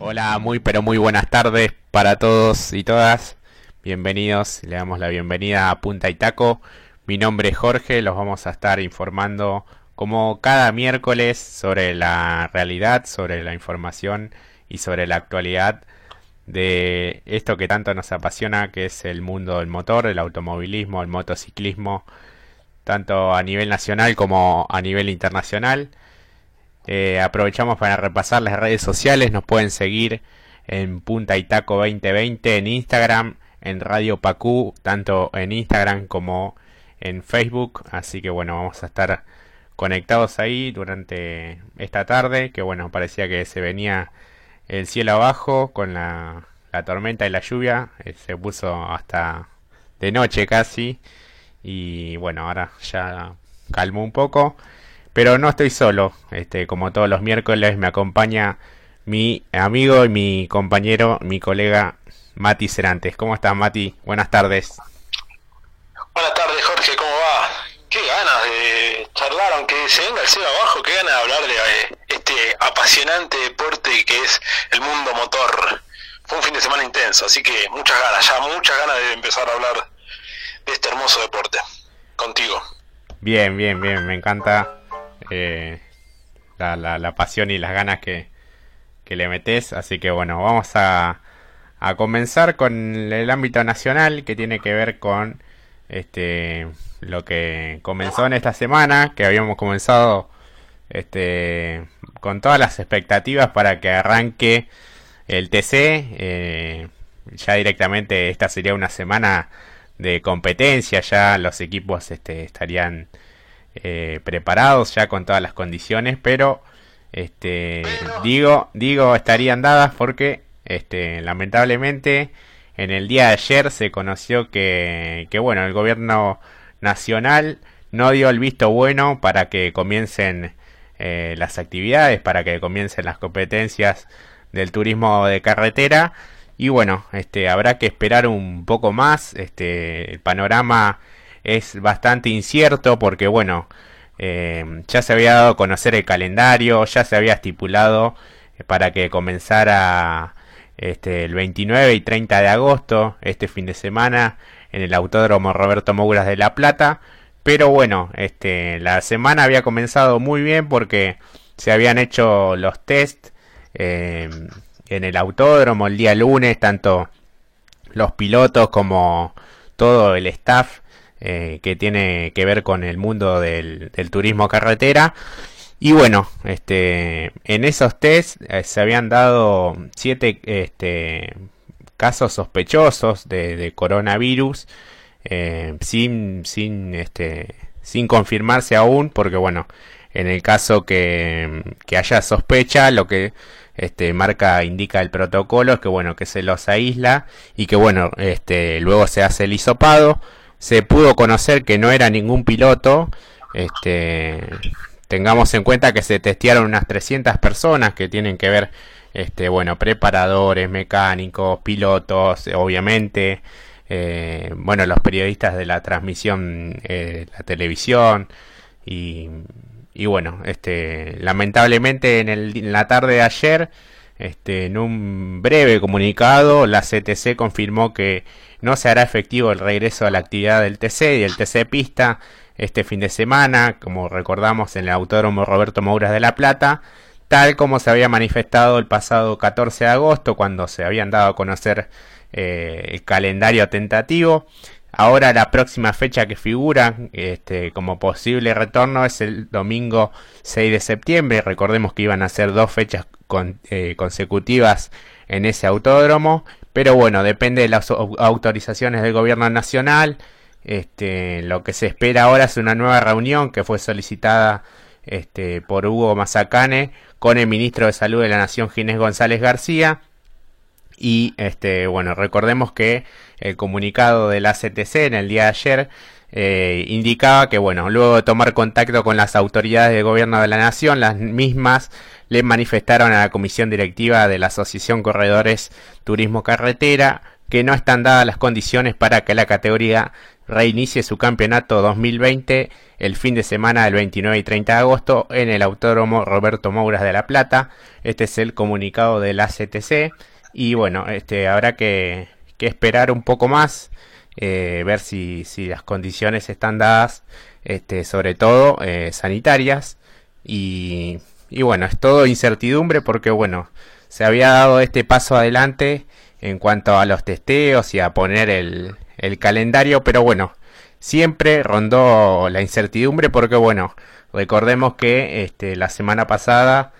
Hola, muy pero muy buenas tardes para todos y todas. Bienvenidos, le damos la bienvenida a Punta y Taco. Mi nombre es Jorge, los vamos a estar informando como cada miércoles sobre la realidad, sobre la información y sobre la actualidad de esto que tanto nos apasiona, que es el mundo del motor, el automovilismo, el motociclismo, tanto a nivel nacional como a nivel internacional. Eh, aprovechamos para repasar las redes sociales, nos pueden seguir en Punta Itaco 2020 en Instagram, en Radio Pacú, tanto en Instagram como en Facebook, así que bueno, vamos a estar conectados ahí durante esta tarde, que bueno, parecía que se venía el cielo abajo con la, tormenta y la lluvia, eh, se puso hasta de noche casi, y bueno, ahora ya calmó un poco. Pero no estoy solo, este, como todos los miércoles me acompaña mi amigo y mi compañero, mi colega Mati Cerantes. ¿Cómo estás, Mati? Buenas tardes. Buenas tardes, Jorge, ¿cómo va? Qué ganas de charlar, aunque se venga el cielo abajo, qué ganas de hablar de eh, este apasionante deporte que es el mundo motor. Fue un fin de semana intenso, así que muchas ganas, ya muchas ganas de empezar a hablar de este hermoso deporte. Contigo. Bien, bien, bien, me encanta eh, la, la, pasión y las ganas que, que le metes. Así que bueno, vamos a, a comenzar con el ámbito nacional que tiene que ver con este lo que comenzó en esta semana, que habíamos comenzado este con todas las expectativas para que arranque el TC. Eh, ya directamente esta sería una semana de competencia, ya los equipos este, estarían eh, preparados ya con todas las condiciones, pero este digo digo estarían dadas porque este lamentablemente en el día de ayer se conoció que, que bueno el gobierno nacional no dio el visto bueno para que comiencen eh, las actividades para que comiencen las competencias del turismo de carretera. Y bueno este habrá que esperar un poco más este el panorama es bastante incierto porque bueno, eh, ya se había dado a conocer el calendario, ya se había estipulado eh, para que comenzara este, el 29 y 30 de agosto, este fin de semana, en el Autódromo Roberto Mouras de La Plata. Pero bueno, este, la semana había comenzado muy bien porque se habían hecho los test eh, en el autódromo el día lunes, tanto los pilotos como todo el staff eh, que tiene que ver con el mundo del, turismo carretera. Y bueno, este, en esos test eh, se habían dado siete este, casos sospechosos de, coronavirus eh, sin, sin, este, sin confirmarse aún, porque bueno, en el caso que, que haya sospecha, lo que este, marca, indica el protocolo es que bueno, que se los aísla y que bueno, este, luego se hace el hisopado se pudo conocer que no era ningún piloto. Este, tengamos en cuenta que se testearon unas 300 personas que tienen que ver, este, bueno, preparadores, mecánicos, pilotos, obviamente, eh, bueno, los periodistas de la transmisión, eh, la televisión y, y, bueno, este, lamentablemente en, el, en la tarde de ayer, este, en un breve comunicado, la CTC confirmó que no se hará efectivo el regreso a la actividad del TC y el TC Pista este fin de semana, como recordamos en el Autódromo Roberto Mouras de La Plata, tal como se había manifestado el pasado 14 de agosto cuando se habían dado a conocer eh, el calendario tentativo. Ahora la próxima fecha que figura este, como posible retorno es el domingo 6 de septiembre. Recordemos que iban a ser dos fechas eh, consecutivas en ese autódromo. Pero bueno, depende de las autorizaciones del gobierno nacional. Este, lo que se espera ahora es una nueva reunión que fue solicitada este, por Hugo Mazacane con el ministro de Salud de la Nación, Ginés González García. Y este, bueno, recordemos que el comunicado de la CTC en el día de ayer eh, indicaba que, bueno, luego de tomar contacto con las autoridades del gobierno de la nación, las mismas le manifestaron a la comisión directiva de la Asociación Corredores Turismo Carretera que no están dadas las condiciones para que la categoría reinicie su campeonato 2020 el fin de semana del 29 y 30 de agosto en el Autódromo Roberto Mouras de La Plata. Este es el comunicado de la CTC y bueno, este habrá que, esperar un poco más, eh, ver si, si, las condiciones están dadas, este, sobre todo eh, sanitarias. Y, y bueno, es todo incertidumbre porque bueno, se había dado este paso adelante en cuanto a los testeos y a poner el, el calendario, pero bueno, siempre rondó la incertidumbre porque bueno, recordemos que este, la semana pasada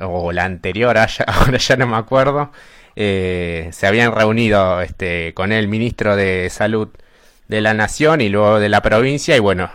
o la anterior, ahora ya no me acuerdo, eh, se habían reunido este, con el ministro de salud de la nación y luego de la provincia y bueno,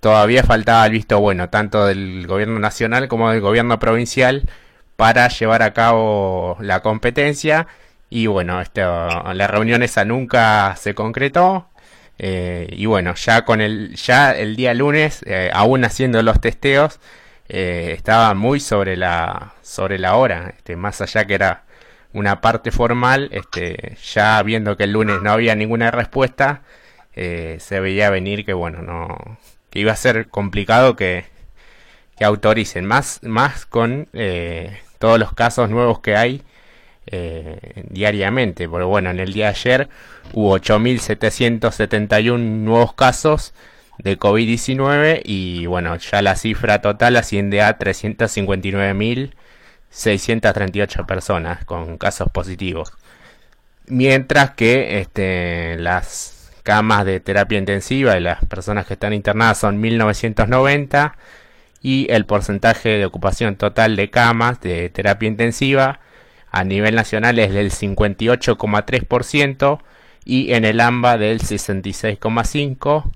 todavía faltaba el visto bueno tanto del gobierno nacional como del gobierno provincial para llevar a cabo la competencia y bueno, esto, la reunión esa nunca se concretó. Eh, y bueno, ya con el, ya el día lunes, eh, aún haciendo los testeos, eh, estaba muy sobre la, sobre la hora, este, más allá que era una parte formal, este, ya viendo que el lunes no había ninguna respuesta, se veía venir que bueno, no, que iba a ser complicado que, que autoricen, más, más con todos los casos nuevos que hay eh, diariamente. Porque bueno, en el día de ayer hubo 8.771 nuevos casos de COVID-19 y bueno, ya la cifra total asciende a 359.638 personas con casos positivos. Mientras que este, las camas de terapia intensiva y las personas que están internadas son 1990 y el porcentaje de ocupación total de camas de terapia intensiva a nivel nacional es del 58,3% y en el AMBA del 66,5%.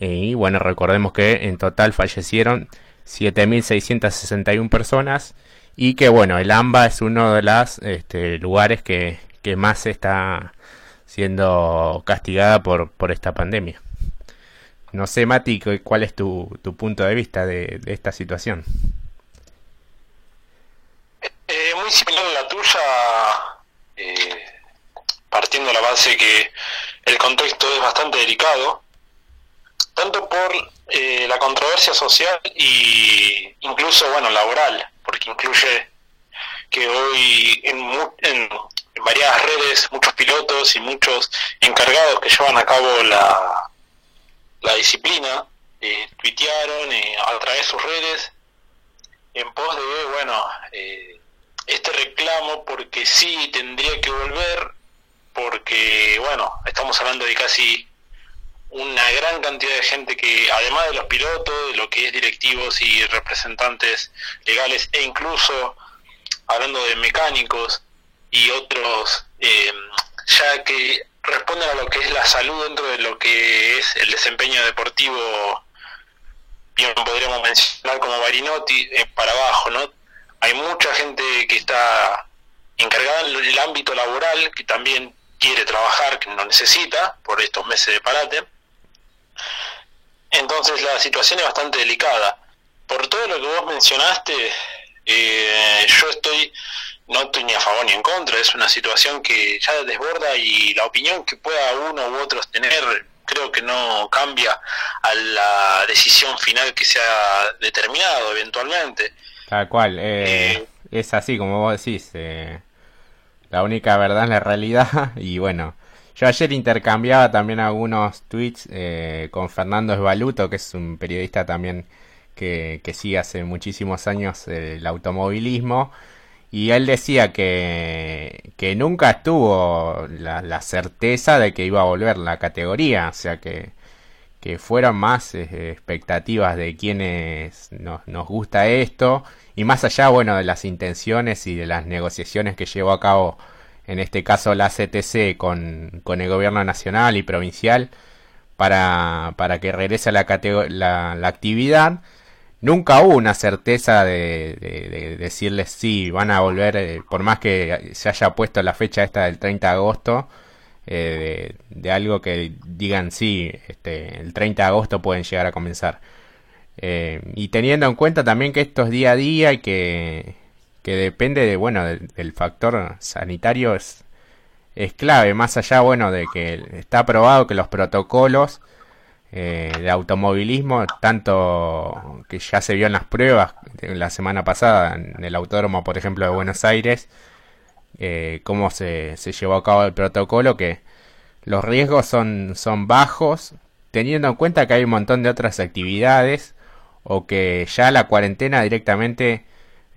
Y bueno, recordemos que en total fallecieron 7.661 personas y que bueno, el AMBA es uno de los este, lugares que, más está siendo castigada por, por esta pandemia. No sé, Mati, ¿cuál es tu, tu punto de vista de esta situación? Eh, muy similar a la tuya, eh, partiendo de la base que el contexto es bastante delicado, tanto por eh, la controversia social y incluso, bueno, laboral, porque incluye que hoy en, en, varias redes muchos pilotos y muchos encargados que llevan a cabo la, la disciplina eh, tuitearon a través de sus redes en pos de, bueno, eh, este reclamo porque sí tendría que volver, porque, bueno, estamos hablando de casi una gran cantidad de gente que, además de los pilotos, de lo que es directivos y representantes legales, e incluso hablando de mecánicos y otros, eh, ya que responden a lo que es la salud dentro de lo que es el desempeño deportivo, bien podríamos mencionar como Barinotti, eh, para abajo, ¿no? hay mucha gente que está encargada en el ámbito laboral, que también quiere trabajar, que no necesita por estos meses de parate. Entonces la situación es bastante delicada. Por todo lo que vos mencionaste, eh, yo estoy, no estoy ni a favor ni en contra, es una situación que ya desborda y la opinión que pueda uno u otros tener creo que no cambia a la decisión final que se ha determinado eventualmente. Tal cual, eh, eh, es así como vos decís. Eh, la única verdad es la realidad. Y bueno, yo ayer intercambiaba también algunos tweets con Fernando Esbaluto, que es un periodista también que, que sigue hace muchísimos años el automovilismo. Y él decía que, que nunca estuvo la, la, certeza de que iba a volver la categoría. O sea que que fueron más eh, expectativas de quienes nos, nos, gusta esto y más allá bueno de las intenciones y de las negociaciones que llevó a cabo en este caso la CTC con, con el gobierno nacional y provincial para, para que regrese la, la, la actividad nunca hubo una certeza de, de, decirles sí van a volver eh, por más que se haya puesto la fecha esta del 30 de agosto eh, de, algo que digan sí, este, el 30 de agosto pueden llegar a comenzar. Eh, y teniendo en cuenta también que esto es día a día y que, que depende de, bueno, del, factor sanitario, es, es clave, más allá, bueno, de que está probado que los protocolos eh, de automovilismo, tanto que ya se vio en las pruebas la semana pasada en el autódromo, por ejemplo, de Buenos Aires, eh, cómo se, se, llevó a cabo el protocolo, que los riesgos son, son bajos, teniendo en cuenta que hay un montón de otras actividades o que ya la cuarentena directamente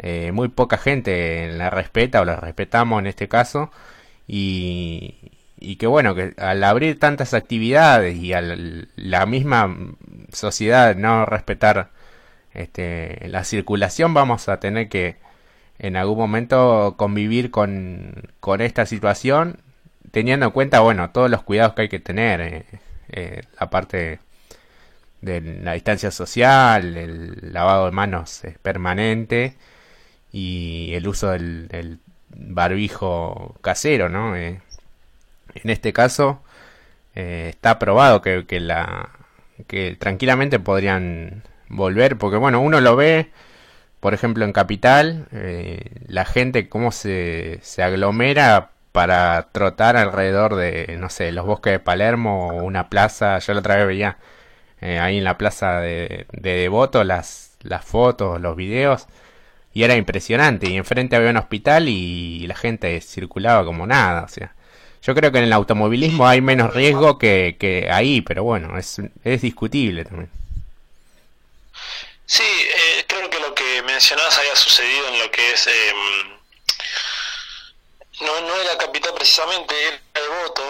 eh, muy poca gente la respeta o la respetamos en este caso. Y, y que bueno, que al abrir tantas actividades y a la misma sociedad no respetar este, la circulación, vamos a tener que en algún momento convivir con, con esta situación, teniendo en cuenta, bueno, todos los cuidados que hay que tener, eh, eh, la parte de la distancia social, el lavado de manos es permanente y el uso del, barbijo casero, ¿no? Eh, en este caso eh, está probado que, que, la que tranquilamente podrían volver porque bueno uno lo ve por ejemplo en capital eh, la gente cómo se, se aglomera para trotar alrededor de no sé los bosques de Palermo o una plaza yo la otra vez veía ahí en la plaza de, de Devoto las las fotos los videos y era impresionante y enfrente había un hospital y la gente circulaba como nada o sea yo creo que en el automovilismo hay menos riesgo que, que ahí, pero bueno, es, es discutible también. Sí, eh, creo que lo que mencionabas había sucedido en lo que es... Eh, no, no era capital precisamente, era el voto,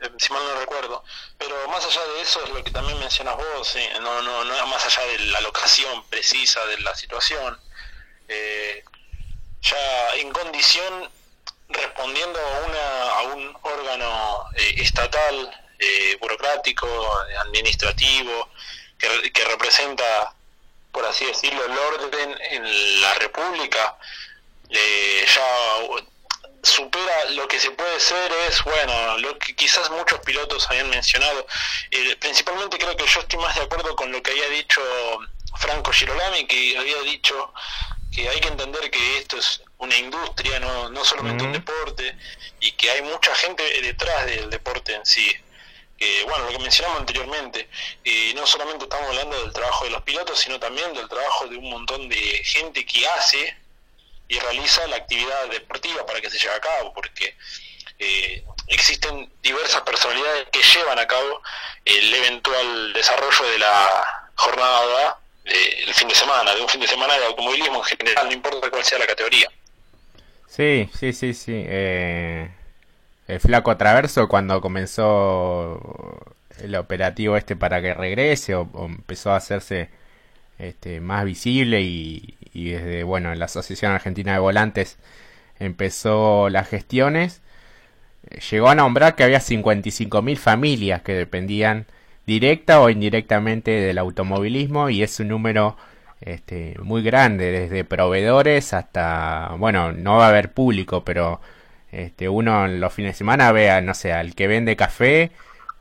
eh, si mal no recuerdo. Pero más allá de eso es lo que también mencionas vos, no, no, no más allá de la locación precisa de la situación. Eh, ya en condición respondiendo a, una, a un órgano eh, estatal, eh, burocrático, administrativo, que, que, representa, por así decirlo, el orden en la República, eh, ya supera lo que se puede ser es, bueno, lo que quizás muchos pilotos habían mencionado, principalmente creo que yo estoy más de acuerdo con lo que había dicho Franco Girolami, que había dicho que hay que entender que esto es una industria, no, no solamente un deporte, y que hay mucha gente detrás del deporte en sí. Que, bueno, lo que mencionamos anteriormente, eh, no solamente estamos hablando del trabajo de los pilotos, sino también del trabajo de un montón de gente que hace y realiza la actividad deportiva para que se lleve a cabo, porque eh, existen diversas personalidades que llevan a cabo el eventual desarrollo de la jornada el fin de semana, de un fin de semana de automovilismo en general, no importa cuál sea la categoría. Sí, sí, sí, sí. Eh, el flaco Traverso cuando comenzó el operativo este para que regrese o, empezó a hacerse este, más visible y, y, desde bueno la Asociación Argentina de Volantes empezó las gestiones llegó a nombrar que había 55.000 familias que dependían directa o indirectamente del automovilismo y es un número este, muy grande, desde proveedores hasta, bueno, no va a haber público, pero este, uno en los fines de semana vea, no sé, al que vende café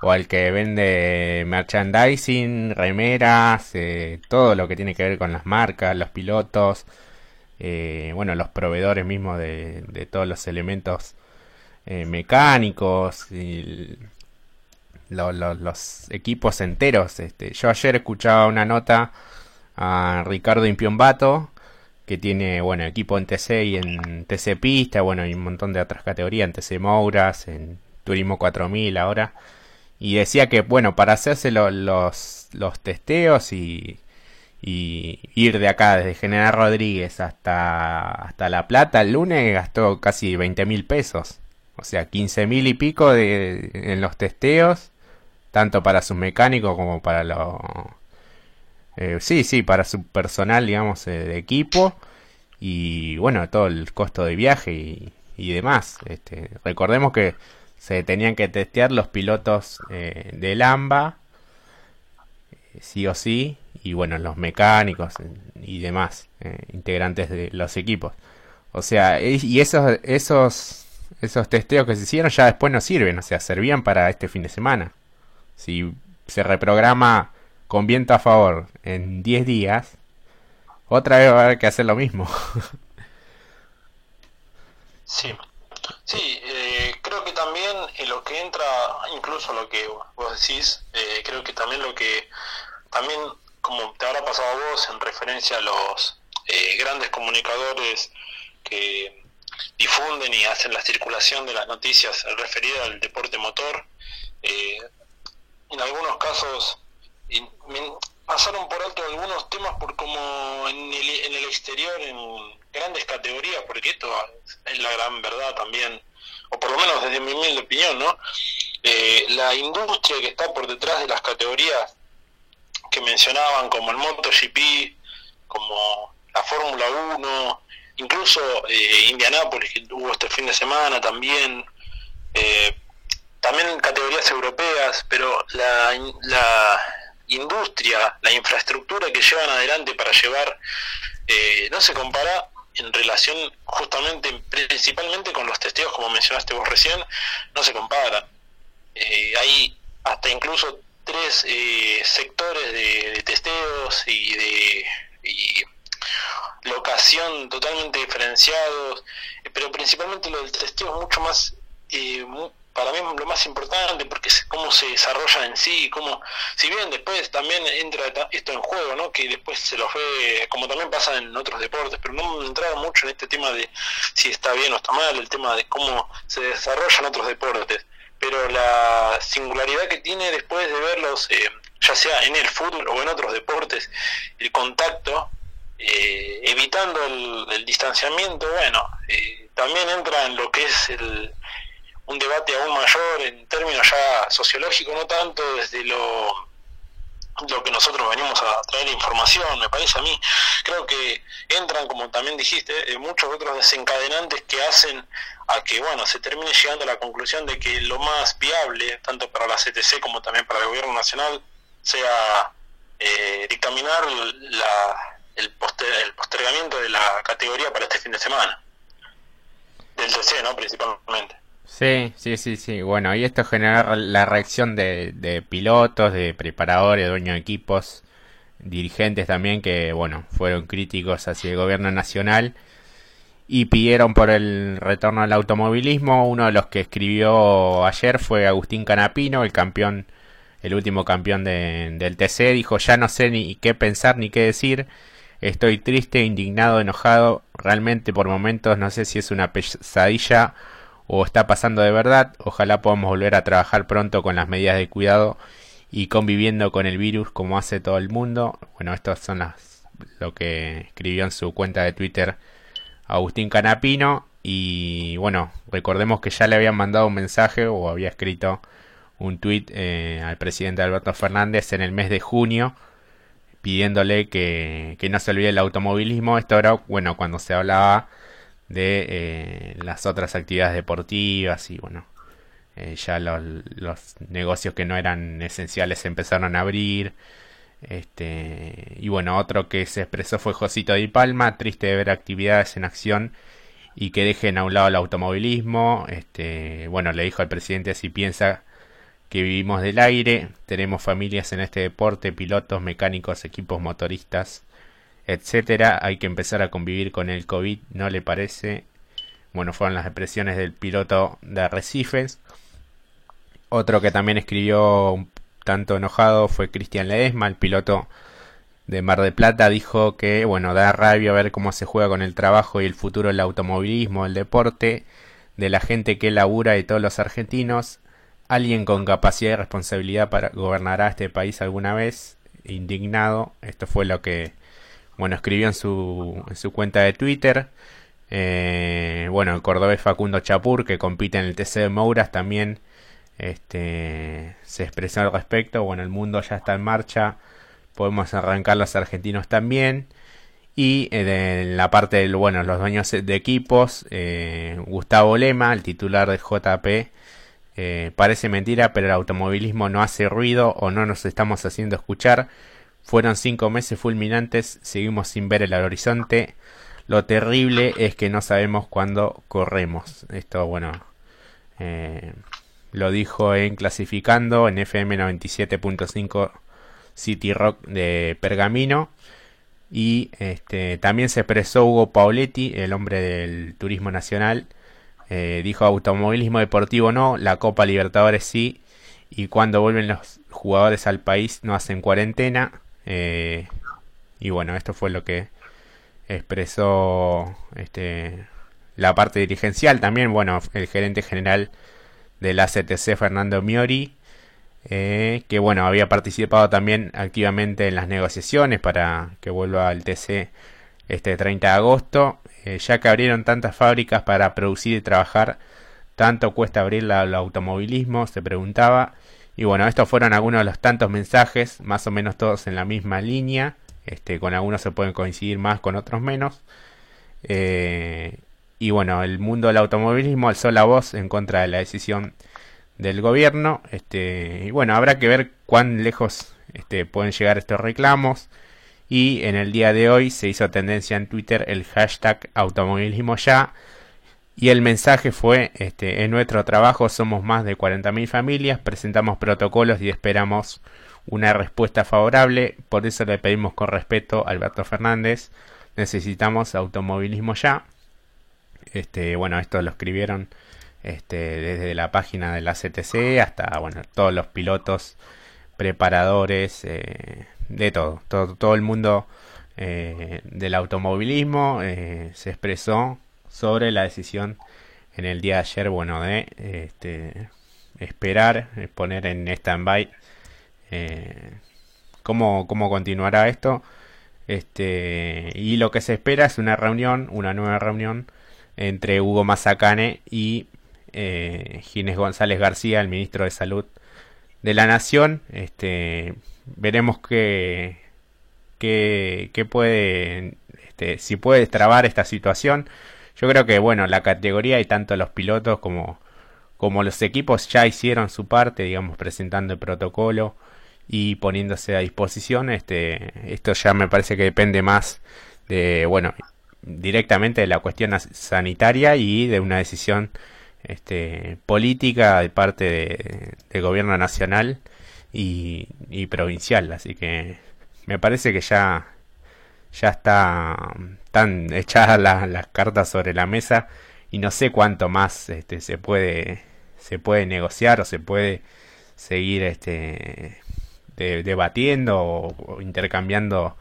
o al que vende merchandising, remeras, eh, todo lo que tiene que ver con las marcas, los pilotos, eh, bueno, los proveedores mismos de, de todos los elementos eh, mecánicos, y los equipos enteros. Este, yo ayer escuchaba una nota a Ricardo Impiombato, que tiene, bueno, equipo en TC y en TC Pista, bueno, y un montón de otras categorías, en TC Mouras, en Turismo 4000 ahora. Y decía que, bueno, para hacerse los, los testeos y, y ir de acá desde General Rodríguez hasta, hasta La Plata el lunes gastó casi 20 mil pesos. O sea, 15 mil y pico de, en los testeos tanto para sus mecánicos como para lo eh, sí sí para su personal digamos eh, de equipo. Y bueno todo el costo de viaje y, demás. Este, recordemos que se tenían que testear los pilotos eh, del AMBA sí o sí y bueno los mecánicos y demás integrantes de los equipos. O sea y esos esos esos testeos que se hicieron ya después no sirven o sea servían para este fin de semana si se reprograma con viento a favor en 10 días, otra vez va a haber que hacer lo mismo. sí, sí, eh, creo que también en lo que entra, incluso lo que vos decís, eh, creo que también lo que, también como te habrá pasado a vos en referencia a los eh, grandes comunicadores que difunden y hacen la circulación de las noticias referidas al deporte motor, eh, algunos casos pasaron por alto algunos temas por como en el, en el exterior en grandes categorías, porque esto es la gran verdad también, o por lo menos desde mi humilde opinión, ¿no? Eh, la industria que está por detrás de las categorías que mencionaban, como el MotoGP, como la Fórmula 1, incluso eh, Indianápolis, que tuvo este fin de semana también, eh, también categorías europeas, pero la, la industria, la infraestructura que llevan adelante para llevar, eh, no se compara en relación justamente, principalmente con los testeos, como mencionaste vos recién, no se compara. Eh, hay hasta incluso tres eh, sectores de, testeos y de y locación totalmente diferenciados, pero principalmente lo del testeo es mucho más eh, para mí lo más importante porque es cómo se desarrolla en sí, cómo, si bien después también entra esto en juego, ¿no? que después se lo ve, como también pasa en otros deportes, pero no me entraba mucho en este tema de si está bien o está mal, el tema de cómo se desarrollan otros deportes, pero la singularidad que tiene después de verlos, eh, ya sea en el fútbol o en otros deportes, el contacto, eh, evitando el, distanciamiento, bueno, eh, también entra en lo que es el un debate aún mayor en términos ya sociológicos, no tanto desde lo, lo que nosotros venimos a traer información, me parece a mí. Creo que entran, como también dijiste, eh, muchos otros desencadenantes que hacen a que bueno se termine llegando a la conclusión de que lo más viable, tanto para la CTC como también para el gobierno nacional, sea eh, dictaminar la, el, el postergamiento de la categoría para este fin de semana. Del TC, ¿no? Principalmente. Sí, sí, sí, sí. Bueno, y esto genera la reacción de, de pilotos, de preparadores, dueños de equipos, dirigentes también que, bueno, fueron críticos hacia el gobierno nacional y pidieron por el retorno al automovilismo. Uno de los que escribió ayer fue Agustín Canapino, el campeón, el último campeón de, del TC. Dijo, ya no sé ni qué pensar ni qué decir. Estoy triste, indignado, enojado. Realmente por momentos no sé si es una pesadilla o está pasando de verdad. Ojalá podamos volver a trabajar pronto con las medidas de cuidado y conviviendo con el virus como hace todo el mundo. Bueno, esto son las, lo que escribió en su cuenta de Twitter Agustín Canapino. Y bueno, recordemos que ya le habían mandado un mensaje o había escrito un tweet eh, al presidente Alberto Fernández en el mes de junio pidiéndole que, que no se olvide el automovilismo. Esto era, bueno, cuando se hablaba de eh, las otras actividades deportivas y bueno, eh, ya los, negocios que no eran esenciales empezaron a abrir. Este, y bueno, otro que se expresó fue Josito Di Palma, triste de ver actividades en acción y que dejen a un lado el automovilismo. Este, bueno, le dijo al presidente si piensa que vivimos del aire, tenemos familias en este deporte, pilotos, mecánicos, equipos motoristas etcétera. Hay que empezar a convivir con el COVID, ¿no le parece? Bueno, fueron las expresiones del piloto de Arrecifes. Otro que también escribió un tanto enojado fue Cristian Ledesma, el piloto de Mar de Plata. Dijo que, bueno, da rabia ver cómo se juega con el trabajo y el futuro del automovilismo, el deporte, de la gente que labura y todos los argentinos. Alguien con capacidad y responsabilidad para gobernará este país alguna vez. Indignado. Esto fue lo que bueno, escribió en su, en su cuenta de Twitter. Eh, bueno, el cordobés Facundo Chapur, que compite en el TC de Mouras, también este, se expresó al respecto. Bueno, el mundo ya está en marcha. Podemos arrancar los argentinos también. Y eh, en la parte de bueno, los dueños de equipos, eh, Gustavo Lema, el titular de JP, parece mentira, pero el automovilismo no hace ruido o no nos estamos haciendo escuchar. Fueron cinco meses fulminantes, seguimos sin ver el horizonte. Lo terrible es que no sabemos cuándo corremos. Esto, bueno, eh, lo dijo en clasificando en FM 97.5 City Rock de Pergamino. Y este, también se expresó Hugo Pauletti, el hombre del turismo nacional, Eh, dijo automovilismo deportivo no, la Copa Libertadores sí, y cuando vuelven los jugadores al país no hacen cuarentena. Eh, y bueno, esto fue lo que expresó este, la parte dirigencial. También, bueno, el gerente general de la CTC, Fernando Miori, eh, que bueno, había participado también activamente en las negociaciones para que vuelva al TC este 30 de agosto. Eh, ya que abrieron tantas fábricas para producir y trabajar, tanto cuesta abrir el automovilismo, se preguntaba. Y bueno, estos fueron algunos de los tantos mensajes, más o menos todos en la misma línea. Este, con algunos se pueden coincidir más, con otros menos. Eh, y bueno, el mundo del automovilismo alzó la voz en contra de la decisión del gobierno. Este, y bueno, habrá que ver cuán lejos este, pueden llegar estos reclamos. Y en el día de hoy se hizo tendencia en Twitter el hashtag automovilismo ya. Y el mensaje fue, este, en nuestro trabajo somos más de 40.000 familias, presentamos protocolos y esperamos una respuesta favorable. Por eso le pedimos con respeto a Alberto Fernández, necesitamos automovilismo ya. Este, bueno, esto lo escribieron este, desde la página de la CTC hasta bueno, todos los pilotos, preparadores, eh, de todo, todo, todo el mundo eh, del automovilismo eh, se expresó sobre la decisión en el día de ayer, bueno, de este, esperar, poner en stand-by cómo, cómo continuará esto. Este, y lo que se espera es una reunión, una nueva reunión entre Hugo Mazacane y eh, Ginés González García, el ministro de Salud de la Nación. Este, veremos qué, qué, puede, este, si puede trabar esta situación. Yo creo que, bueno, la categoría y tanto los pilotos como, como los equipos ya hicieron su parte, digamos, presentando el protocolo y poniéndose a disposición. Este, esto ya me parece que depende más de, bueno, directamente de la cuestión sanitaria y de una decisión este, política de parte del gobierno nacional y, provincial. Así que me parece que ya, ya está tan echadas las, cartas sobre la mesa y no sé cuánto más este, se puede se puede negociar o se puede seguir este debatiendo o, intercambiando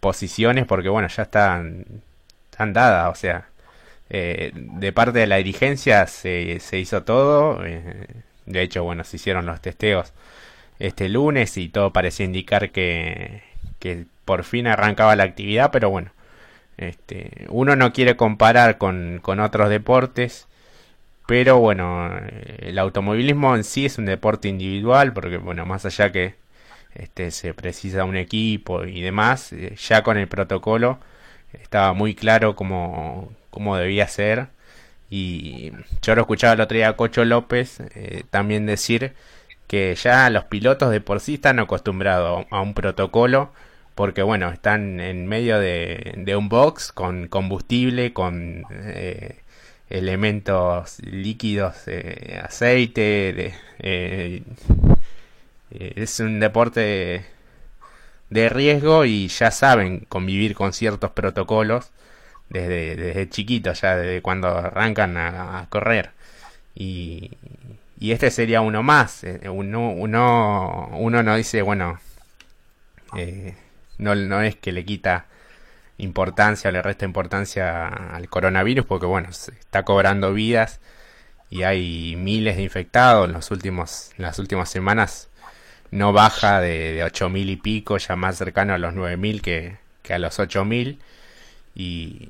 posiciones porque bueno ya están están dadas o sea eh, de parte de la dirigencia se, se hizo todo. Eh, de hecho, bueno, se hicieron los testeos este lunes y todo parecía indicar que, que por fin arrancaba la actividad, pero bueno, este, uno no quiere comparar con, con otros deportes, pero bueno, el automovilismo en sí es un deporte individual, porque bueno, más allá que este, se precisa un equipo y demás, eh, ya con el protocolo estaba muy claro cómo, cómo debía ser. Y yo lo escuchaba el otro día a Cocho López eh, también decir que ya los pilotos de por sí están acostumbrados a un protocolo porque bueno, están en medio de, un box con combustible, con eh, elementos líquidos, eh, aceite, es un deporte de riesgo y ya saben convivir con ciertos protocolos desde, desde chiquitos, ya desde cuando arrancan a, correr. Y, y, este sería uno más. Eh, uno, uno, uno no dice, bueno, eh, no, no es que le quita importancia o le resta importancia al coronavirus, porque bueno, se está cobrando vidas y hay miles de infectados. En los últimos, las últimas semanas no baja de, de 8.000 y pico, ya más cercano a los 9.000 que, que a los 8.000 y,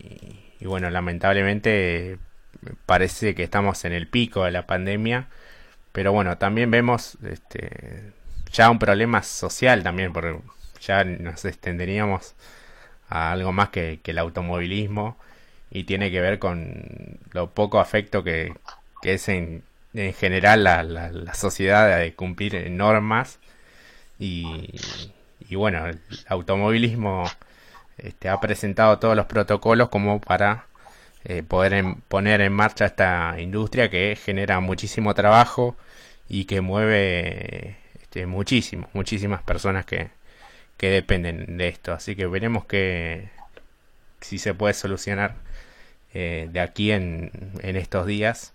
y bueno, lamentablemente parece que estamos en el pico de la pandemia, pero bueno, también vemos este, ya un problema social también, porque ya nos extenderíamos a algo más que, el automovilismo y tiene que ver con lo poco afecto que, es en, en general la, la, sociedad de cumplir normas y, y bueno, el automovilismo este, ha presentado todos los protocolos como para eh, poder poner en marcha esta industria que genera muchísimo trabajo y que mueve este, muchísimo, muchísimas personas que, que dependen de esto. Así que veremos que si se puede solucionar eh, de aquí en, en, estos días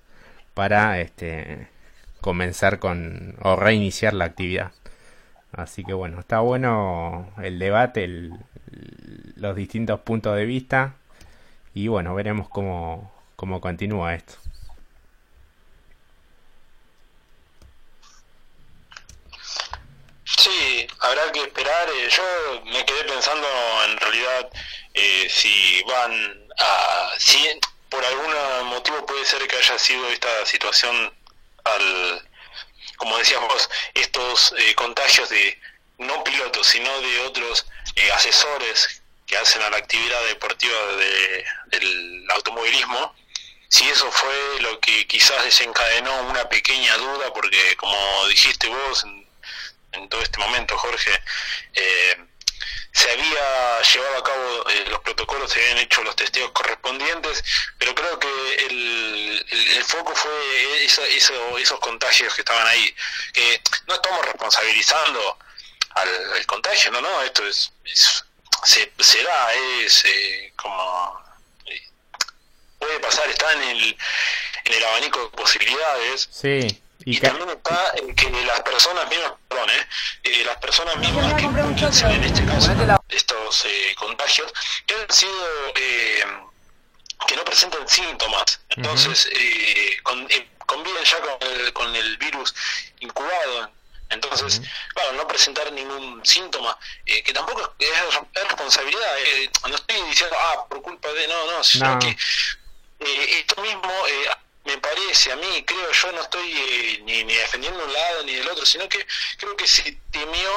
para este, comenzar con o reiniciar la actividad. Así que bueno, está bueno el debate, los distintos puntos de vista y bueno, veremos cómo, cómo continúa esto. Sí, habrá que esperar. Eh, yo me quedé pensando en realidad eh, si van a... Si por algún motivo puede ser que haya sido esta situación al... Como decías vos, estos eh, contagios de no pilotos, sino de otros asesores que hacen a la actividad deportiva de, del automovilismo, si eso fue lo que quizás desencadenó una pequeña duda, porque como dijiste vos todo este momento, Jorge, eh, se había llevado a cabo eh, los protocolos, se habían hecho los testeos correspondientes, pero creo que el, el, foco fue esos contagios que estaban ahí, que no estamos responsabilizando al, contagio, no, no, esto es, se, se, da, es eh, como puede pasar, está en el, en el abanico de posibilidades. Sí. Y, también está en que las personas mismas, perdón, eh, eh las personas mismas que en este caso estos eh, contagios, que han sido, eh, que no presentan síntomas, entonces con, conviven ya con el, con el virus incubado. Entonces, claro, no presentar ningún síntoma, eh, que tampoco es, responsabilidad, eh, no estoy diciendo, ah, por culpa de, no, no, sino que eh, esto mismo me parece a mí, creo yo, no estoy ni, ni defendiendo un lado ni del otro, sino que creo que se temió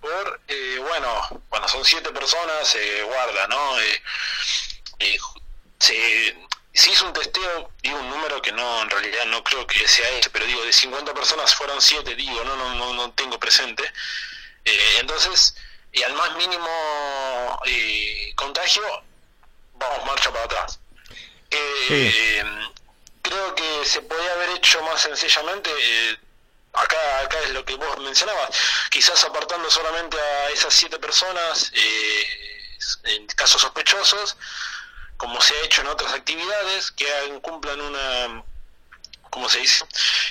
por, bueno, cuando son siete personas, se guarda, ¿no? se se hizo un testeo, digo un número que no, en realidad no creo que sea ese, pero digo, de 50 personas fueron 7, digo, no, no, no, no tengo presente. Eh, entonces, y al más mínimo eh, contagio, vamos marcha para atrás. Eh, creo que se podía haber hecho más sencillamente, acá, acá es lo que vos mencionabas, quizás apartando solamente a esas 7 personas en casos sospechosos, como se ha hecho en otras actividades, que cumplan una, como se dice,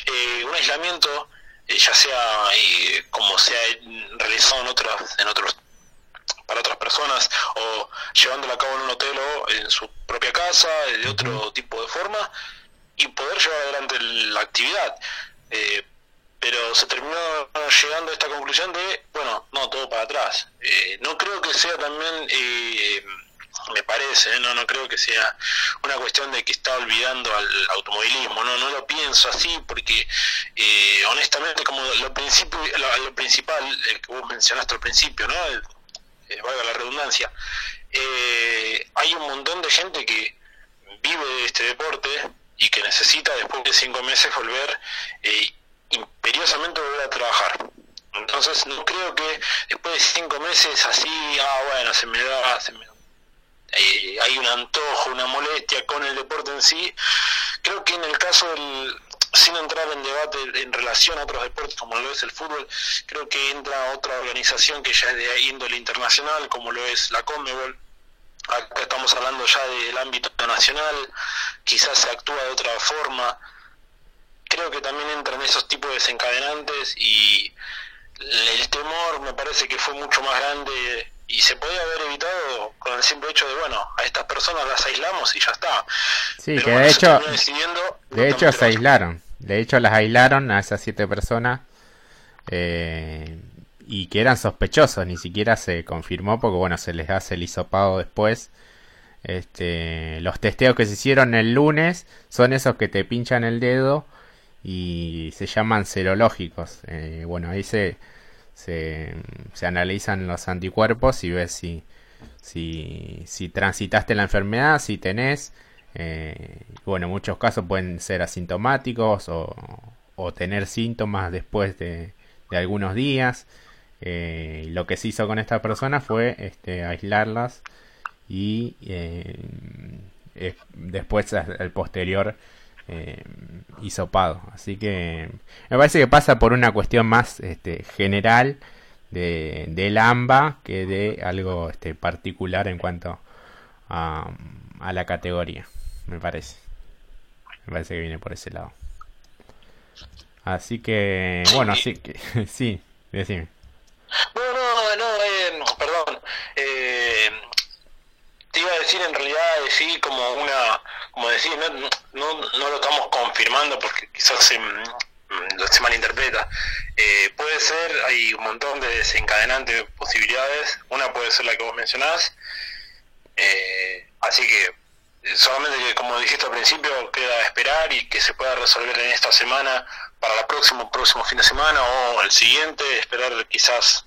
eh, un aislamiento, eh, ya sea eh, como se ha realizado en otras, en otros para otras personas o llevándolo a cabo en un hotel o en su propia casa, de otro tipo de forma, y poder llevar adelante la actividad. pero se terminó llegando a esta conclusión de, bueno, no, todo para atrás. no creo que sea también me parece, ¿eh? no no creo que sea una cuestión de que está olvidando al automovilismo, no no lo pienso así porque eh, honestamente como lo principio lo, principal el que vos mencionaste al principio, ¿no? Eh, valga la redundancia, hay un montón de gente que vive de este deporte y que necesita después de cinco meses volver imperiosamente volver a trabajar. Entonces no creo que después de cinco meses así, ah bueno, se me da, se me eh, hay un antojo, una molestia con el deporte en sí. Creo que en el caso del, sin entrar en debate en relación a otros deportes como lo es el fútbol, creo que entra otra organización que ya es de índole internacional, como lo es la Conmebol. Acá estamos hablando ya del ámbito nacional, quizás se actúa de otra forma. Creo que también entran esos tipos de desencadenantes y el temor me parece que fue mucho más grande y se podía haber evitado con el simple hecho de, bueno, a estas personas las aislamos y ya está. Sí, que de hecho, de hecho se aislaron, de hecho las aislaron a esas siete personas eh, y que eran sospechosos, ni siquiera se confirmó porque, bueno, se les hace el hisopado después. Este, los testeos que se hicieron el lunes son esos que te pinchan el dedo y se llaman serológicos. Eh, bueno, ahí se se, se analizan los anticuerpos y ves si, si, si transitaste la enfermedad, si tenés. Eh, bueno, en muchos casos pueden ser asintomáticos o, o tener síntomas después de, de algunos días. Eh, lo que se hizo con esta persona fue este, aislarlas y eh, después el posterior eh, hisopado. Así que me parece que pasa por una cuestión más este, general de, del AMBA que de algo este, particular en cuanto a, a la categoría. me parece. Me parece que viene por ese lado. Así que, bueno, así que, sí, decime. No, no, no, eh, perdón. Eh, te iba a decir en realidad, sí, como una, como decir, no, no, no lo estamos confirmando porque quizás se, se malinterpreta. Eh, puede ser, hay un montón de desencadenantes posibilidades. Una puede ser la que vos mencionás. Eh, así que solamente que, como dijiste al principio, queda esperar y que se pueda resolver en esta semana para el próximo, próximo fin de semana o el siguiente, esperar quizás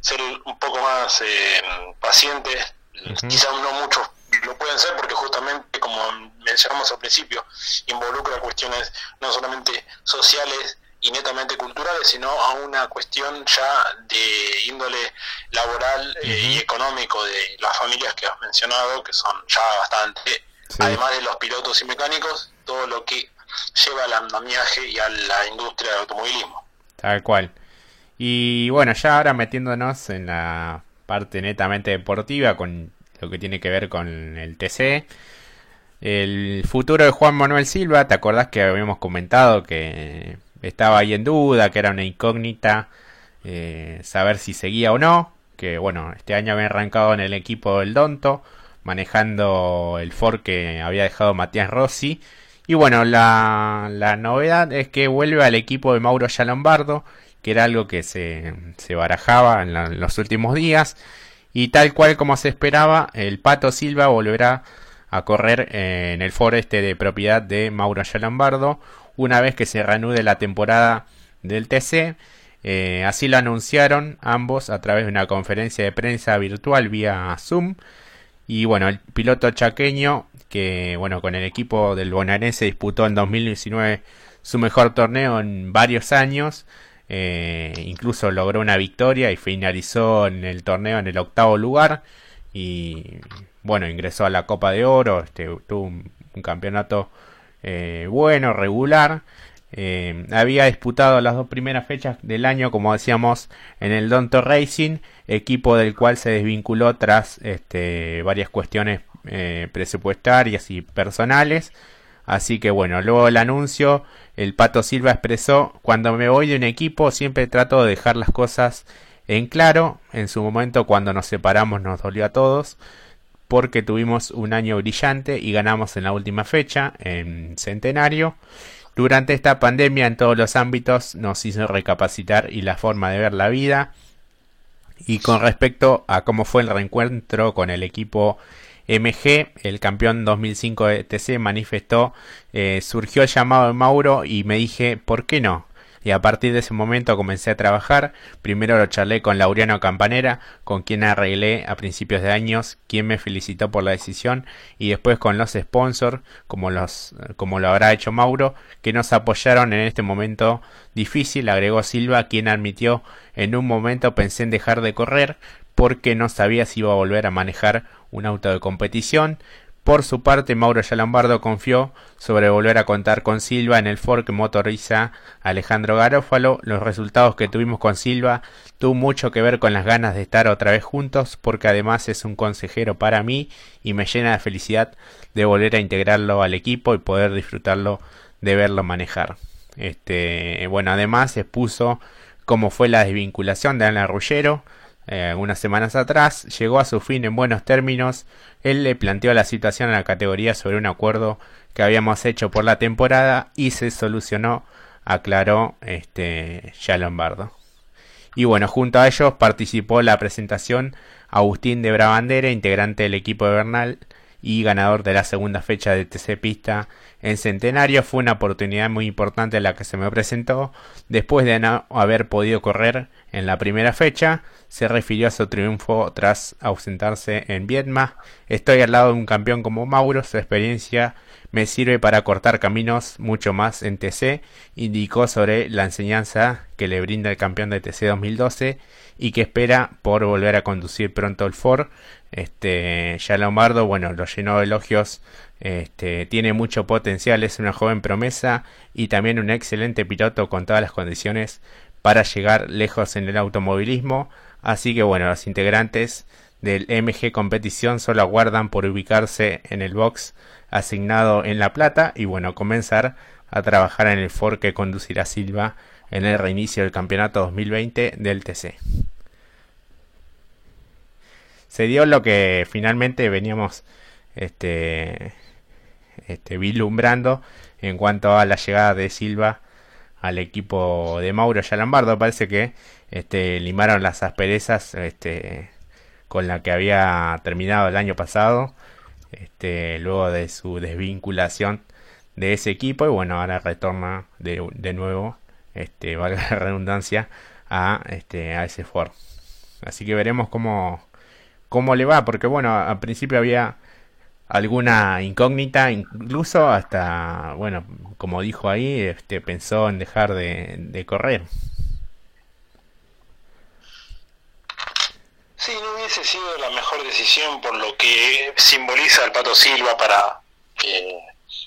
ser un poco más eh, pacientes, quizás no muchos lo pueden ser porque justamente, como mencionamos al principio, involucra cuestiones no solamente sociales y netamente culturales, sino a una cuestión ya de índole laboral eh, y económico de las familias que has mencionado, que son ya bastante, además de los pilotos y mecánicos, todo lo que lleva al andamiaje y a la industria del automovilismo. Tal cual. Y bueno, ya ahora metiéndonos en la parte netamente deportiva con lo que tiene que ver con el TC. El futuro de Juan Manuel Silva, ¿te acordás que habíamos comentado que estaba ahí en duda, que era una incógnita, eh, saber si seguía o no? Que bueno, este año había arrancado en el equipo del Donto, manejando el Ford que había dejado Matías Rossi. Y bueno, la, la novedad es que vuelve al equipo de Mauro Lombardo, que era algo que se, se barajaba en los últimos días. Y tal cual como se esperaba, el Pato Silva volverá a correr eh, en el foreste de propiedad de Mauro Lombardo una vez que se reanude la temporada del TC. Eh, así lo anunciaron ambos a través de una conferencia de prensa virtual vía Zoom. Y bueno, el piloto chaqueño, que bueno, con el equipo del bonaerense disputó en 2019 su mejor torneo en varios años, eh, incluso logró una victoria y finalizó en el torneo en el octavo lugar. Y bueno, ingresó a la Copa de Oro. Este, tuvo un, campeonato eh, bueno, regular. Eh, había disputado las dos primeras fechas del año, como decíamos, en el Donto Racing, equipo del cual se desvinculó tras este, varias cuestiones presupuestarias y personales. Así que bueno, luego el anuncio, el Pato Silva expresó, cuando me voy de un equipo siempre trato de dejar las cosas en claro, en su momento cuando nos separamos nos dolió a todos, porque tuvimos un año brillante y ganamos en la última fecha, en Centenario. Durante esta pandemia en todos los ámbitos nos hizo recapacitar y la forma de ver la vida. Y con respecto a cómo fue el reencuentro con el equipo MG, el campeón 2005 de TC, manifestó, eh, surgió el llamado de Mauro y me dije, ¿por qué no? Y a partir de ese momento comencé a trabajar. Primero lo charlé con Laureano Campanera, con quien arreglé a principios de años, quien me felicitó por la decisión, y después con los sponsors, como, los, como lo habrá hecho Mauro, que nos apoyaron en este momento difícil, agregó Silva, quien admitió en un momento pensé en dejar de correr, porque no sabía si iba a volver a manejar un auto de competición. Por su parte, Mauro Yalombardo confió sobre volver a contar con Silva en el que motoriza Alejandro Garófalo. Los resultados que tuvimos con Silva tuvo mucho que ver con las ganas de estar otra vez juntos, porque además es un consejero para mí y me llena de felicidad de volver a integrarlo al equipo y poder disfrutarlo de verlo manejar. Este, bueno, además expuso cómo fue la desvinculación de Ana Rullero eh, unas semanas atrás, llegó a su fin en buenos términos. Él le planteó la situación a la categoría sobre un acuerdo que habíamos hecho por la temporada y se solucionó, aclaró este ya Lombardo. Y bueno, junto a ellos participó la presentación Agustín de Brabandera, integrante del equipo de Bernal y ganador de la segunda fecha de TC Pista en Centenario. Fue una oportunidad muy importante la que se me presentó. Después de no haber podido correr en la primera fecha, se refirió a su triunfo tras ausentarse en Vietma. Estoy al lado de un campeón como Mauro, su experiencia me sirve para cortar caminos mucho más en TC, indicó sobre la enseñanza que le brinda el campeón de TC 2012 y que espera por volver a conducir pronto el Ford. Este, ya Lombardo, bueno, lo llenó de elogios, este, tiene mucho potencial, es una joven promesa y también un excelente piloto con todas las condiciones para llegar lejos en el automovilismo. Así que bueno, los integrantes del MG Competición solo aguardan por ubicarse en el box asignado en La Plata y bueno, comenzar a trabajar en el Ford que conducirá Silva en el reinicio del campeonato 2020 del TC. Se dio lo que finalmente veníamos este, este, vislumbrando en cuanto a la llegada de Silva al equipo de Mauro Yalambardo. Parece que este, limaron las asperezas este, con la que había terminado el año pasado, este, luego de su desvinculación de ese equipo y bueno, ahora retorna de, de nuevo, este, valga la redundancia, a, este, a ese Ford. Así que veremos cómo, cómo le va, porque bueno, al principio había alguna incógnita, incluso hasta, bueno, como dijo ahí, este, pensó en dejar de, correr. Sí, no hubiese sido la mejor decisión por lo que simboliza el Pato Silva para, eh,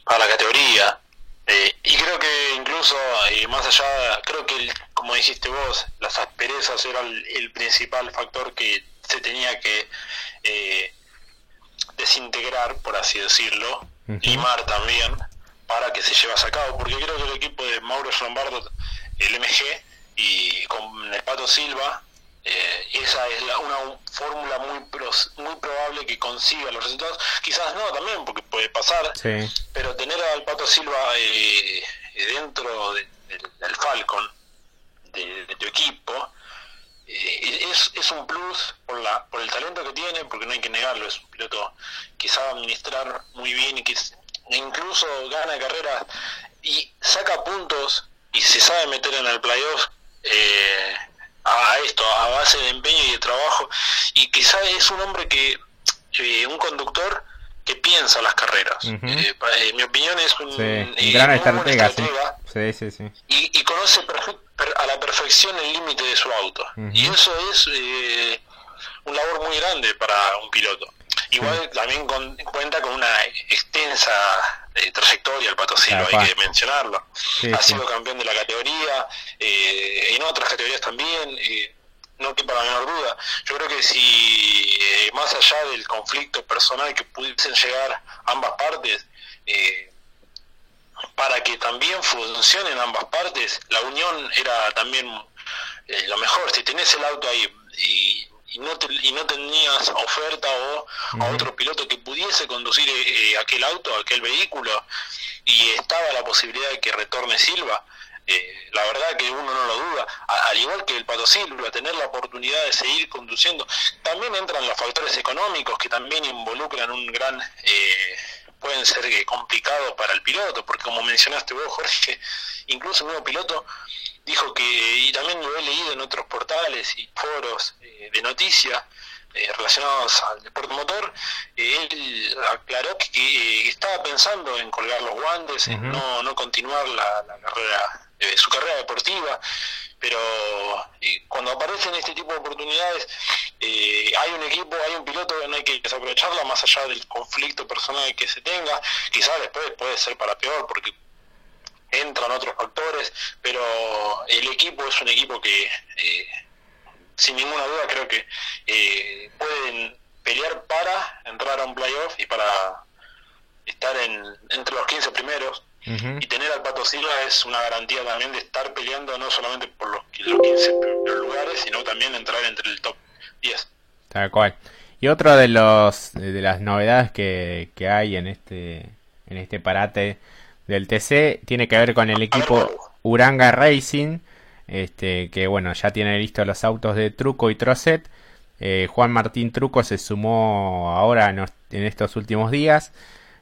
para la categoría. Eh, y creo que incluso, eh, más allá, creo que, como dijiste vos, las asperezas era el, principal factor que se tenía que desintegrar, por así decirlo, y Mar también, para que se llevase a cabo, porque creo que el equipo de Mauro Lombardo, el MG, y con el Pato Silva, eh, esa es una fórmula muy muy probable que consiga los resultados. Quizás no también, porque puede pasar, pero tener al Pato Silva eh, dentro del Falcon, de, tu equipo, eh, es, es un plus por, la, por el talento que tiene, porque no hay que negarlo, es un piloto que sabe administrar muy bien y que incluso gana carreras y saca puntos y se sabe meter en el playoff. Eh, a esto, a base de empeño y de trabajo. Y quizá es un hombre que, eh, un conductor que piensa las carreras. Eh, en mi opinión es un, eh, gran estratega, Y, conoce a la perfección el límite de su auto. Y eso es un labor muy grande para un piloto. Igual también cuenta con una extensa eh, trayectoria el Pato Silva, hay que mencionarlo. ha sido campeón de la categoría, eh, en otras categorías también, eh, no quepa la menor duda. Yo creo que si más allá del conflicto personal que pudiesen llegar ambas partes, para que también funcionen ambas partes, la unión era también lo mejor. Si tenés el auto ahí y y no, y no tenías oferta o a otro piloto que pudiese conducir eh, eh, aquel auto, aquel vehículo, y estaba la posibilidad de que retorne Silva, eh, la verdad que uno no lo duda, al igual que el Pato Silva, tener la oportunidad de seguir conduciendo. También entran los factores económicos que también involucran un gran... pueden ser complicados para el piloto, porque como mencionaste vos, Jorge, incluso un nuevo piloto dijo que, y también lo he leído en otros portales y foros eh, de noticias eh, relacionados al deporte motor, eh, él aclaró que, estaba pensando en colgar los guantes, en no, no continuar la, carrera, su carrera deportiva, pero cuando aparecen este tipo de oportunidades, hay un equipo, hay un piloto que no hay que desaprovecharla más allá del conflicto personal que se tenga, quizás después puede ser para peor, porque entran otros factores, pero el equipo es un equipo que, eh, sin ninguna duda, creo que eh, pueden pelear para entrar a un playoff y para estar en, entre los 15 primeros. Y tener al Pato Silva es una garantía también de estar peleando no solamente por los, los 15 lugares, sino también entrar entre el top 10. Tal cual. Y otro de los de las novedades que, que hay en este en este parate del TC tiene que ver con el equipo Uranga Racing, este, que bueno, ya tiene listos los autos de Truco y Trocet. Eh, Juan Martín Truco se sumó ahora en, estos últimos días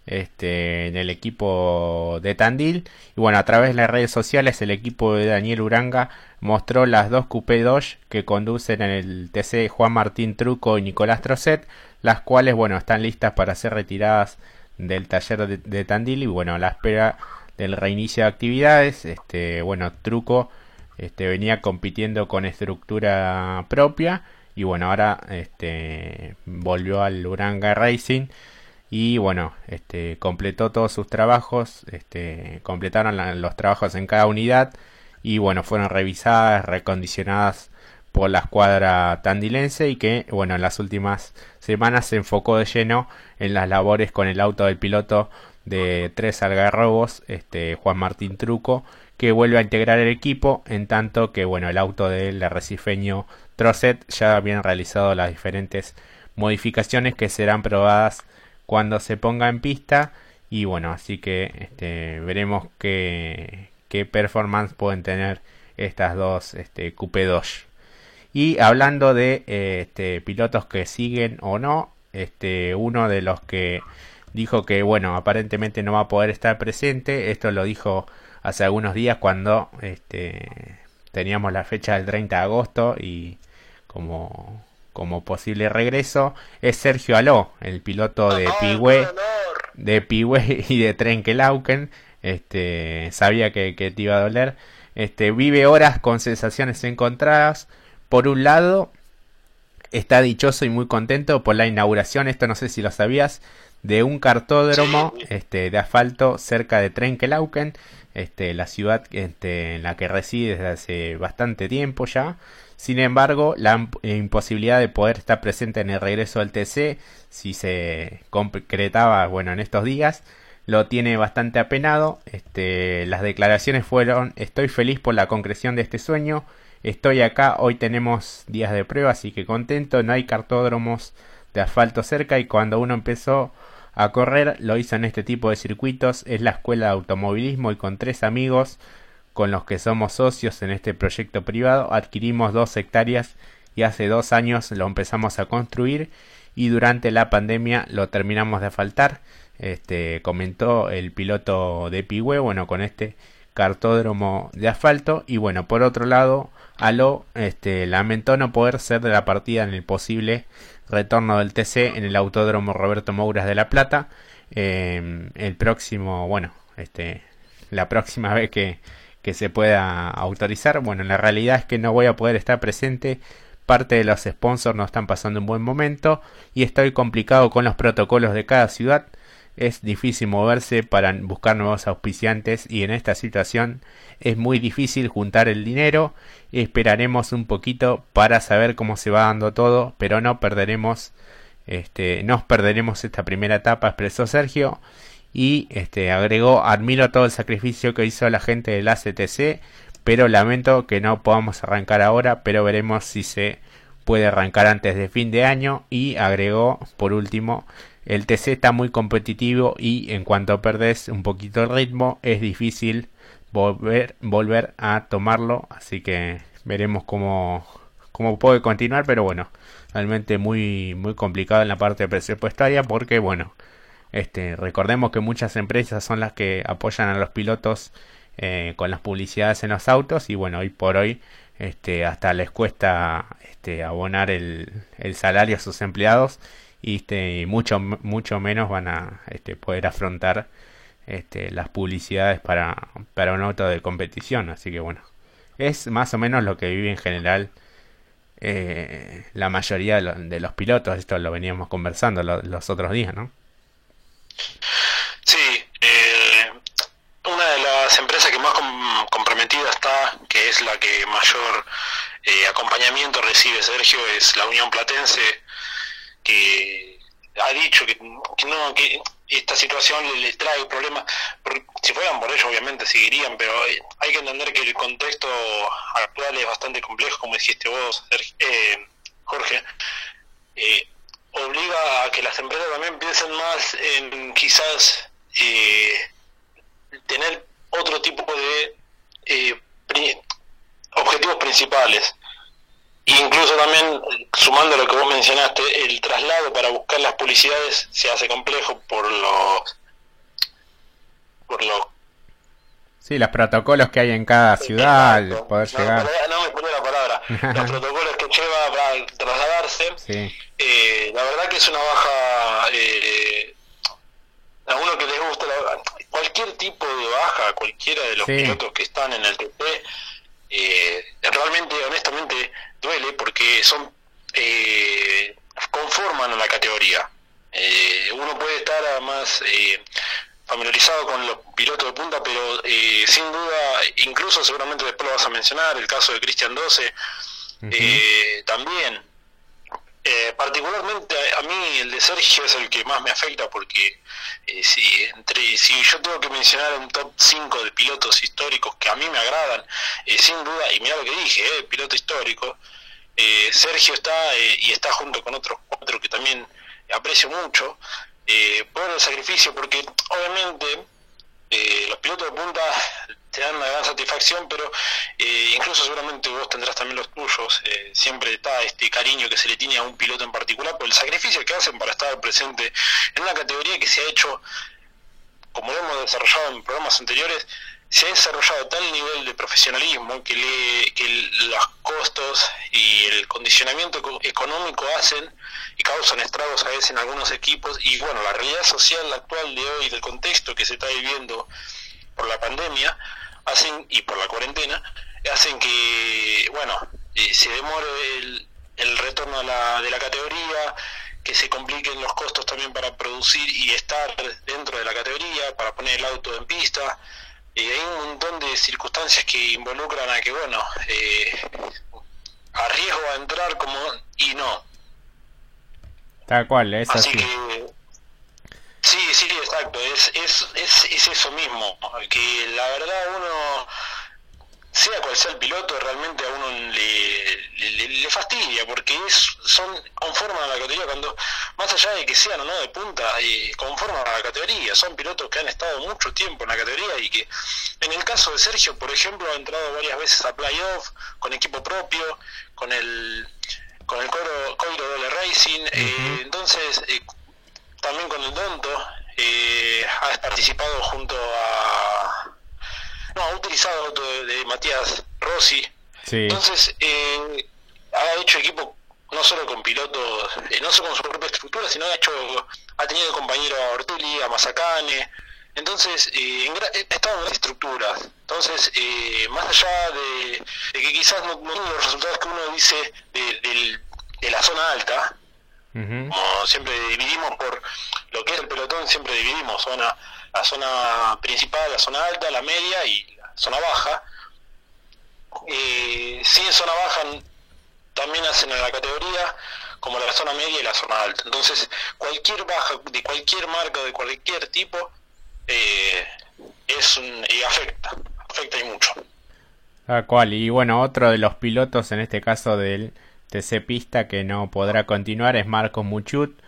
este, en el equipo de Tandil. Y bueno, a través de las redes sociales el equipo de Daniel Uranga mostró las dos Coupé Dodge que conducen en el TC Juan Martín Truco y Nicolás Trocet, las cuales bueno, están listas para ser retiradas del taller de, Tandil y bueno, a la espera del reinicio de actividades, este, bueno, Truco este, venía compitiendo con estructura propia y bueno, ahora este, volvió al Uranga Racing y bueno, este, completó todos sus trabajos, este, completaron los trabajos en cada unidad y bueno, fueron revisadas, recondicionadas por la escuadra tandilense y que, bueno, en las últimas semanas se enfocó de lleno en las labores con el auto del piloto de tres algarrobos, este Juan Martín Truco, que vuelve a integrar el equipo, en tanto que, bueno, el auto del arrecifeño Trocet ya habían realizado las diferentes modificaciones que serán probadas cuando se ponga en pista y bueno, así que este, veremos qué, qué performance pueden tener estas dos este, Coupe 2. Y hablando de este, pilotos que siguen o no, este, uno de los que dijo que, bueno, aparentemente no va a poder estar presente, esto lo dijo hace algunos días cuando este, teníamos la fecha del 30 de agosto y como, como posible regreso, es Sergio Aló, el piloto de Pigüe de Piwe y de Trenkelauken. Este, sabía que, te iba a doler. Este, vive horas con sensaciones encontradas. Por un lado, está dichoso y muy contento por la inauguración, esto no sé si lo sabías, de un cartódromo este, de asfalto cerca de Trenkelauken, este, la ciudad este, en la que reside desde hace bastante tiempo ya. Sin embargo, la imposibilidad de poder estar presente en el regreso del TC, si se concretaba, bueno, en estos días, lo tiene bastante apenado. Este, las declaraciones fueron: Estoy feliz por la concreción de este sueño. Estoy acá, hoy tenemos días de prueba, así que contento. No hay cartódromos de asfalto cerca y cuando uno empezó a correr lo hizo en este tipo de circuitos. Es la escuela de automovilismo y con tres amigos con los que somos socios en este proyecto privado, adquirimos dos hectáreas y hace dos años lo empezamos a construir y durante la pandemia lo terminamos de faltar. Este, comentó el piloto de Pigüe, bueno, con este cartódromo de asfalto. Y bueno, por otro lado, Aló este, lamentó no poder ser de la partida en el posible retorno del TC en el autódromo Roberto Mouras de La Plata. Eh, el próximo, bueno, este, la próxima vez que, que se pueda autorizar. Bueno, la realidad es que no voy a poder estar presente. Parte de los sponsors no están pasando un buen momento y estoy complicado con los protocolos de cada ciudad. Es difícil moverse para buscar nuevos auspiciantes y en esta situación es muy difícil juntar el dinero. Esperaremos un poquito para saber cómo se va dando todo, pero no perderemos este, nos perderemos esta primera etapa, expresó Sergio y este, agregó admiro todo el sacrificio que hizo la gente del ACTC, pero lamento que no podamos arrancar ahora, pero veremos si se puede arrancar antes de fin de año y agregó por último el TC está muy competitivo y en cuanto perdes un poquito el ritmo es difícil volver, volver a tomarlo, así que veremos cómo, cómo puede continuar, pero bueno, realmente muy, muy complicado en la parte presupuestaria porque bueno, este, recordemos que muchas empresas son las que apoyan a los pilotos eh, con las publicidades en los autos y bueno, hoy por hoy este, hasta les cuesta este, abonar el, salario a sus empleados y este, mucho, mucho menos van a este, poder afrontar este, las publicidades para, un auto de competición. Así que bueno, es más o menos lo que vive en general eh, la mayoría de, los pilotos. Esto lo veníamos conversando los otros días, ¿no? Sí, eh, una de las empresas que más comprometida está, que es la que mayor eh, acompañamiento recibe Sergio, es la Unión Platense, que ha dicho que, no, que esta situación le, trae problemas. Si fueran por ello, obviamente seguirían, pero hay que entender que el contexto actual es bastante complejo, como dijiste vos, eh, Jorge. Eh, obliga a que las empresas también piensen más en quizás eh, tener otro tipo de eh, objetivos principales. incluso también, sumando lo que vos mencionaste, el traslado para buscar las publicidades se hace complejo por los... Por los Sí, los protocolos que hay en cada ciudad, poder llegar. No, me pone la palabra. los protocolos que lleva para trasladarse. Sí eh, la verdad que es una baja eh, a uno que les gusta cualquier tipo de baja cualquiera de los pilotos que están en el TP eh, realmente honestamente duele porque son eh, conforman a la categoría uno puede estar más familiarizado con los pilotos de punta pero sin duda incluso seguramente después lo vas a mencionar el caso de Cristian 12 eh, también. Eh, particularmente a, mí el de Sergio es el que más me afecta porque eh, si, entre, si yo tengo que mencionar un top 5 de pilotos históricos que a mí me agradan, sin duda, y mira lo que dije, piloto histórico, Sergio está y está junto con otros cuatro que también aprecio mucho por el sacrificio, porque obviamente los pilotos de punta te dan una gran satisfacción, pero eh, incluso seguramente vos tendrás también los tuyos. Eh, siempre está este cariño que se le tiene a un piloto en particular por el sacrificio que hacen para estar presente en una categoría que se ha hecho, como lo hemos desarrollado en programas anteriores, se ha desarrollado tal nivel de profesionalismo que, le, que los costos y el condicionamiento económico hacen y causan estragos a veces en algunos equipos y bueno, la realidad social actual de hoy, del contexto que se está viviendo por la pandemia, hacen, y por la cuarentena, hacen que, bueno, eh, se demore el, el retorno a la, de la categoría, que se compliquen los costos también para producir y estar dentro de la categoría, para poner el auto en pista. Y hay un montón de circunstancias que involucran a que, bueno, eh, arriesgo a entrar como y no. Tal cual, es así. así. Que, Sí, sí, exacto, es, es, es, es eso mismo, que la verdad uno, sea cual sea el piloto, realmente a uno le, le, fastidia, porque es, son conforman a la categoría, cuando más allá de que sean o no de punta, eh, conforman a la categoría, son pilotos que han estado mucho tiempo en la categoría y que en el caso de Sergio, por ejemplo, ha entrado varias veces a playoff, con equipo propio, con el con el Coiro, Coiro Racing, eh, entonces... Eh, también con el Donto, eh, ha participado junto a... No, ha utilizado auto de, Matías Rossi. Entonces, eh, ha hecho equipo no solo con pilotos, eh, no solo con su propia estructura, sino ha hecho ha tenido compañero a Ortelli, a Mazacane, entonces eh, en, estado en estructuras. Entonces, eh, más allá de, que quizás no, no los resultados que uno dice de, de la zona alta, como siempre dividimos por lo que es el pelotón, siempre dividimos zona, la zona principal, la zona alta, la media y la zona baja. Eh, si en zona baja también hacen en la categoría como la zona media y la zona alta. Entonces, cualquier baja de cualquier marca, de cualquier tipo, eh, es un, y afecta, afecta y mucho. Tal cual, y bueno, otro de los pilotos en este caso del TC Pista que no podrá continuar es Marcos Muchut.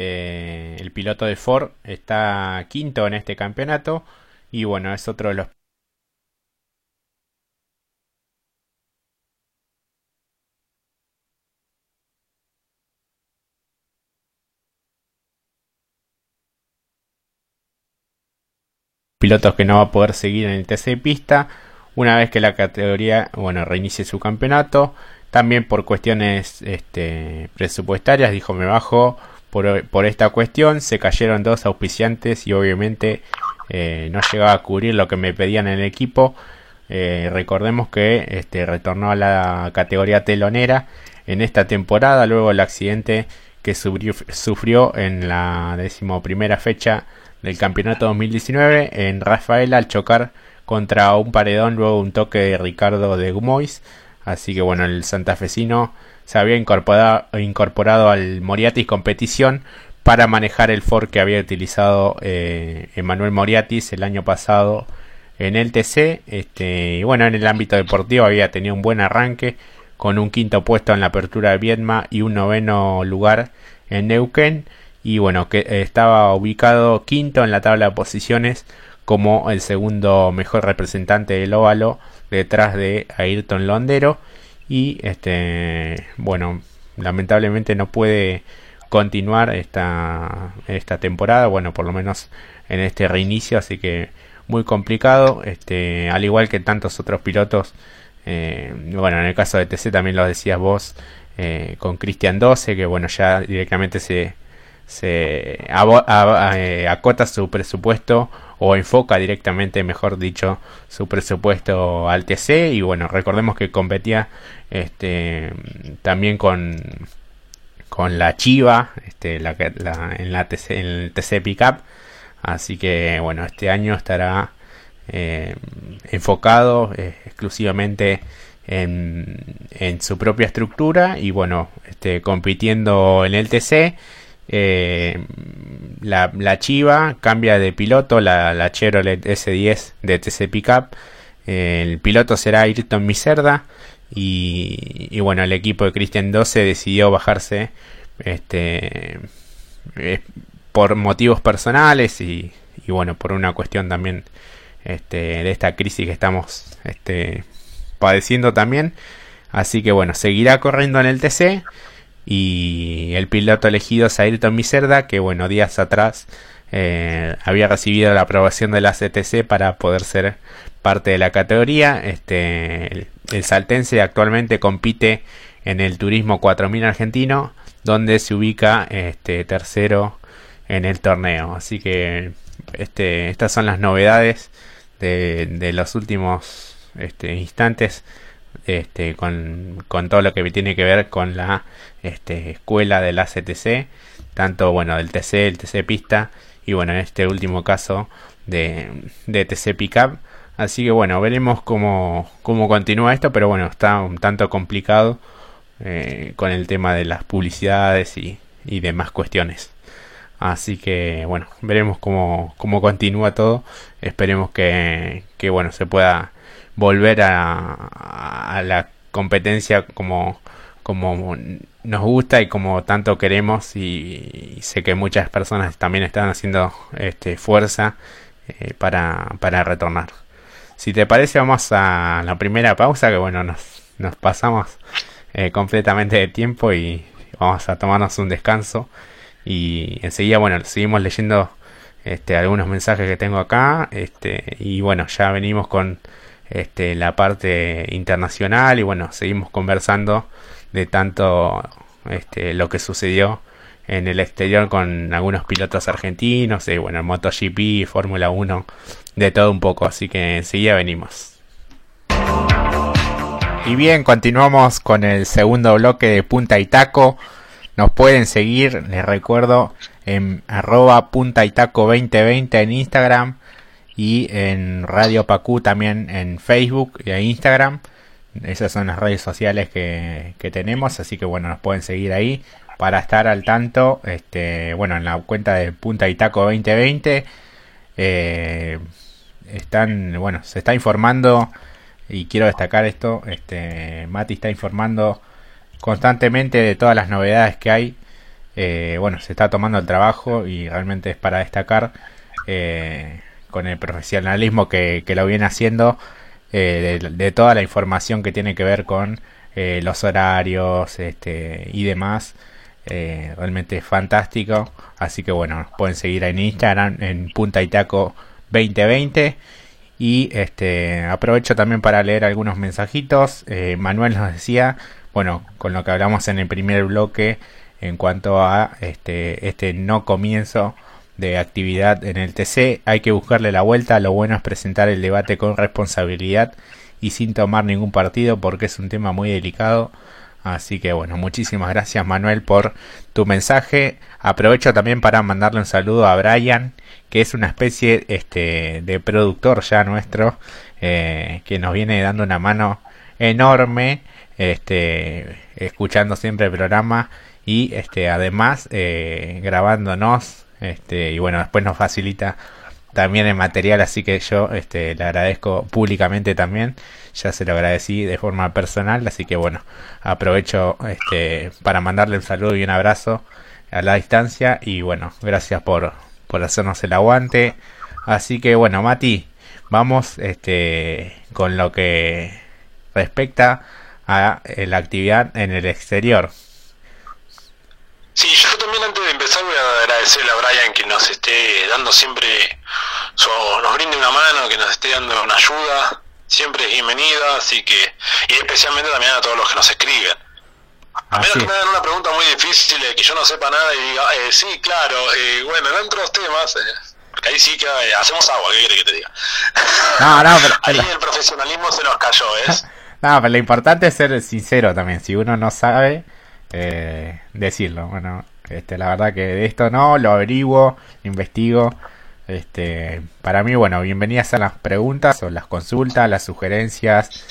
Eh, el piloto de Ford está quinto en este campeonato y bueno, es otro de los pilotos que no va a poder seguir en el TC Pista una vez que la categoría bueno reinicie su campeonato. También por cuestiones este, presupuestarias dijo me bajo por, esta cuestión. Se cayeron dos auspiciantes y obviamente eh, no llegaba a cubrir lo que me pedían en el equipo. Eh, recordemos que este, retornó a la categoría telonera en esta temporada luego el accidente que sufrió, sufrió en la decimoprimera fecha del campeonato 2019 en Rafael al chocar contra un paredón luego un toque de Ricardo de Gumois Así que bueno, el santafesino se había incorporado, incorporado al Moriatis competición para manejar el Ford que había utilizado eh, Emanuel Moriatis el año pasado en el TC. Este, y bueno, en el ámbito deportivo había tenido un buen arranque con un quinto puesto en la apertura de Viedma y un noveno lugar en Neuquén. Y bueno, que estaba ubicado quinto en la tabla de posiciones como el segundo mejor representante del óvalo detrás de Ayrton Londero y este bueno lamentablemente no puede continuar esta, esta temporada bueno por lo menos en este reinicio así que muy complicado este al igual que tantos otros pilotos eh, bueno en el caso de TC también lo decías vos eh, con Cristian 12 que bueno ya directamente se se eh, acota su presupuesto o enfoca directamente, mejor dicho, su presupuesto al TC y bueno, recordemos que competía este también con con la Chiva, este, la, en la TC, en el TC Pickup, así que bueno, este año estará eh, enfocado eh, exclusivamente en, en su propia estructura y bueno, este, compitiendo en el TC. Eh, la, la, Chiva cambia de piloto, la, la Chevrolet S10 de TC Pickup. el piloto será Ayrton Miserda. Y, y, bueno, el equipo de Christian 12 decidió bajarse este, eh, por motivos personales y, y, bueno, por una cuestión también este, de esta crisis que estamos este, padeciendo también. Así que bueno, seguirá corriendo en el TC. Y el piloto elegido es Ayrton Miserda, que bueno, días atrás eh, había recibido la aprobación de la CTC para poder ser parte de la categoría. Este, el, saltense actualmente compite en el Turismo 4000 argentino, donde se ubica este, tercero en el torneo. Así que este, estas son las novedades de, los últimos este, instantes este, con, todo lo que tiene que ver con la este, escuela de la CTC, tanto bueno del TC, el TC Pista y bueno en este último caso de, de TC Pickup. Así que bueno, veremos cómo, cómo continúa esto, pero bueno, está un tanto complicado eh, con el tema de las publicidades y, y demás cuestiones. Así que bueno, veremos cómo, cómo continúa todo. Esperemos que, que bueno, se pueda volver a, la competencia como, como nos gusta y como tanto queremos y, sé que muchas personas también están haciendo este, fuerza eh, para, para retornar. Si te parece vamos a la primera pausa que bueno nos, nos pasamos eh, completamente de tiempo y vamos a tomarnos un descanso y enseguida bueno seguimos leyendo este, algunos mensajes que tengo acá este, y bueno ya venimos con este, la parte internacional y bueno, seguimos conversando de tanto este, lo que sucedió en el exterior con algunos pilotos argentinos, y bueno, MotoGP, Fórmula 1, de todo un poco, así que enseguida venimos. Y bien, continuamos con el segundo bloque de Punta y Taco. Nos pueden seguir, les recuerdo, en arroba punta y taco 2020 en Instagram y en Radio Pacú también en Facebook en Instagram. Esas son las redes sociales que, tenemos, así que bueno, nos pueden seguir ahí para estar al tanto. Este, bueno, en la cuenta de Punta y Taco 2020 eh, están, bueno, se está informando y quiero destacar esto. Este, Mati está informando constantemente de todas las novedades que hay. Eh, bueno, se está tomando el trabajo y realmente es para destacar. Eh, con el profesionalismo que, lo viene haciendo, eh, de, toda la información que tiene que ver con eh, los horarios este, y demás. Eh, realmente fantástico. Así que bueno, pueden seguir en Instagram en Punta y Taco 2020. Y este aprovecho también para leer algunos mensajitos. Manuel nos decía, bueno, con lo que hablamos en el primer bloque en cuanto a este, este no comienzo de actividad en el TC, hay que buscarle la vuelta, lo bueno es presentar el debate con responsabilidad y sin tomar ningún partido porque es un tema muy delicado. Así que bueno, muchísimas gracias Manuel por tu mensaje. Aprovecho también para mandarle un saludo a Brian, que es una especie este, de productor ya nuestro, eh, que nos viene dando una mano enorme, este, escuchando siempre el programa y este, además eh, grabándonos este, y bueno, después nos facilita también el material, así que yo este, le agradezco públicamente también. Ya se lo agradecí de forma personal, así que bueno, aprovecho este, para mandarle un saludo y un abrazo a la distancia. Y bueno, gracias por, por hacernos el aguante. Así que bueno, Mati, vamos este, con lo que respecta a la actividad en el exterior. Sí, yo también antes de empezar voy a agradecerle a Brian que nos esté dando siempre, su, nos brinde una mano, que nos esté dando una ayuda, siempre es bienvenida, así que, y especialmente también a todos los que nos escriben. A menos que me hagan una pregunta muy difícil de que yo no sepa nada y diga, eh, sí, claro, eh, bueno, de los temas, eh, porque ahí sí que eh, hacemos agua, ¿qué quiere que te diga? No, no, pero... ahí el profesionalismo se nos cayó, ¿ves? no, pero lo importante es ser sincero también, si uno no sabe eh, decirlo. Bueno, este, la verdad que de esto no, lo averiguo, investigo. Este, para mí, bueno, bienvenidas a las preguntas o las consultas, las sugerencias,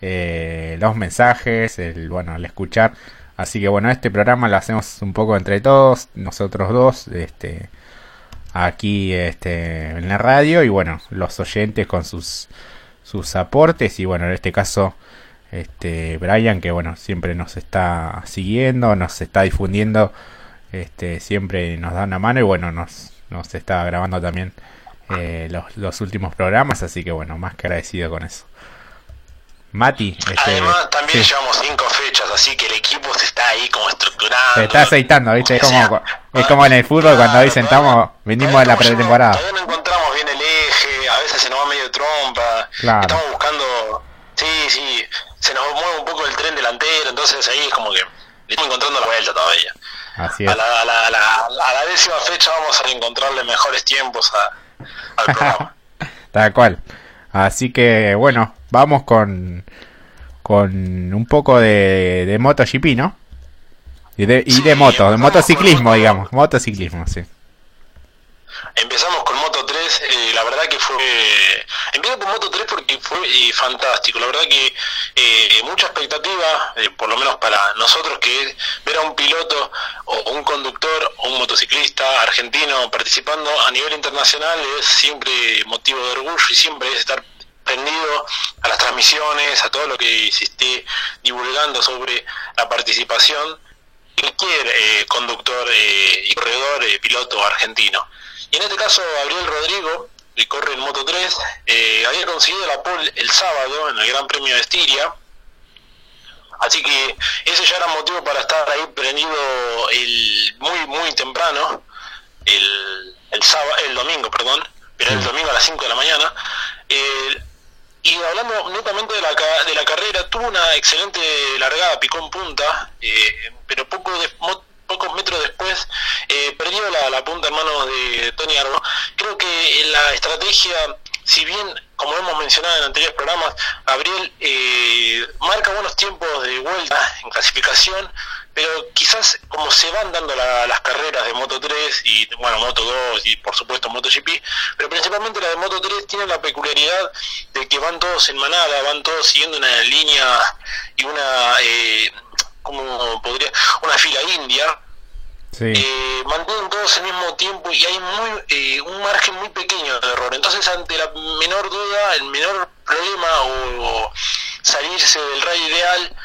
eh, los mensajes, el bueno, al escuchar. Así que bueno, este programa lo hacemos un poco entre todos, nosotros dos, este, aquí este, en la radio y bueno, los oyentes con sus, sus aportes y bueno, en este caso este Brian que bueno, siempre nos está siguiendo, nos está difundiendo, este, siempre nos da una mano y bueno, nos, nos está grabando también eh, los, los últimos programas, así que bueno, más que agradecido con eso. Mati. Este, Además, también llevamos cinco fechas, así que el equipo se está ahí como estructurando. Se está aceitando, ¿viste? Es como, es como en el fútbol cuando dicen estamos, venimos de la pretemporada. Todavía no encontramos bien el eje, a veces se nos va medio trompa. Claro. Estamos buscando. Sí, sí, se nos mueve un poco el tren delantero, entonces ahí es como que estamos encontrando la vuelta todavía. Así es. A, la, a, la, a, la, décima fecha vamos a encontrarle mejores tiempos al programa. Tal cual. Así que bueno, vamos con, con un poco de, de MotoGP, ¿no? Y de, y de moto, de motociclismo, digamos, motociclismo, sí. Empezamos con Moto 3, eh, la verdad que fue... Empiezo con Moto 3 porque fue eh, fantástico, la verdad que eh, mucha expectativa, eh, por lo menos para nosotros, que ver a un piloto o un conductor o un motociclista argentino participando a nivel internacional es siempre motivo de orgullo y siempre es estar prendido a las transmisiones, a todo lo que se esté divulgando sobre la participación cualquier conductor y corredor, piloto argentino. Y en este caso, Gabriel Rodrigo, que corre en Moto 3, eh, había conseguido la pole el sábado en el Gran Premio de Estiria. Así que ese ya era motivo para estar ahí prendido el, muy muy temprano, el, el, sábado, el domingo, perdón, pero el domingo a las 5 de la mañana. y hablando netamente de la, de la carrera, tuvo una excelente largada, picó en punta, eh, pero poco de, pocos metros después eh, perdió la, punta en manos de Tony Arbo. Creo que la estrategia, si bien, como hemos mencionado en anteriores programas, Gabriel eh, marca buenos tiempos de vuelta en clasificación, pero quizás como se van dando las carreras de Moto 3 y bueno, Moto 2 y por supuesto MotoGP, pero principalmente la de Moto 3 tiene la peculiaridad de que van todos en manada, van todos siguiendo una línea y una... Eh, como podría, una fila india, eh, mantienen todos al mismo tiempo y hay muy eh, un margen muy pequeño de error. Entonces, ante la menor duda, el menor problema o, salirse del rayo ideal,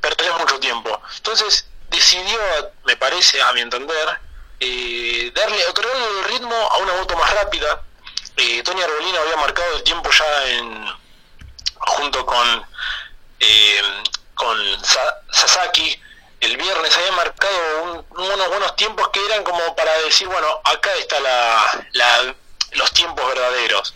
perder mucho tiempo. Entonces, decidió, me parece, a mi entender, eh, darle, otorgarle el ritmo a una moto más rápida. Eh, Tony Arbolino había marcado el tiempo ya en junto con con Sasaki el viernes había marcado unos buenos tiempos que eran como para decir, bueno, acá está la, los tiempos verdaderos.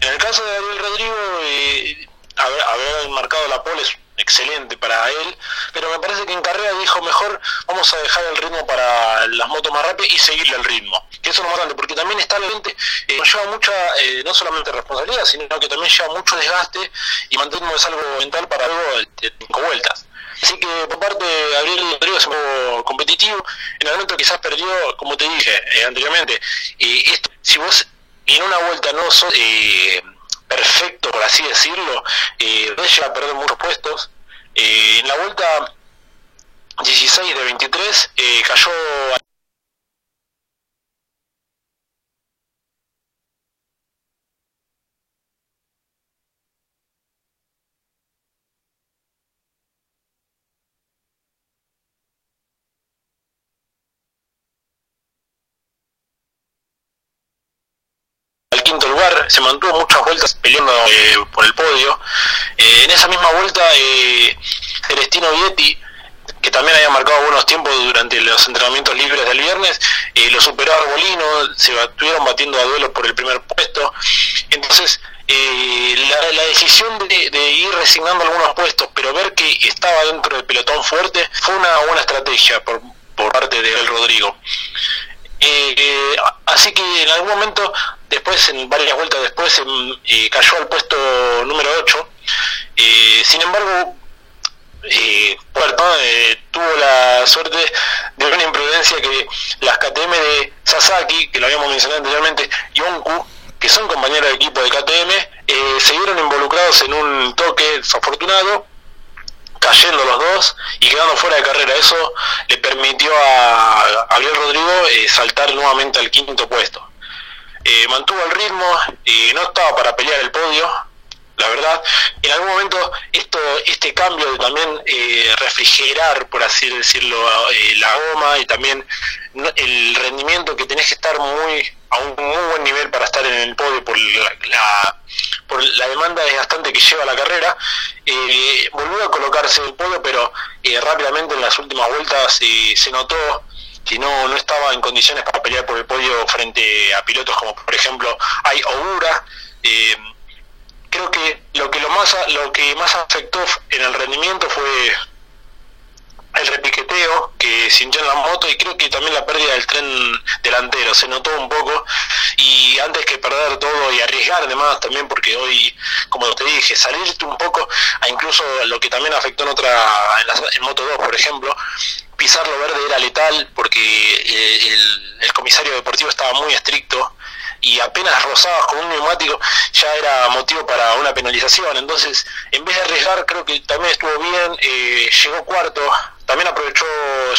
En el caso de Gabriel Rodrigo, eh, haber, marcado la pole excelente para él, pero me parece que en carrera dijo mejor vamos a dejar el ritmo para las motos más rápidas y seguirle el ritmo, que eso es lo grande, porque también está la gente, eh, lleva mucha, eh, no solamente responsabilidad, sino que también lleva mucho desgaste y mantenemos algo mental para algo de cinco vueltas. Así que por parte de Gabriel Rodrigo es un poco competitivo. En el momento quizás perdió, como te dije eh, anteriormente, esto, si vos en una vuelta no sos eh, perfecto, por así decirlo, eh, a perder muchos puestos. Eh, en la vuelta 16 de 23 eh, cayó quinto lugar, se mantuvo muchas vueltas peleando eh, por el podio. Eh, en esa misma vuelta, eh, Celestino Vietti, que también había marcado buenos tiempos durante los entrenamientos libres del viernes, eh, lo superó Arbolino, se estuvieron batiendo a duelo por el primer puesto. Entonces, la, la, decisión de, ir resignando algunos puestos, pero ver que estaba dentro del pelotón fuerte, fue una buena estrategia por, parte de El Rodrigo. Así que en algún momento, después, en varias vueltas después, eh, cayó al puesto número 8. Eh, sin embargo, eh, tuvo la suerte de una imprudencia que las KTM de Sasaki, que lo habíamos mencionado anteriormente, y Onku, que son compañeros de equipo de KTM, se vieron involucrados en un toque desafortunado, cayendo los dos y quedando fuera de carrera. Eso le permitió a Gabriel Rodrigo saltar nuevamente al quinto puesto. Eh, mantuvo el ritmo y no estaba para pelear el podio, la verdad. En algún momento esto, este cambio de también eh, refrigerar, por así decirlo, eh, la goma y también el rendimiento que tenés que estar muy a un muy buen nivel para estar en el podio por la, por la demanda desgastante que lleva la carrera, eh, volvió a colocarse en el podio, pero rápidamente en las últimas vueltas se notó que no, no estaba en condiciones para pelear por el podio frente a pilotos como por ejemplo hay Ogura. Eh, creo que lo que lo más lo que más afectó en el rendimiento fue el repiqueteo que sintió en la moto y creo que también la pérdida del tren delantero se notó un poco y antes que perder todo y arriesgar además también porque hoy como te dije salirte un poco a incluso lo que también afectó en otra en, moto 2 por ejemplo pisar lo verde era letal porque eh, el, el comisario deportivo estaba muy estricto y apenas rozabas con un neumático ya era motivo para una penalización. Entonces, en vez de arriesgar, creo que también estuvo bien, eh, llegó cuarto, también aprovechó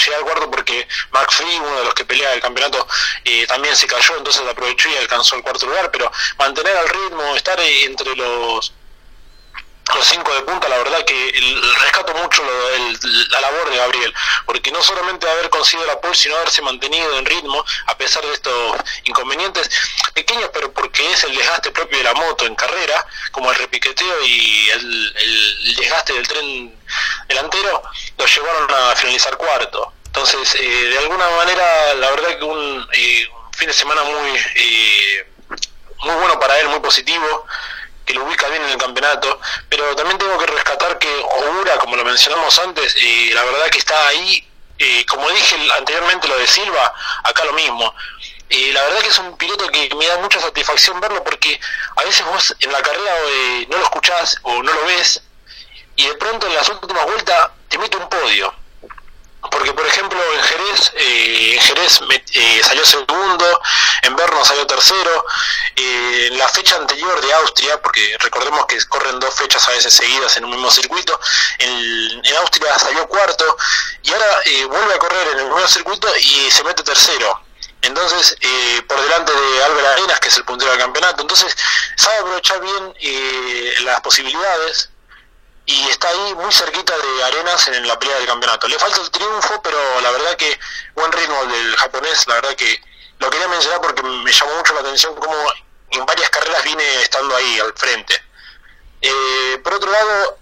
llegar cuarto porque McFree, uno de los que pelea el campeonato, eh, también se cayó, entonces aprovechó y alcanzó el cuarto lugar, pero mantener el ritmo, estar entre los los cinco de punta, la verdad que rescato mucho la labor de Gabriel, porque no solamente haber conseguido la pole, sino haberse mantenido en ritmo a pesar de estos inconvenientes pequeños, pero porque es el desgaste propio de la moto en carrera, como el repiqueteo y el, desgaste del tren delantero, lo llevaron a finalizar cuarto. Entonces, eh, de alguna manera, la verdad que un, eh, fin de semana muy, eh, muy bueno para él, muy positivo que lo ubica bien en el campeonato, pero también tengo que rescatar que Ogura, como lo mencionamos antes, eh, la verdad que está ahí, eh, como dije anteriormente lo de Silva, acá lo mismo. Eh, la verdad que es un piloto que me da mucha satisfacción verlo porque a veces vos en la carrera no lo escuchás o no lo ves y de pronto en las últimas vueltas te mete un podio porque por ejemplo en Jerez eh, en Jerez eh, salió segundo en Berno salió tercero. Eh, en la fecha anterior de Austria porque recordemos que corren dos fechas a veces seguidas en un mismo circuito en, Austria salió cuarto y ahora vuelve a correr en el mismo circuito y se mete tercero. Entonces por delante de Álvaro Arenas que es el puntero del campeonato. Entonces sabe aprovechar bien las posibilidades y está ahí muy cerquita de Arenas en la pelea del campeonato. Le falta el triunfo, pero la verdad que buen ritmo del japonés, la verdad que lo quería mencionar porque me llamó mucho la atención cómo en varias carreras viene estando ahí al frente. Eh, por otro lado,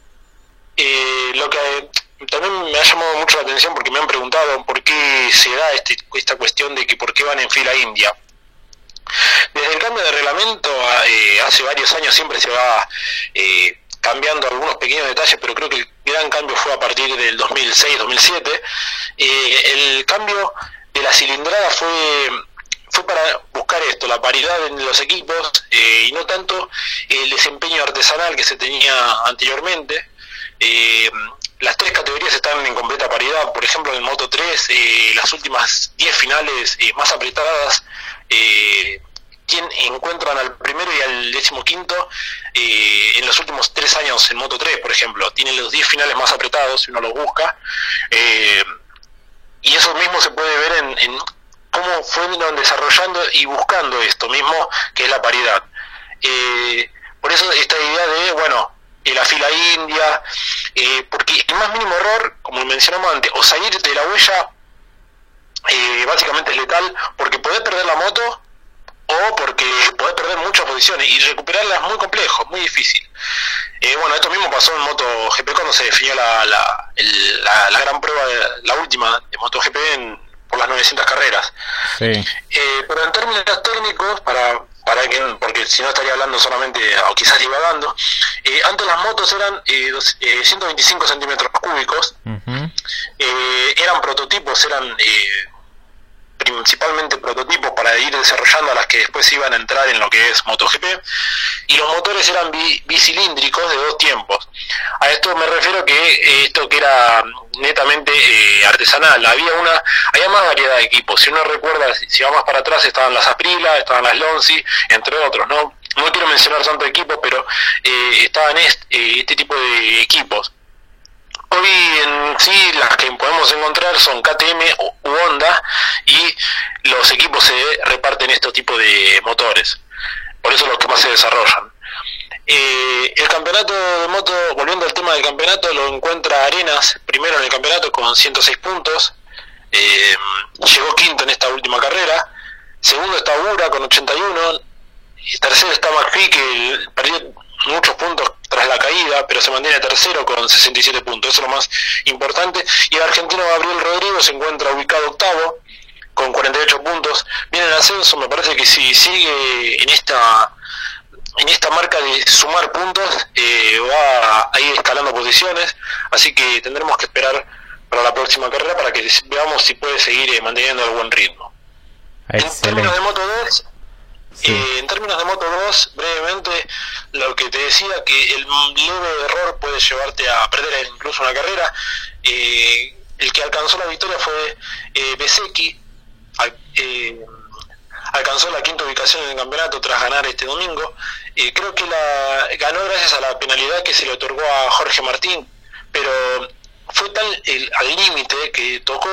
eh, lo que también me ha llamado mucho la atención porque me han preguntado por qué se da este, esta cuestión de que por qué van en fila india. Desde el cambio de reglamento eh, hace varios años siempre se va eh, cambiando algunos pequeños detalles, pero creo que el gran cambio fue a partir del 2006-2007. Eh, el cambio de la cilindrada fue fue para buscar esto, la paridad en los equipos eh, y no tanto el desempeño artesanal que se tenía anteriormente. Eh, las tres categorías están en completa paridad, por ejemplo en el Moto 3 las últimas 10 finales más apretadas quien encuentran al primero y al décimo quinto eh, en los últimos tres años en Moto 3, por ejemplo. Tienen los 10 finales más apretados si uno los busca. Eh, y eso mismo se puede ver en, cómo fueron desarrollando y buscando esto mismo, que es la paridad. Eh, por eso esta idea de, bueno, la fila india, porque el más mínimo error, como mencionamos antes, o salir de la huella, básicamente es letal, porque podés perder la moto o porque podés perder muchas posiciones y recuperarlas es muy complejo, muy difícil. Eh, bueno, esto mismo pasó en MotoGP cuando se definió la, la, la, gran prueba, la última de MotoGP en, por las 900 carreras. Eh, pero en términos técnicos, para, para que, porque si no estaría hablando solamente, o quizás divagando, eh, antes las motos eran 125 centímetros cúbicos, eran prototipos, eran principalmente prototipos para ir desarrollando a las que después iban a entrar en lo que es MotoGP, y los motores eran bicilíndricos de dos tiempos. A esto me refiero que eh, esto que era netamente eh, artesanal, había una, había más variedad de equipos, si uno recuerda, si va más para atrás estaban las Aprila, estaban las Lonzi, entre otros, ¿no? no quiero mencionar tanto equipos, pero eh, estaban este, este tipo de equipos. Hoy en sí las que podemos encontrar son KTM u Honda y los equipos se reparten estos tipos de motores. Por eso los que más se desarrollan. Eh, el campeonato de moto, volviendo al tema del campeonato, lo encuentra Arenas primero en el campeonato con 106 puntos. Eh, llegó quinto en esta última carrera. Segundo está Ura con 81. Y tercero está McPhee que perdió muchos puntos tras la caída, pero se mantiene tercero con 67 puntos, eso es lo más importante. Y el argentino Gabriel Rodrigo se encuentra ubicado octavo con 48 puntos. Viene en ascenso, me parece que si sigue en esta en esta marca de sumar puntos eh, va a ir escalando posiciones, así que tendremos que esperar para la próxima carrera para que veamos si puede seguir eh, manteniendo el buen ritmo. En términos de Moto 2, eh, en términos de Moto 2, brevemente, lo que te decía, que el leve error puede llevarte a perder incluso una carrera. Eh, el que alcanzó la victoria fue eh, eh, alcanzó la quinta ubicación en el campeonato tras ganar este domingo. creo que la ganó gracias a la penalidad que se le otorgó a Jorge Martín, pero fue tal el, al límite que tocó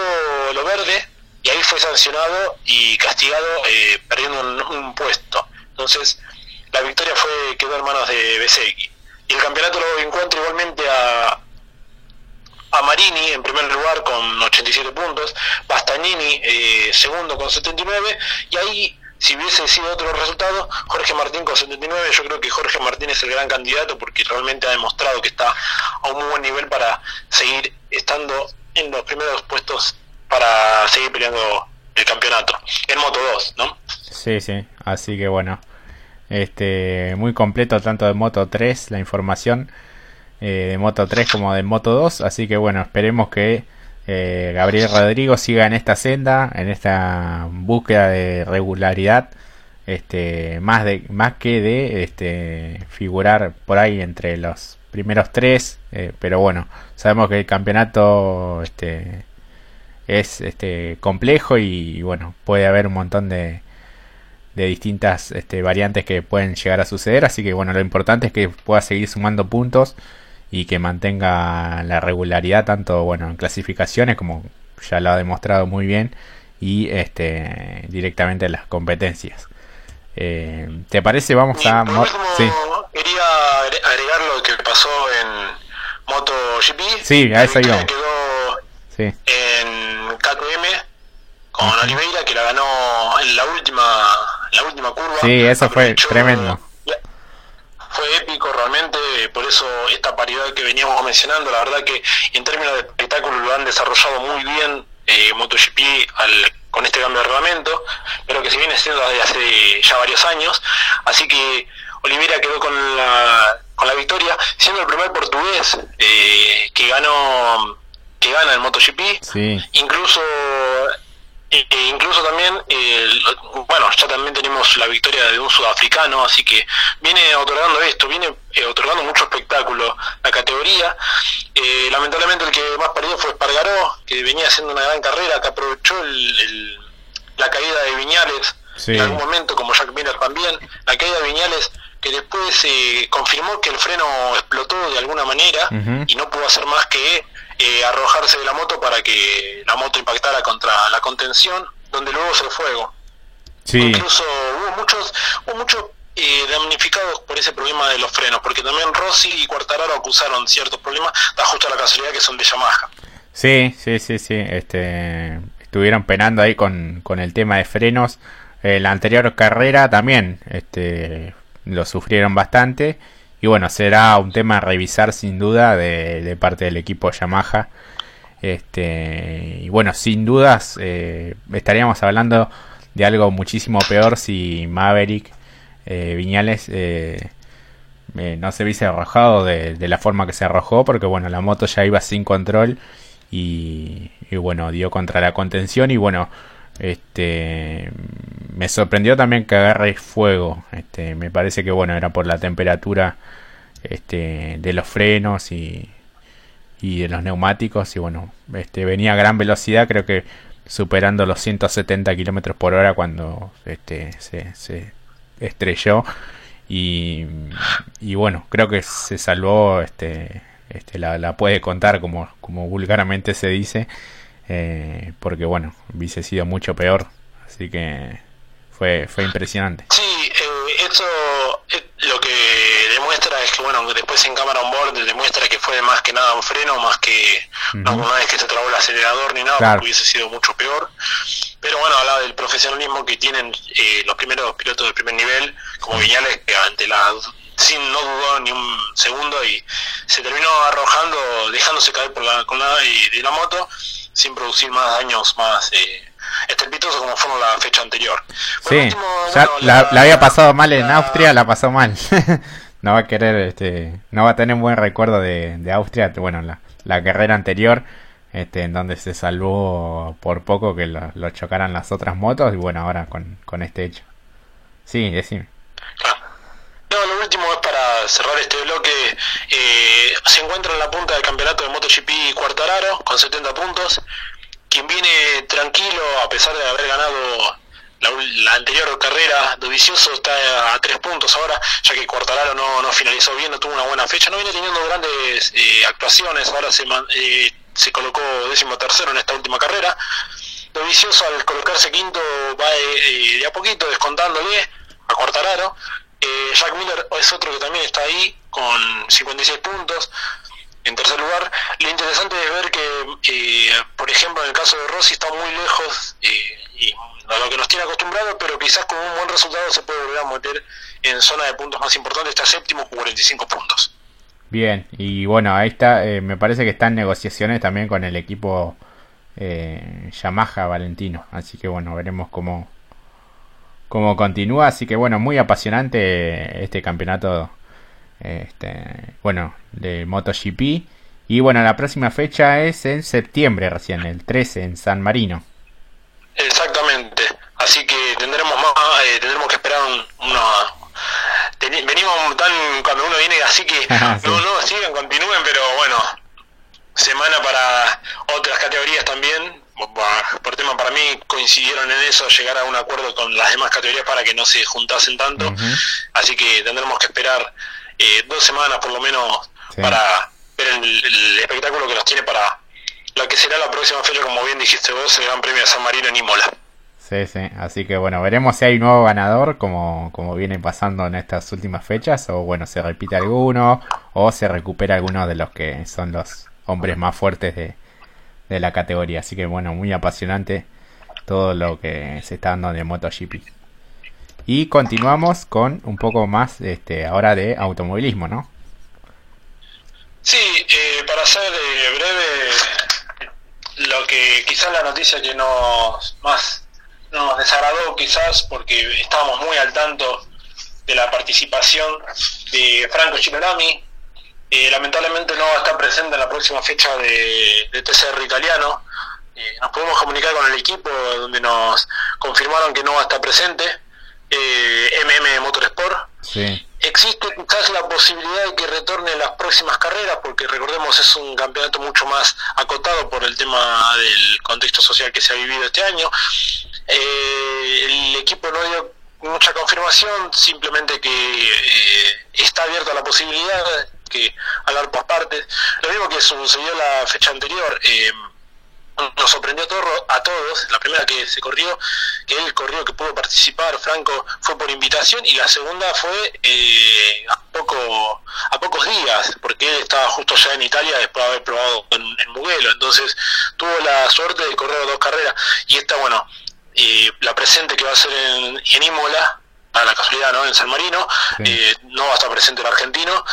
lo verde y ahí fue sancionado y castigado eh, perdiendo un, puesto. Entonces, la victoria fue quedó en manos de Besegui. Y el campeonato lo encuentra igualmente a, a Marini en primer lugar con 87 puntos, Bastagnini eh, segundo con 79, y ahí si hubiese sido otro resultado, Jorge Martín con 79, yo creo que Jorge Martín es el gran candidato porque realmente ha demostrado que está a un muy buen nivel para seguir estando en los primeros puestos para seguir peleando el campeonato en Moto 2, ¿no? Sí, sí, así que bueno, este muy completo tanto de Moto 3 la información eh, de Moto 3 como de Moto 2, así que bueno, esperemos que eh, Gabriel Rodrigo siga en esta senda, en esta búsqueda de regularidad, este más de más que de este figurar por ahí entre los primeros tres, eh, pero bueno, sabemos que el campeonato este es este complejo y, bueno, puede haber un montón de, de distintas este, variantes que pueden llegar a suceder, así que bueno, lo importante es que pueda seguir sumando puntos y que mantenga la regularidad tanto bueno en clasificaciones como ya lo ha demostrado muy bien y este directamente en las competencias. Eh, ¿Te parece? Vamos a... sí. Quería agregar lo que pasó en MotoGP. Sí, a eso iba. Sí. Con Oliveira que la ganó en la última la última curva. Sí, eso fue tremendo. Fue épico realmente, por eso esta paridad que veníamos mencionando, la verdad que en términos de espectáculo lo han desarrollado muy bien eh, MotoGP al, con este cambio de reglamento, pero que se viene haciendo desde hace ya varios años, así que Oliveira quedó con la, con la victoria, siendo el primer portugués eh, que ganó gana el MotoGP, incluso e incluso también, bueno, ya también tenemos la victoria de un sudafricano, así que viene otorgando esto, viene eh, otorgando mucho espectáculo la categoría. Eh, lamentablemente el que más perdió fue Espargaró, que venía haciendo una gran carrera, que aprovechó la caída de Viñales en algún momento, como Jack Miller también. La caída de Viñales que después se confirmó que el freno explotó de alguna manera y no pudo hacer más que eh, arrojarse de la moto para que la moto impactara contra la contención, donde luego se fuego. Incluso hubo muchos, hubo muchos eh, damnificados por ese problema de los frenos, porque también Rossi y Cuartararo acusaron ciertos problemas, da justo la casualidad que son de Yamaha. Sí, sí, sí, sí, este, estuvieron penando ahí con, con el tema de frenos. Eh, la anterior carrera también este, lo sufrieron bastante y bueno, será un tema a revisar sin duda de, parte del equipo Yamaha. Este, y bueno, sin dudas eh, estaríamos hablando de algo muchísimo peor si Maverick eh, Viñales eh, no se hubiese arrojado de, la forma que se arrojó, porque bueno, la moto ya iba sin control y, y bueno, dio contra la contención y bueno, este me sorprendió también que agarre fuego. Este, me parece que bueno, era por la temperatura este, de los frenos y, de los neumáticos. Y bueno, este, venía a gran velocidad, creo que superando los 170 kilómetros por hora cuando este, se, se estrelló. Y, bueno, creo que se salvó, este, este la, la puede contar como, como vulgarmente se dice, eh, porque bueno, hubiese sido mucho peor. Así que fue, fue impresionante. Sí, eh, esto eh, lo que demuestra es que, bueno, después en cámara on board demuestra que fue más que nada un freno, más que no una vez que se trabó el acelerador ni nada, porque hubiese sido mucho peor. Pero bueno, hablaba del profesionalismo que tienen eh, los primeros pilotos de primer nivel, como Viñales, que ante la sin no dudó ni un segundo y se terminó arrojando, dejándose caer por la colada de la moto sin producir más daños más eh, estrepitosos como fueron la fecha anterior. sí, ya la, había pasado mal en Austria, la pasó mal. no va a querer, este, no va a tener un buen recuerdo de, de Austria, bueno, la, la carrera anterior este, en donde se salvó por poco que lo, chocaran las otras motos y bueno, ahora con, con este hecho. Sí, decime. Es cerrar este bloque. Eh, se encuentra en la punta del campeonato de MotoGP Cuartararo con 70 puntos. Quien viene tranquilo a pesar de haber ganado la, anterior carrera, Dovicioso está a, tres puntos ahora, ya que Cuartararo no, finalizó bien, no tuvo una buena fecha, no viene teniendo grandes eh, actuaciones, ahora se, eh, se colocó décimo tercero en esta última carrera. Dovicioso al colocarse quinto va eh, de a poquito descontándole a Cuartararo. Eh, Jack Miller es otro que también está ahí con 56 puntos. En tercer lugar, lo interesante es ver que, eh, por ejemplo, en el caso de Rossi está muy lejos y a lo que nos tiene acostumbrados, pero quizás con un buen resultado se puede volver a meter en zona de puntos más importantes. Está séptimo con 45 puntos. Bien, y bueno, ahí está, eh, me parece que está en negociaciones también con el equipo eh, Yamaha Valentino, así que bueno, veremos cómo, cómo continúa, así que bueno, muy apasionante este campeonato, este, bueno, de MotoGP, y bueno, la próxima fecha es en septiembre recién, el 13 en San Marino. Exactamente, así que tendremos más, eh, tendremos que esperar una, venimos tan cuando uno viene así que no, no, sigan, continúen, pero bueno, semana para otras categorías también. Por tema para mí coincidieron en eso, llegar a un acuerdo con las demás categorías para que no se juntasen tanto. Así que tendremos que esperar eh, dos semanas por lo menos para ver el, espectáculo que nos tiene para lo que será la próxima fecha, como bien dijiste vos, el Gran Premio de San Marino en Imola. Sí, sí. Así que bueno, veremos si hay un nuevo ganador, como, como viene pasando en estas últimas fechas, o bueno, se repite alguno, o se recupera alguno de los que son los hombres más fuertes de, de la categoría. Así que bueno, muy apasionante todo lo que se está dando de MotoGP. Y continuamos con un poco más este ahora de automovilismo, ¿no? Sí, eh, para ser eh, breve, lo que quizás la noticia que nos más nos desagradó quizás porque estábamos muy al tanto de la participación de Franco Girolami. Eh, lamentablemente no va a estar presente en la próxima fecha de, TCR italiano. Eh, nos pudimos comunicar con el equipo donde nos confirmaron que no va a estar presente. MM Motorsport. Sí. Existe quizás la posibilidad de que retorne en las próximas carreras, porque recordemos es un campeonato mucho más acotado por el tema del contexto social que se ha vivido este año. Eh, el equipo no dio mucha confirmación, simplemente que eh, está abierto a la posibilidad que hablar por partes. Lo mismo que sucedió la fecha anterior. Eh, nos sorprendió a todos, la primera que se corrió, que él corrió, que pudo participar, Franco, fue por invitación, y la segunda fue eh, a, poco, a pocos días, porque él estaba justo ya en Italia después de haber probado en, en Mugello, entonces tuvo la suerte de correr dos carreras, y esta, bueno, y la presente que va a ser en, en Imola, a la casualidad, ¿no? En San Marino, eh, no va a estar presente el argentino,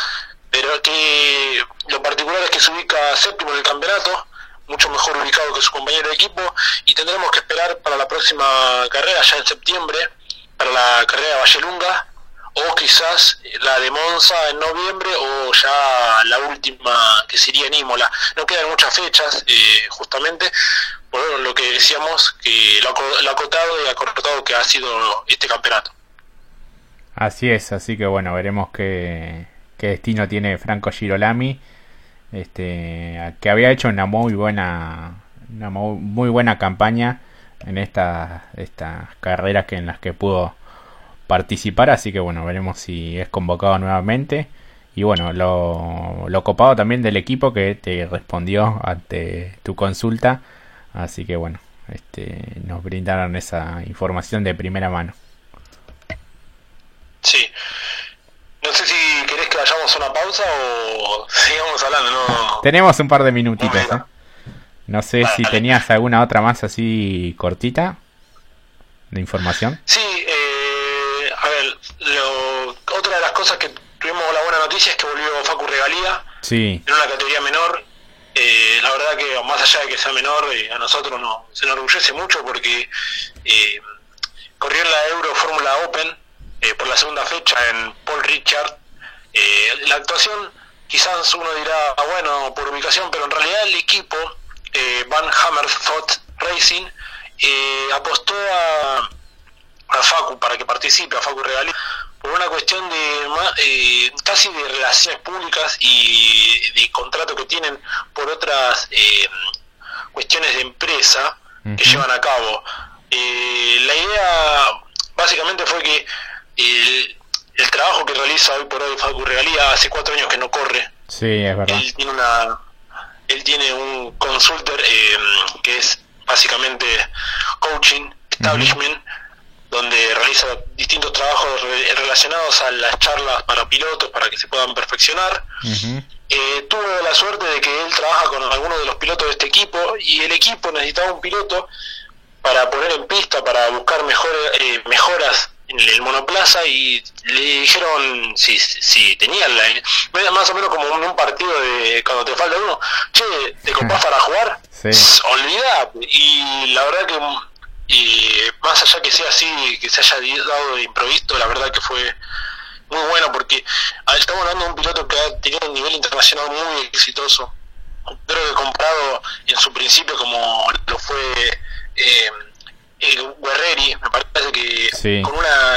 pero que lo particular es que se ubica séptimo en el campeonato, mucho mejor ubicado que su compañero de equipo, y tendremos que esperar para la próxima carrera, ya en septiembre, para la carrera de Vallelunga, o quizás la de Monza en noviembre, o ya la última que sería en Imola. No quedan muchas fechas, eh, justamente, por lo que decíamos, que lo, acotado y acortado que ha sido este campeonato. Así es, así que bueno, veremos qué, qué destino tiene Franco Girolami, este, que había hecho una muy buena, una muy buena campaña en estas, estas carreras que en las que pudo participar, así que bueno, veremos si es convocado nuevamente. Y bueno, lo, lo copado también del equipo que te respondió ante tu consulta, así que bueno, este, nos brindaron esa información de primera mano. Sí. No sé si querés que vayamos a una pausa o sigamos hablando. No... Tenemos un par de minutitos. ¿eh? No sé si tenías alguna otra más así cortita de información. Sí, eh, a ver, otra de las cosas que tuvimos la buena noticia es que volvió Facu Regalía sí. en una categoría menor. Eh, la verdad que más allá de que sea menor, a nosotros no, se nos enorgullece mucho porque corrió en la Euro Fórmula Open eh, por la segunda fecha en Paul Richard. Eh, la actuación, quizás uno dirá, ah, bueno, por ubicación, pero en realidad el equipo, eh, Van Hammerthot Racing, apostó a, a Facu para que participe, a Facu Regalí, por una cuestión de casi de relaciones públicas y de contrato que tienen por otras cuestiones de empresa que llevan a cabo. la idea básicamente fue que el, el trabajo que realiza hoy por hoy Facu Regalía hace cuatro años que no corre. Sí, es verdad. Él tiene, una, él tiene un consultor eh, que es básicamente coaching, establishment, donde realiza distintos trabajos relacionados a las charlas para pilotos para que se puedan perfeccionar. eh, tuvo la suerte de que él trabaja con algunos de los pilotos de este equipo y el equipo necesitaba un piloto para poner en pista, para buscar mejores, eh, mejoras en el monoplaza y le dijeron si, si tenían la más o menos como un, partido de cuando te falta uno che te compás para jugar sí. olvida y la verdad que y más allá que sea así que se haya dado de improviso la verdad que fue muy bueno porque estamos hablando de un piloto que ha tenido un nivel internacional muy exitoso. Creo que comprado en su principio como lo fue eh, el Guerreri, me parece que con una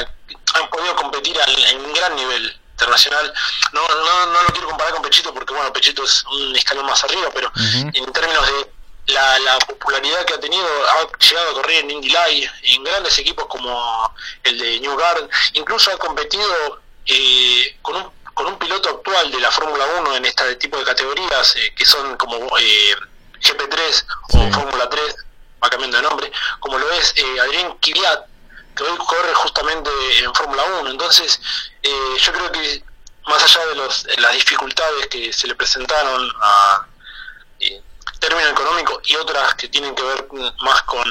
han podido competir en un gran nivel internacional. No, no, no lo quiero comparar con Pechito porque bueno, Pechito es un escalón más arriba, pero en términos de la, la, popularidad que ha tenido, ha llegado a correr en Indy Light, en grandes equipos como el de New Garden, incluso ha competido eh, con un con un piloto actual de la Fórmula 1 en este tipo de categorías eh, que son como eh, GP3 o Fórmula 3 cambiando de nombre, como lo es eh, Adrián Kvyat, que hoy corre justamente en Fórmula 1. Entonces, eh, yo creo que más allá de, los, las dificultades que se le presentaron a eh, término económico y otras que tienen que ver más con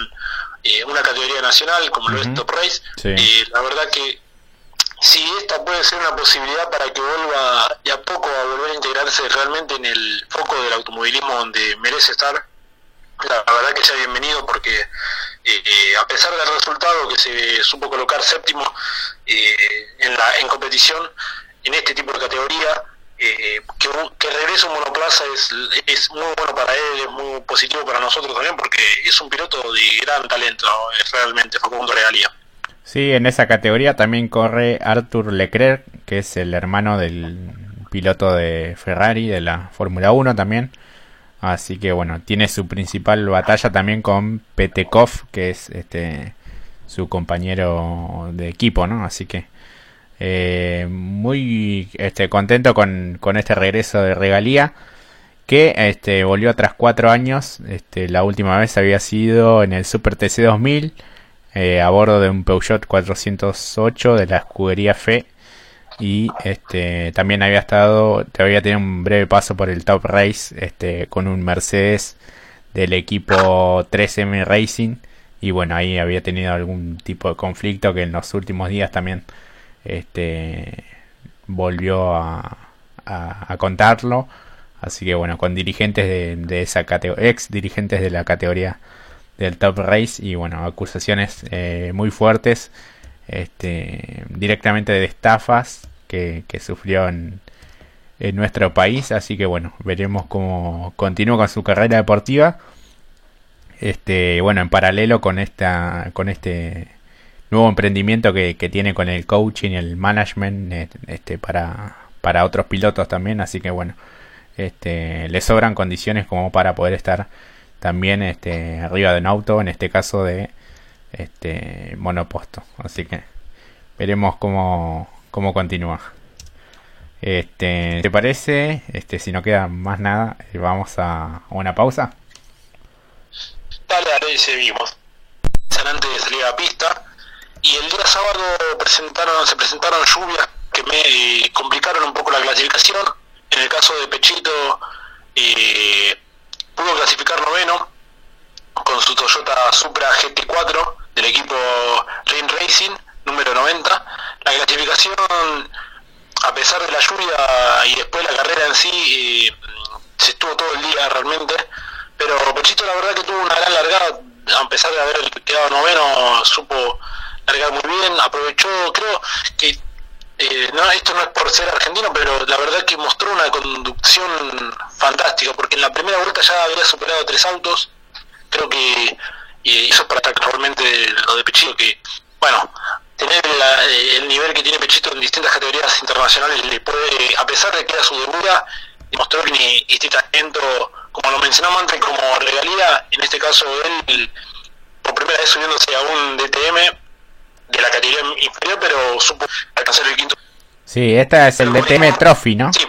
eh, una categoría nacional, como lo es Top Race, la verdad que si esta puede ser una posibilidad para que vuelva de a poco a volver a integrarse realmente en el foco del automovilismo donde merece estar, la verdad que sea bienvenido porque eh, eh, a pesar del resultado que se supo colocar séptimo eh, en, la, en competición en este tipo de categoría, que, que regrese un monoplaza es, es muy bueno para él, es muy positivo para nosotros también porque es un piloto de gran talento, realmente Facundo Regalía. Sí, en esa categoría también corre Arthur Leclerc, que es el hermano del piloto de Ferrari de la Fórmula 1 también. Así que bueno, tiene su principal batalla también con Petekov, que es este su compañero de equipo, ¿no? Así que eh, muy este, contento con, con, este regreso de regalía que este, volvió tras cuatro años. Este, la última vez había sido en el Super TC 2000 eh, a bordo de un Peugeot 408 de la escudería Fe y este también había estado te había tenido un breve paso por el Top Race este con un Mercedes del equipo 3M Racing. Y bueno ahí había tenido algún tipo de conflicto que en los últimos días también este volvió a, a, contarlo. Así que bueno con dirigentes de, de esa categoría ex dirigentes de la categoría del Top Race y bueno acusaciones eh, muy fuertes este, directamente de estafas que, sufrió en, nuestro país. Así que bueno, veremos cómo continúa con su carrera deportiva. Este, bueno, en paralelo con esta, con este nuevo emprendimiento que, tiene con el coaching el management este, para, para otros pilotos también. Así que bueno, este, le sobran condiciones como para poder estar también este, arriba de un auto, en este caso de este monoposto. Así que veremos cómo, cómo continúa. Este, ¿Te parece? Este, si no queda más nada, eh, vamos a, una pausa. Dale, dale, seguimos. Antes de salir a la pista. Y el día sábado presentaron, se presentaron lluvias que me eh, complicaron un poco la clasificación. En el caso de Pechito, eh, pudo clasificar noveno con su Toyota Supra GT4 del equipo Rain Racing, número 90. La clasificación a pesar de la lluvia y después la carrera en sí, eh, se estuvo todo el día realmente. Pero Pechito la verdad que tuvo una gran largada, a pesar de haber quedado noveno, supo largar muy bien, aprovechó, creo que eh, no, esto no es por ser argentino, pero la verdad que mostró una conducción fantástica, porque en la primera vuelta ya había superado tres autos, creo que y eso es para destacar realmente lo de Pechito, que, bueno, tener eh, el nivel que tiene Pechito en distintas categorías internacionales le puede, a pesar de que era su debut, demostró que este talento, como lo mencionamos antes, como regalía, en este caso él, por primera vez subiéndose a un DTM de la categoría inferior, pero supo alcanzar el quinto. Sí, esta es el DTM Trophy, ¿no? Sí.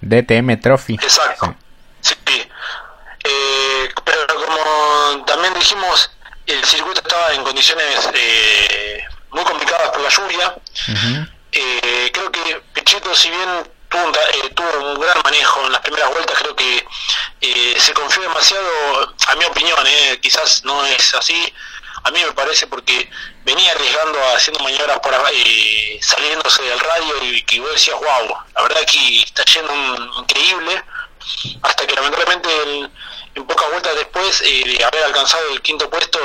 DTM Trophy. Exacto. Sí. Eh, pero como también dijimos, el circuito estaba en condiciones eh, muy complicadas por la lluvia. Eh, creo que Pechito, si bien tuvo un, eh, tuvo un gran manejo en las primeras vueltas, creo que eh, se confió demasiado, a mi opinión, quizás no es así, a mí me parece porque venía arriesgando, haciendo maniobras por saliéndose del radio y que vos decías, wow, la verdad que está yendo increíble, hasta que lamentablemente en, pocas vueltas después de haber alcanzado el quinto puesto,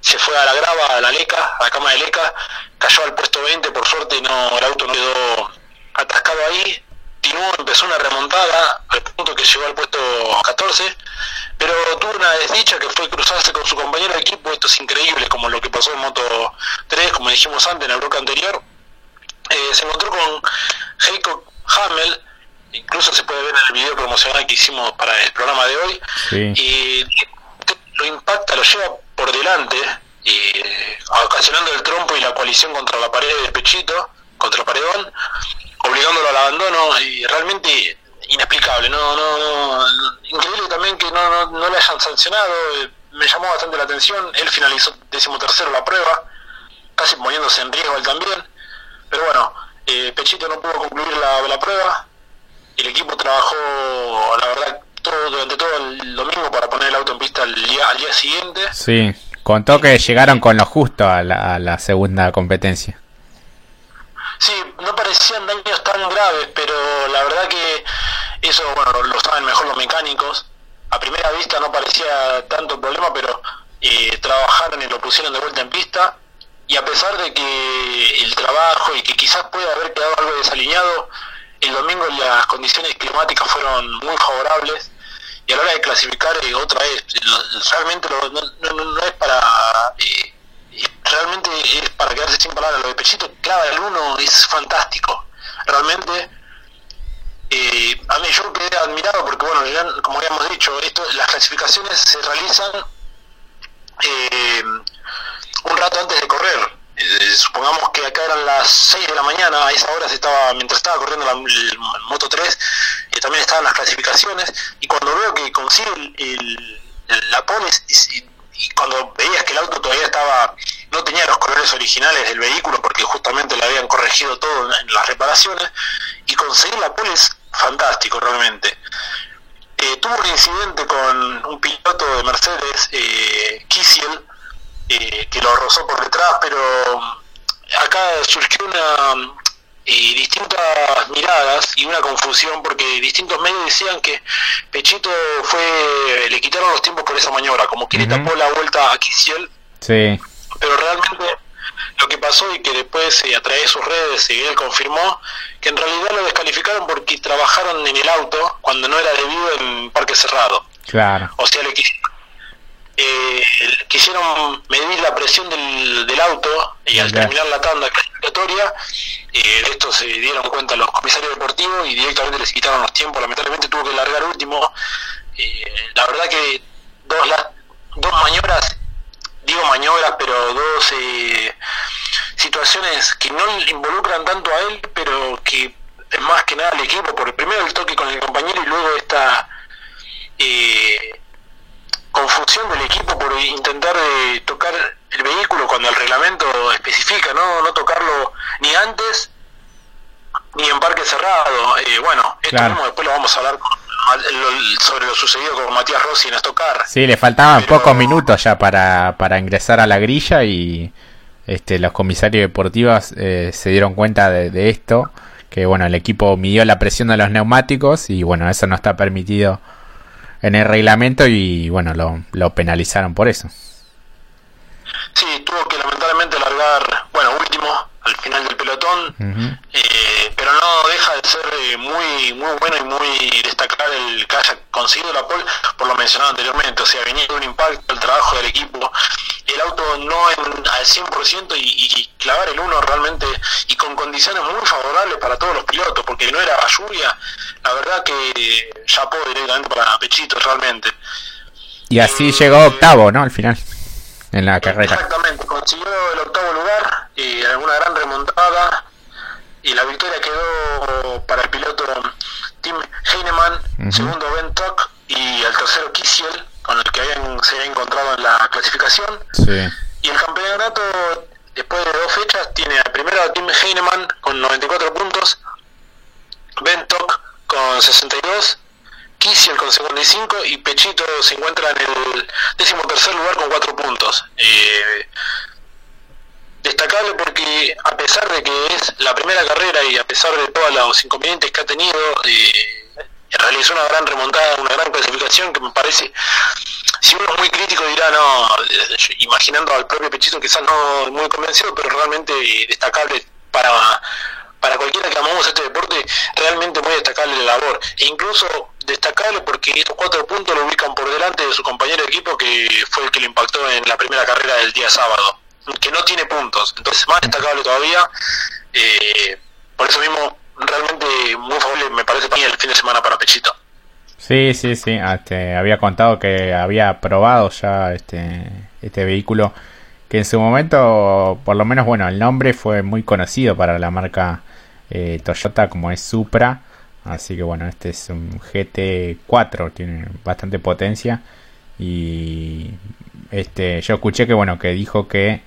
se fue a la grava, a la leca, a la cama de leca, cayó al puesto 20, por suerte no el auto no quedó atascado ahí, continuó, empezó una remontada al punto que llegó al puesto 14, pero tuvo una desdicha que fue cruzarse con su compañero de equipo, esto es increíble como lo que pasó en Moto 3, como dijimos antes en el bloque anterior, eh, se encontró con Heiko Hamel, incluso se puede ver en el video promocional que hicimos para el programa de hoy, y lo impacta, lo lleva por delante, eh, ocasionando el trompo y la coalición contra la pared del pechito, contra el paredón, obligándolo al abandono, y realmente inexplicable, no, no, increíble también que no, no, le hayan sancionado, me llamó bastante la atención, él finalizó decimotercero la prueba, casi poniéndose en riesgo él también, pero bueno, eh, Pechito no pudo concluir la, la prueba, el equipo trabajó, la verdad, todo, durante todo el domingo para poner el auto en pista al día, al día siguiente. Sí, contó que llegaron con lo justo a la, a la segunda competencia. Sí, no parecían daños tan graves, pero la verdad que eso, bueno, lo saben mejor los mecánicos. A primera vista no parecía tanto problema, pero eh, trabajaron y lo pusieron de vuelta en pista. Y a pesar de que el trabajo y que quizás pueda haber quedado algo desalineado, el domingo las condiciones climáticas fueron muy favorables y a la hora de clasificar eh, otra vez realmente no, es para eh, realmente es para quedarse sin palabras. Lo de Pechito clava el uno es fantástico. Realmente eh, a mí yo quedé admirado porque bueno ya, como habíamos dicho esto las clasificaciones se realizan un rato antes de correr eh, supongamos que acá eran las 6 de la mañana, a esa hora se estaba, mientras estaba corriendo la, el Moto 3, y también estaban las clasificaciones, y cuando veo que consigue el, la pones, y, cuando veías que el auto todavía estaba, no tenía los colores originales del vehículo, porque justamente le habían corregido todo en, las reparaciones, y conseguir la pole es fantástico realmente. Eh, tuvo un incidente con un piloto de Mercedes, eh, Kisiel, eh, que lo rozó por detrás, pero acá surgió una y distintas miradas y una confusión porque distintos medios decían que Pechito fue le quitaron los tiempos por esa maniobra como que le tapó la vuelta a Kisiel sí. pero realmente lo que pasó y que después eh, a través de sus redes eh, él confirmó que en realidad lo descalificaron porque trabajaron en el auto cuando no era debido en parque cerrado. Claro. O sea le quisieron eh, quisieron medir la presión del, del auto y al terminar la tanda clasificatoria, eh, de esto se dieron cuenta los comisarios deportivos y directamente les quitaron los tiempos. Lamentablemente tuvo que largar último. Eh, la verdad que dos, dos maniobras, digo maniobras, pero dos eh, situaciones que no involucran tanto a él, pero que es más que nada al equipo, por primero el toque con el compañero y luego esta eh, confusión del equipo por intentar eh, tocar el vehículo cuando el reglamento especifica, ¿no? No tocarlo ni antes ni en parque cerrado. Eh, bueno, esto mismo después lo vamos a hablar sobre lo sucedido con Matías Rossi en Estocar. Sí, le faltaban pocos minutos ya para, para ingresar a la grilla y este, los comisarios deportivos eh, se dieron cuenta de, esto, que bueno, el equipo midió la presión de los neumáticos y bueno, eso no está permitido en el reglamento y bueno, lo, lo penalizaron por eso. Sí, tuvo que lamentablemente largar, bueno, último, al final del pelotón, eh, pero no deja de ser eh, muy muy bueno y muy destacar el que haya conseguido la pole por lo mencionado anteriormente, o sea, venía de un impacto el trabajo del equipo, el auto no en, al 100% y, y clavar el uno realmente y con condiciones muy favorables para todos los pilotos, porque no era lluvia, la verdad que ya puedo directamente para Pechito realmente. Y así llegó octavo, ¿no? Al final en la carrera. Exactamente, consiguió el octavo lugar y una gran remontada y la victoria quedó para el piloto Tim Heinemann, segundo Ben Tock y el tercero Kisiel, con el que habían, se había encontrado en la clasificación. Y el campeonato, después de dos fechas, tiene al primero a Tim Heinemann con 94 puntos, Ben Tock con 62 Kisiel con 55 y Pechito se encuentra en el décimo tercer lugar con 4 puntos. Eh, destacable porque a pesar de que es la primera carrera y a pesar de todos los inconvenientes que ha tenido, eh, realizó una gran remontada, una gran clasificación que me parece, si uno es muy crítico dirá, no, eh, imaginando al propio Pechito quizás no muy convencido, pero realmente destacable para para cualquiera que amamos este deporte, realmente muy destacable la labor. E incluso destacable porque estos cuatro puntos lo ubican por delante de su compañero de equipo que fue el que lo impactó en la primera carrera del día sábado, que no tiene puntos. Entonces, más destacable todavía. Eh, por eso mismo, realmente muy favorable me parece para mí el fin de semana para Pechito. Sí, sí, sí. Este, había contado que había probado ya este, este vehículo que en su momento, por lo menos, bueno, el nombre fue muy conocido para la marca eh, Toyota como es Supra. Así que bueno, este es un GT4, tiene bastante potencia. Y este, yo escuché que bueno, que dijo que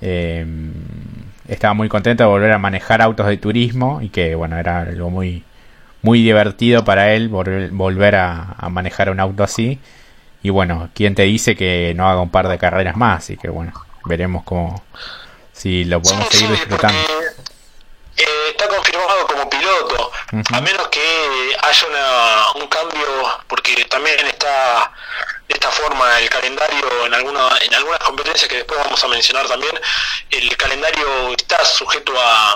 em, estaba muy contento de volver a manejar autos de turismo y que bueno, era algo muy, muy divertido para él volver, a, a, manejar un auto así. Y bueno, ¿quién te dice que no haga un par de carreras más? Así que bueno, veremos cómo si lo podemos seguir disfrutando. Eh, está confirmado como piloto, a menos que haya un cambio, porque también está de esta forma el calendario en, alguna, en algunas competencias que después vamos a mencionar también, el calendario está sujeto a,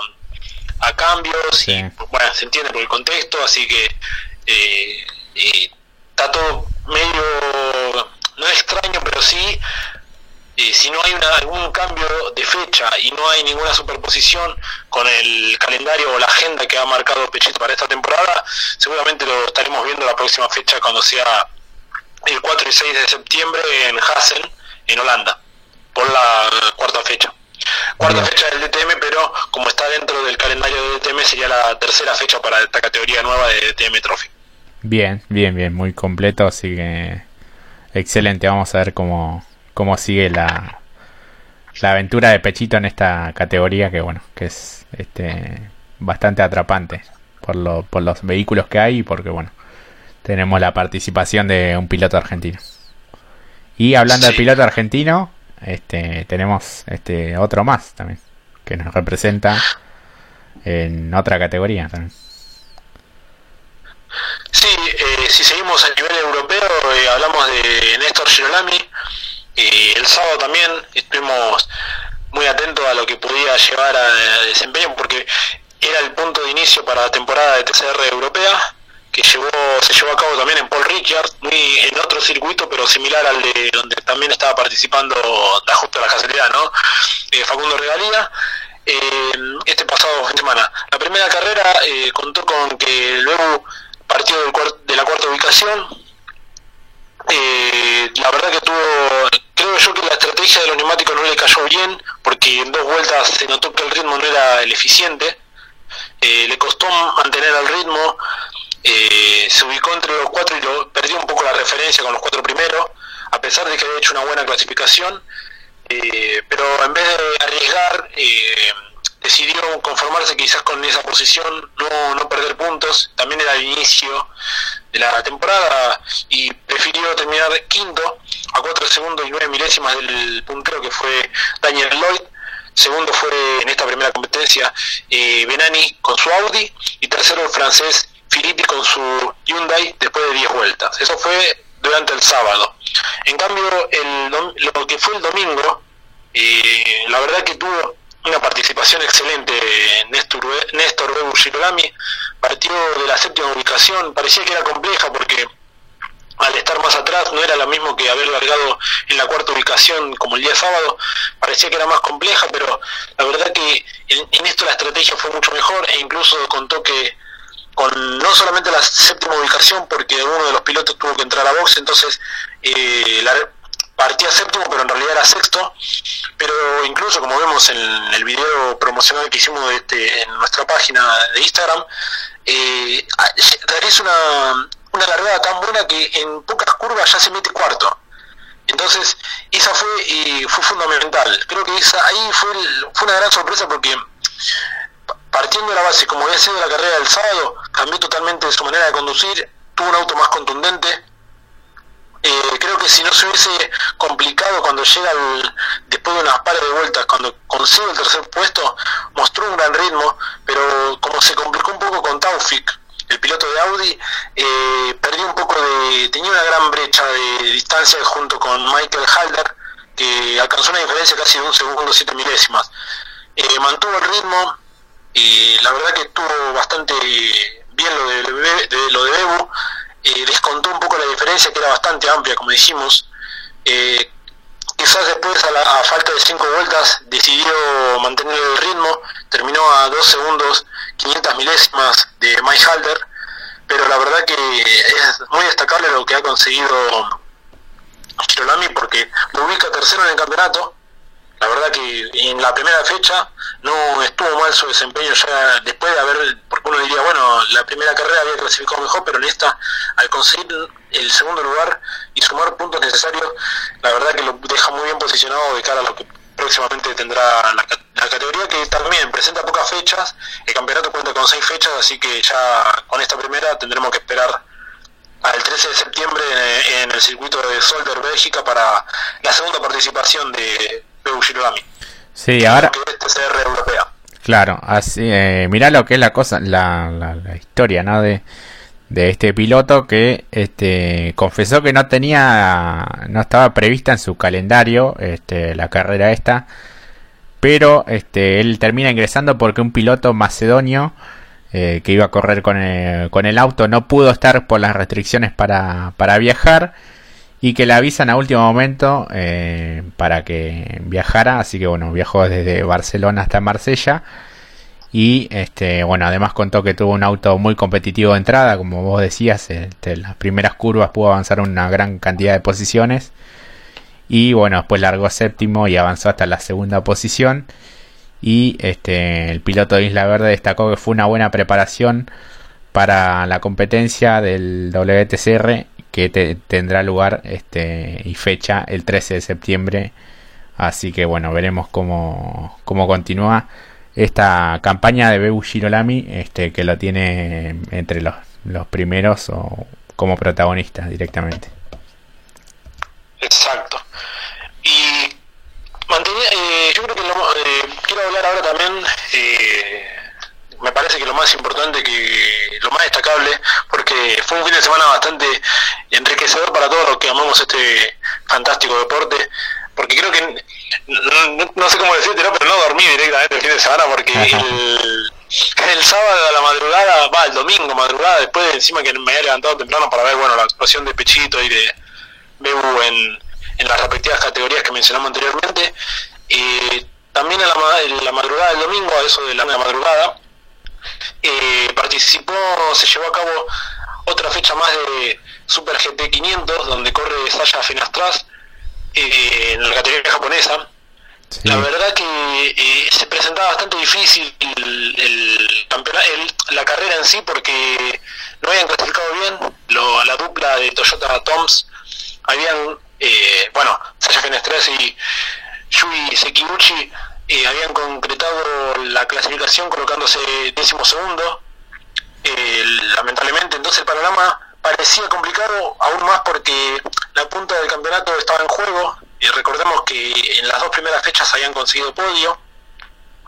a cambios y bueno, se entiende por el contexto, así que eh, está todo medio, no extraño, pero sí eh, si no hay algún cambio de fecha y no hay ninguna superposición con el calendario o la agenda que ha marcado Pechito para esta temporada, seguramente lo estaremos viendo la próxima fecha cuando sea el 4 y 6 de septiembre en Hassen, en Holanda, por la cuarta fecha. Cuarta fecha del DTM, pero como está dentro del calendario del DTM, sería la tercera fecha para esta categoría nueva de DTM Trophy. Bien, bien, bien, muy completo, así que excelente. Vamos a ver cómo, cómo sigue la, la aventura de Pechito en esta categoría que bueno, que es este bastante atrapante por, lo, por los vehículos que hay y porque bueno, tenemos la participación de un piloto argentino. Y hablando de piloto argentino, este tenemos este otro más también que nos representa en otra categoría también. Sí, eh, si seguimos a nivel europeo, eh, hablamos de Néstor Girolami, y el sábado también estuvimos muy atentos a lo que podía llevar a desempeño porque era el punto de inicio para la temporada de TCR europea que llevó, se llevó a cabo también en Paul Richards, muy en otro circuito, pero similar al de donde también estaba participando de justo la casualidad, ¿no? Eh, Facundo Regalía, eh, este pasado fin de semana. La primera carrera eh, contó con que luego partió de la cuarta ubicación, la verdad que tuvo, creo yo que la estrategia de los neumáticos no le cayó bien, porque en dos vueltas se notó que el ritmo no era el eficiente. Le costó mantener el ritmo, eh, se ubicó entre los cuatro y lo, perdió un poco la referencia con los cuatro primeros, a pesar de que había hecho una buena clasificación. Eh, pero en vez de arriesgar, decidió conformarse quizás con esa posición, no, no perder puntos. También era el inicio de la temporada y prefirió terminar quinto a 4 segundos y 9 milésimas del puntero que fue Daniel Lloyd. Segundo fue en esta primera competencia eh, Benani con su Audi y tercero el francés Filippi con su Hyundai después de 10 vueltas. Eso fue durante el sábado. En cambio, el, lo que fue el domingo, eh, la verdad que tuvo una participación excelente Néstor, Néstor Bebu Girolami, partió de la séptima ubicación, parecía que era compleja porque al estar más atrás no era lo mismo que haber largado en la cuarta ubicación como el día sábado, parecía que era más compleja, pero la verdad que en, esto la estrategia fue mucho mejor e incluso contó que con no solamente la séptima ubicación, porque uno de los pilotos tuvo que entrar a box, entonces eh, la, partía séptimo, pero en realidad era sexto. Pero incluso, como vemos en el video promocional que hicimos este, en nuestra página de Instagram, eh, realiza una, una largada tan buena que en pocas curvas ya se mete cuarto. Entonces, esa fue eh, fue fundamental. Creo que esa ahí fue, fue una gran sorpresa porque partiendo de la base, como había sido la carrera del sábado, cambió totalmente su manera de conducir, tuvo un auto más contundente, eh, creo que si no se hubiese complicado cuando llega después de unas pares de vueltas, cuando consigue el tercer puesto, mostró un gran ritmo, pero como se complicó un poco con Taufik, el piloto de Audi, eh, perdió un poco de, tenía una gran brecha de distancia junto con Michael Halder, que alcanzó una diferencia casi de un segundo, siete milésimas. Eh, mantuvo el ritmo, y la verdad que estuvo bastante bien lo de, lo de Bebu, eh, descontó un poco la diferencia, que era bastante amplia, como dijimos. Eh, quizás después, a, la, falta de cinco vueltas, decidió mantener el ritmo, terminó a dos segundos, 500 milésimas de Mike Halder, pero la verdad que es muy destacable lo que ha conseguido Girolami porque lo ubica tercero en el campeonato, la verdad que en la primera fecha no estuvo mal su desempeño ya después de haber, porque uno diría, bueno, la primera carrera había clasificado mejor, pero en esta, al conseguir el segundo lugar y sumar puntos necesarios, la verdad que lo deja muy bien posicionado de cara a lo que próximamente tendrá la, categoría que también presenta pocas fechas, el campeonato cuenta con seis fechas, así que ya con esta primera tendremos que esperar al 13 de septiembre en, el circuito de Solder, Bélgica, para la segunda participación de Sí, ahora. Claro, así, eh, mira lo que es la cosa, la, la, historia, ¿no? De, de este piloto que este confesó que no tenía no estaba prevista en su calendario este la carrera esta pero este él termina ingresando porque un piloto macedonio eh, que iba a correr con el, con el auto no pudo estar por las restricciones para, para viajar y que le avisan a último momento eh, para que viajara, así que bueno, viajó desde Barcelona hasta Marsella. Y este bueno, además contó que tuvo un auto muy competitivo de entrada, como vos decías, este, las primeras curvas pudo avanzar una gran cantidad de posiciones. Y bueno, después largó séptimo y avanzó hasta la segunda posición. Y este el piloto de Isla Verde destacó que fue una buena preparación para la competencia del WTCR que tendrá lugar este y fecha el 13 de septiembre. Así que bueno, veremos cómo, cómo continúa esta campaña de Bebu Girolami, este, que lo tiene entre los, los primeros o como protagonista directamente. Exacto. Y eh, yo creo que eh, quiero hablar ahora también eh, me parece que lo más importante, que lo más destacable, porque fue un fin de semana bastante enriquecedor para todos los que amamos este fantástico deporte, porque creo que, no, sé cómo decirte, pero no dormí directamente el fin de semana porque el, el sábado a la madrugada, va, el domingo madrugada, después de encima que me había levantado temprano para ver, bueno, la actuación de Pechito y de Bebu en, en las respectivas categorías que mencionamos anteriormente, eh, también a la, la madrugada del domingo, a eso de la madrugada, eh, participó, se llevó a cabo otra fecha más de Super GT 500, donde corre Saya Finastras eh, en la categoría japonesa. La verdad que eh, se presentaba bastante difícil el, el campeonato, la carrera en sí porque no habían clasificado bien. Lo, la dupla de Toyota Toms habían, eh, bueno, Sasha Fenestres y Yui Sekiuchi eh, habían concretado la clasificación colocándose décimo segundo. Eh, lamentablemente, entonces el panorama parecía complicado aún más porque la punta del campeonato estaba en juego y recordemos que en las dos primeras fechas habían conseguido podio.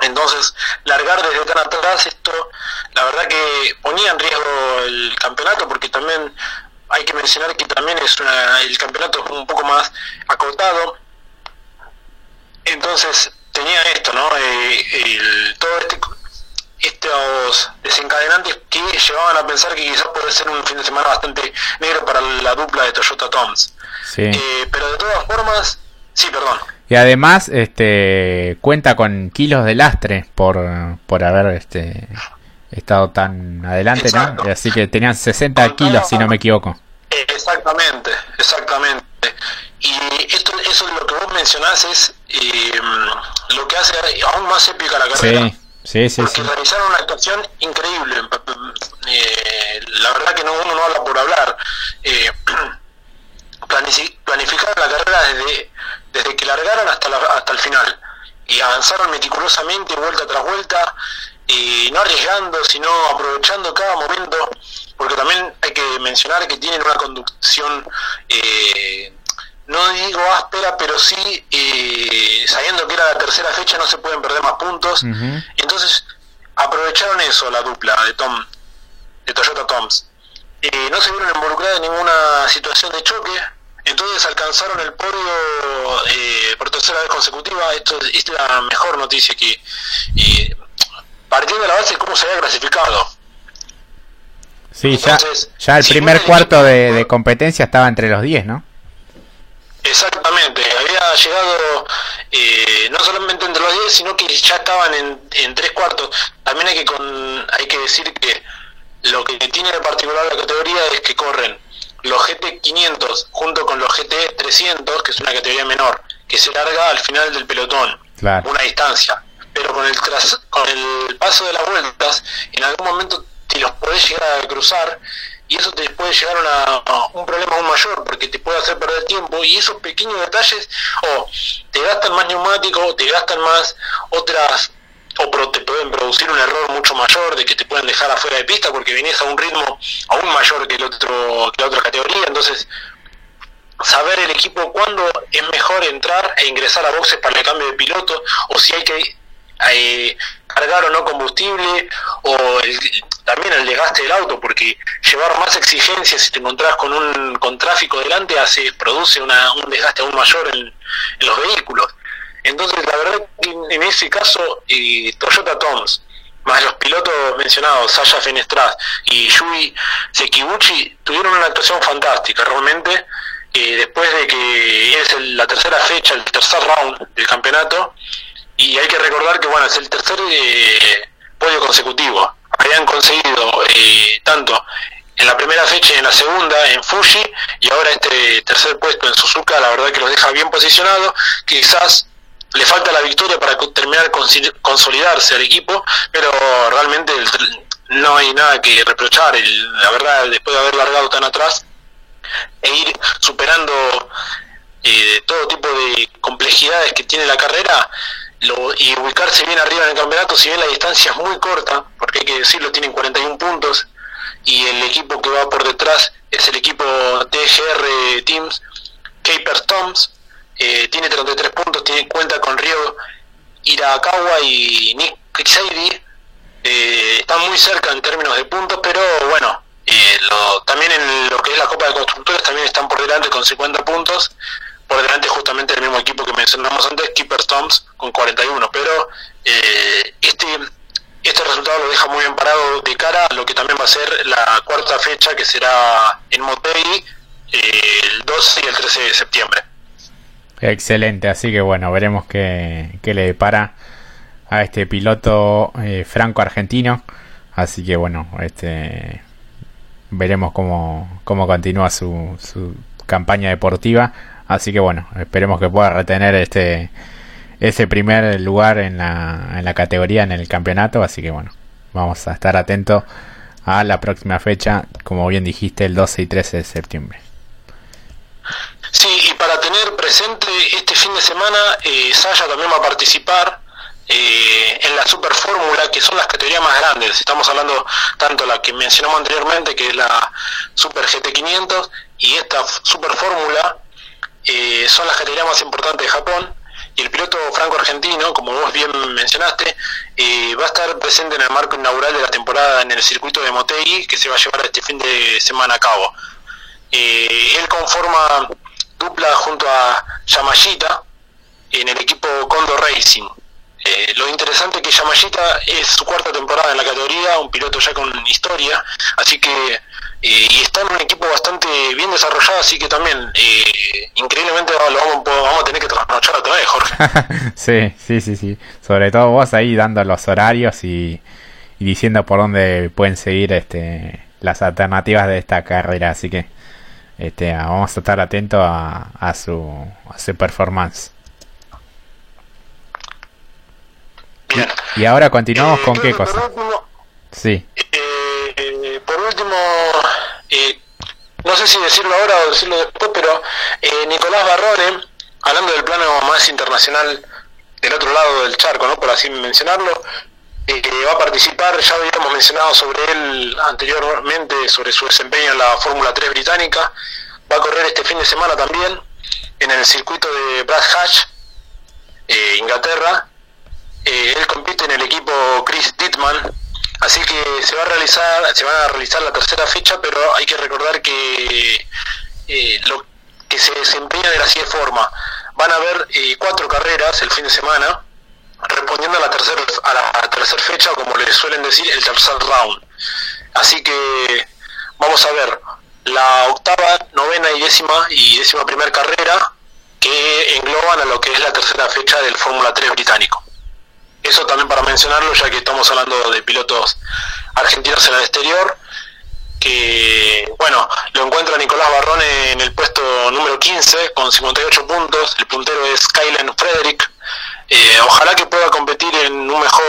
Entonces, largar desde tan atrás esto, la verdad que ponía en riesgo el campeonato porque también hay que mencionar que también es una, el campeonato un poco más acotado. Entonces, tenía esto, ¿no? Eh, el, todo este estos desencadenantes que llevaban a pensar que quizás puede ser un fin de semana bastante negro para la dupla de Toyota Toms. Sí. Eh, pero de todas formas, sí, perdón. Y además, este, cuenta con kilos de lastre por, por haber, este, estado tan adelante, ¿no? Así que tenían 60 kilos, si no me equivoco. Exactamente, exactamente. Y esto, eso es lo que vos mencionás es eh, lo que hace aún más épica la carrera. Sí, sí, porque realizaron una actuación increíble. Eh, la verdad que no, uno no habla por hablar. Eh, planificaron la carrera desde, desde que largaron hasta, hasta el final. Y avanzaron meticulosamente, vuelta tras vuelta, y no arriesgando, sino aprovechando cada momento, porque también hay que mencionar que tienen una conducción eh, no digo áspera, pero sí eh, sabiendo que era la tercera fecha no se pueden perder más puntos. Entonces aprovecharon eso la dupla de Tom, de Toyota Toms. Eh, no se vieron involucrados en ninguna situación de choque, entonces alcanzaron el podio eh, por tercera vez consecutiva. Esto es la mejor noticia que, partiendo de la base de cómo se había clasificado. Sí, ya, ya el primer cuarto de, de competencia estaba entre los 10, ¿no? Exactamente, había llegado eh, no solamente entre los 10, sino que ya estaban en, en tres cuartos. También hay que, con, hay que decir que lo que tiene de particular la categoría es que corren los GT 500 junto con los GT 300, que es una categoría menor, que se larga al final del pelotón, una distancia. Pero con el, con el paso de las vueltas, en algún momento te los podés llegar a cruzar y eso te puede llegar a, un problema aún mayor porque te puede hacer perder tiempo y esos pequeños detalles o te gastan más neumáticos te gastan más otras o te pueden producir un error mucho mayor de que te pueden dejar afuera de pista porque vienes a un ritmo aún mayor que el otro que la otra categoría. Entonces saber el equipo cuándo es mejor entrar e ingresar a boxes para el cambio de piloto o si hay que eh, cargar o no combustible o el, también el desgaste del auto, porque llevar más exigencias si te encontrás con un con tráfico delante hace produce una, un desgaste aún mayor en, los vehículos. Entonces, la verdad que en ese caso, eh, Toyota Toms, más los pilotos mencionados, Sasha Fenestras y Yui Sekibuchi, tuvieron una actuación fantástica, realmente. Eh, después de que es la tercera fecha, el tercer round del campeonato, y hay que recordar que bueno es el tercer eh, podio consecutivo habían conseguido eh, tanto en la primera fecha y en la segunda en Fuji y ahora este tercer puesto en Suzuka la verdad que los deja bien posicionados. Quizás le falta la victoria para terminar consolidarse al equipo pero realmente no hay nada que reprochar. La verdad después de haber largado tan atrás e ir superando eh, todo tipo de complejidades que tiene la carrera y ubicarse bien arriba en el campeonato, si bien la distancia es muy corta, porque hay que decirlo, tienen 41 puntos, y el equipo que va por detrás es el equipo TGR Teams, Caper Toms, eh, tiene 33 puntos, tiene cuenta con Río Irakawa y Nick Kitsaibi, eh, están muy cerca en términos de puntos, pero bueno, eh, también en lo que es la Copa de Constructores también están por delante con 50 puntos, por delante justamente el mismo equipo que mencionamos antes, Keeper Toms, con 41. Pero eh, este, este resultado lo deja muy bien parado de cara a lo que también va a ser la cuarta fecha, que será en Motegi eh, el 12 y el 13 de septiembre. Excelente, así que bueno, veremos qué, qué le depara a este piloto eh, franco-argentino. Así que bueno, este veremos cómo, cómo continúa su, su campaña deportiva Así que bueno, esperemos que pueda retener este ese primer lugar en la, en la categoría en el campeonato, así que bueno, vamos a estar atentos a la próxima fecha, como bien dijiste, el 12 y 13 de septiembre. Sí, y para tener presente, este fin de semana eh, Saya también va a participar eh, en la Super Fórmula, que son las categorías más grandes. Estamos hablando tanto la que mencionamos anteriormente, que es la Super GT500, y esta Super Fórmula eh, son las categorías más importantes de Japón. Y el piloto franco-argentino, como vos bien mencionaste, eh, va a estar presente en el marco inaugural de la temporada en el circuito de Motegi, que se va a llevar este fin de semana a cabo. él conforma dupla junto a Yamashita en el equipo Kondo Racing. Eh, lo interesante es que Yamashita es su cuarta temporada en la categoría, un piloto ya con historia, así que eh, y está en un equipo bastante bien desarrollado, así que también eh, increíblemente lo vamos, a tener que trasnochar otra vez, Jorge. sí, sí, sí, sí. Sobre todo vos ahí dando los horarios y, diciendo por dónde pueden seguir este las alternativas de esta carrera, así que este, vamos a estar atentos a, a, su, a su performance. Bien. Y ahora continuamos con qué cosa. Por último, sí. Eh, por último, no sé si decirlo ahora o decirlo después, pero eh, Nicolás Barrone, hablando del plano más internacional del otro lado del charco, ¿no? por así mencionarlo, eh, va a participar, ya habíamos mencionado sobre él anteriormente, sobre su desempeño en la Fórmula 3 británica, va a correr este fin de semana también en el circuito de Brad Hatch, eh, Inglaterra. Él compite en el equipo Chris Dittman, así que se va a realizar, se va a realizar la tercera fecha, pero hay que recordar que lo que se desempeña de la siguiente forma. Van a haber cuatro carreras el fin de semana, respondiendo a la tercera a la tercera fecha, como le suelen decir, el tercer round. Así que vamos a ver la octava, novena y décima y décima primera carrera que engloban a lo que es la tercera fecha del Fórmula 3 británico. Eso también para mencionarlo, ya que estamos hablando de pilotos argentinos en el exterior, que, bueno, lo encuentra Nicolás Barrón en el puesto número 15 con 58 puntos, el puntero es Kylen Frederick, eh, ojalá que pueda competir en un mejor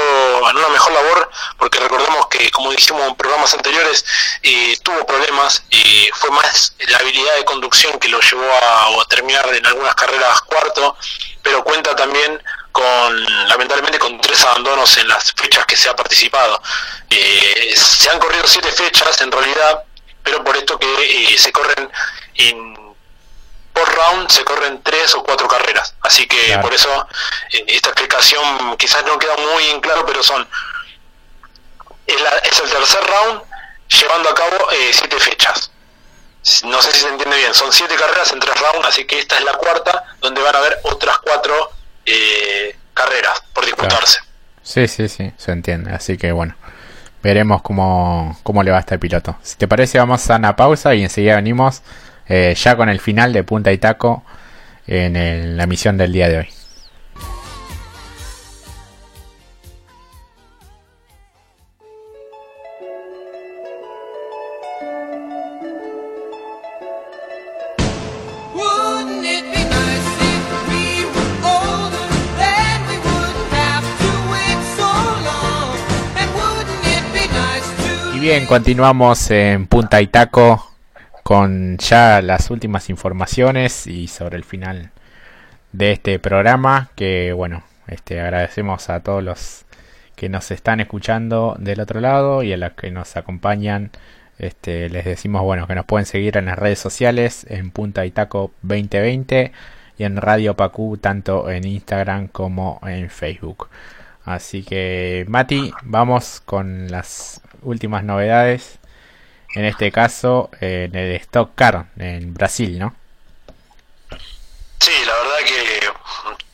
en una mejor labor porque recordemos que como dijimos en programas anteriores eh, tuvo problemas y fue más la habilidad de conducción que lo llevó a, terminar en algunas carreras cuarto pero cuenta también con lamentablemente con tres abandonos en las fechas que se ha participado eh, se han corrido siete fechas en realidad pero por esto que se corren en por round se corren tres o cuatro carreras. Así que por eso eh, esta explicación quizás no queda muy en claro, pero son es, el tercer round llevando a cabo eh, siete fechas. No sé si se entiende bien, son siete carreras en tres rounds, así que esta es la cuarta, donde van a haber otras cuatro eh, carreras por disputarse. Sí, sí, sí, se entiende. Así que bueno, veremos cómo, cómo le va a este piloto. Si te parece, vamos a una pausa y enseguida venimos eh, ya con el final de punta y taco en la misión del día de hoy. Bien, continuamos en Punta y Taco con ya las últimas informaciones y sobre el final de este programa que bueno este agradecemos a todos los que nos están escuchando del otro lado y a los que nos acompañan. Este les decimos bueno que nos pueden seguir en las redes sociales en punta y taco 2020 y en radio Pacu tanto en Instagram como en Facebook. Así que Mati vamos con las últimas novedades en este caso en el Stock Car en Brasil, ¿no? Sí, la verdad que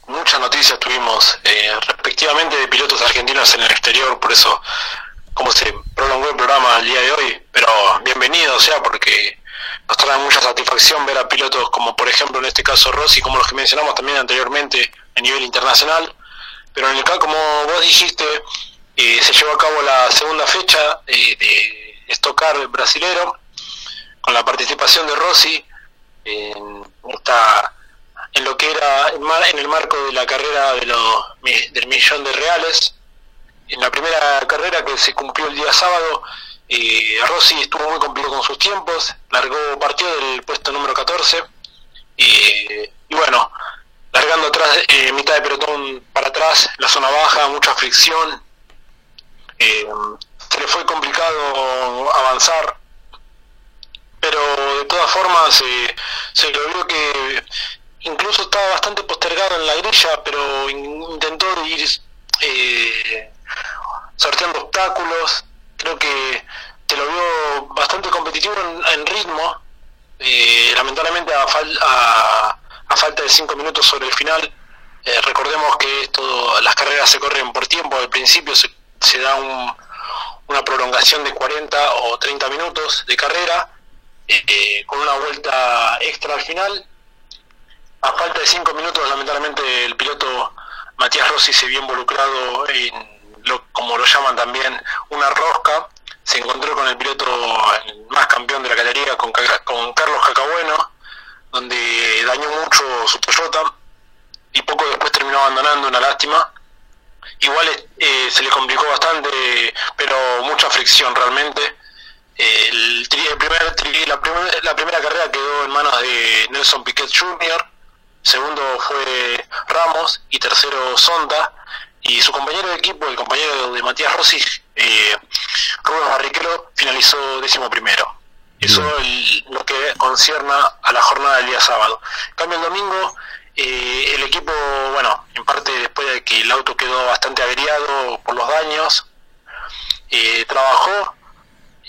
muchas noticias tuvimos eh, respectivamente de pilotos argentinos en el exterior, por eso como se prolongó el programa el día de hoy, pero bienvenido sea porque nos trae mucha satisfacción ver a pilotos como por ejemplo en este caso Rossi, como los que mencionamos también anteriormente a nivel internacional, pero en el caso como vos dijiste, eh, se llevó a cabo la segunda fecha de estocar brasilero, con la participación de Rossi en en lo que era en el marco de la carrera de los, del millón de reales. En la primera carrera que se cumplió el día sábado, eh, Rossi estuvo muy complicado con sus tiempos, largó, partió del puesto número 14 y bueno, largando atrás, eh, mitad de pelotón para atrás, la zona baja, mucha fricción, eh, se le fue complicado avanzar, pero de todas formas eh, se logró que incluso estaba bastante postergado en la grilla, pero intentó ir eh, sorteando obstáculos, creo que se lo vio bastante competitivo en, ritmo, eh, lamentablemente a, a, falta de cinco minutos sobre el final, eh, recordemos que esto, las carreras se corren por tiempo, al principio se, se da un, una prolongación de 40 o 30 minutos de carrera, eh, con una vuelta extra al final. A falta de 5 minutos, lamentablemente, el piloto Matías Rossi se vio involucrado en, como lo llaman también, una rosca. Se encontró con el piloto más campeón de la galería, con, Carlos Cacabueno, donde dañó mucho su Toyota y poco después terminó abandonando, una lástima. Igual eh, se le complicó bastante, pero mucha fricción realmente. El, primer, la, primera carrera quedó en manos de Nelson Piquet Jr., segundo fue Ramos y tercero Sonda. Y su compañero de equipo, el compañero de Matías Rossi, eh, Rubén Barrichello, finalizó décimo primero. Eso es lo que concierne a la jornada del día sábado. Cambio, el domingo eh, el equipo, bueno, en parte después de que el auto quedó bastante averiado por los daños, eh, trabajó.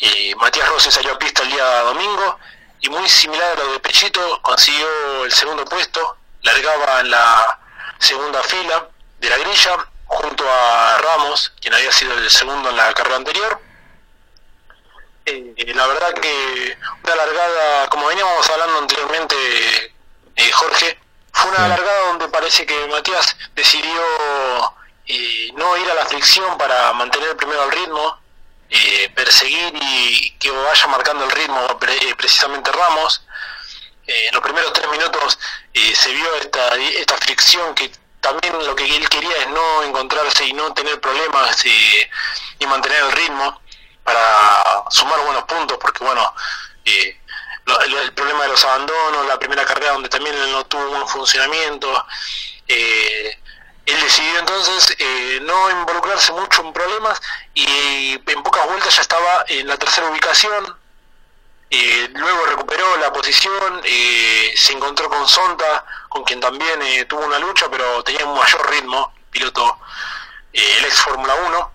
Eh, Matías Rossi salió a pista el día domingo y muy similar a lo de Pechito, consiguió el segundo puesto, largaba en la segunda fila de la grilla junto a Ramos, quien había sido el segundo en la carrera anterior. la verdad que una largada, como veníamos hablando anteriormente, Jorge, fue una largada donde parece que Matías decidió eh, no ir a la fricción para mantener primero el ritmo, eh, perseguir y que vaya marcando el ritmo eh, precisamente Ramos. en los primeros tres minutos se vio esta, esta fricción que también lo que él quería es no encontrarse y no tener problemas y mantener el ritmo para sumar buenos puntos, porque bueno, eh, el, problema de los abandonos, la primera carrera donde también no tuvo un funcionamiento. Eh, él decidió entonces eh, no involucrarse mucho en problemas y en pocas vueltas ya estaba en la tercera ubicación. Eh, luego recuperó la posición, se encontró con Sonta, con quien también tuvo una lucha, pero tenía un mayor ritmo, piloto, el ex Fórmula 1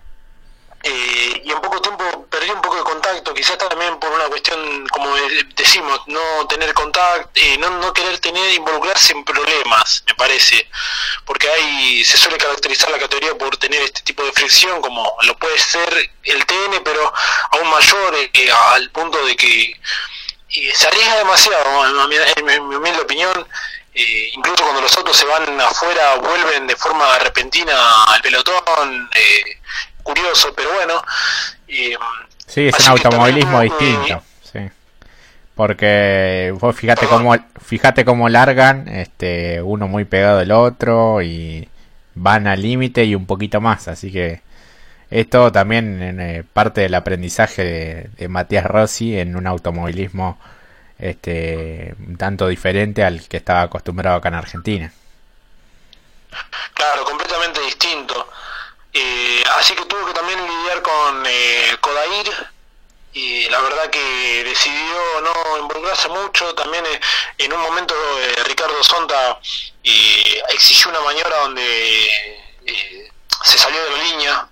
eh, y en poco tiempo perdí un poco de contacto, quizás también por una cuestión, como decimos, no tener contacto, eh, no, no querer tener, involucrarse en problemas, me parece, porque hay, se suele caracterizar la categoría por tener este tipo de fricción, como lo puede ser el TN, pero aún mayor, eh, al punto de que se arriesga demasiado, en mi, humilde opinión, incluso cuando los autos se van afuera, vuelven de forma repentina al pelotón, eh, curioso, pero bueno. sí, es un automovilismo distinto. Sí. Porque vos fíjate cómo, fíjate cómo largan, este, uno muy pegado del otro y van al límite y un poquito más. Así que esto también en, eh, parte del aprendizaje de, Matías Rossi en un automovilismo este, tanto diferente al que estaba acostumbrado acá en Argentina. Claro, completamente distinto. Eh, así que tuvo que también lidiar con eh, y la verdad que decidió no involucrarse mucho. También eh, en un momento eh, Ricardo Sonta exigió una maniobra donde se salió de la línea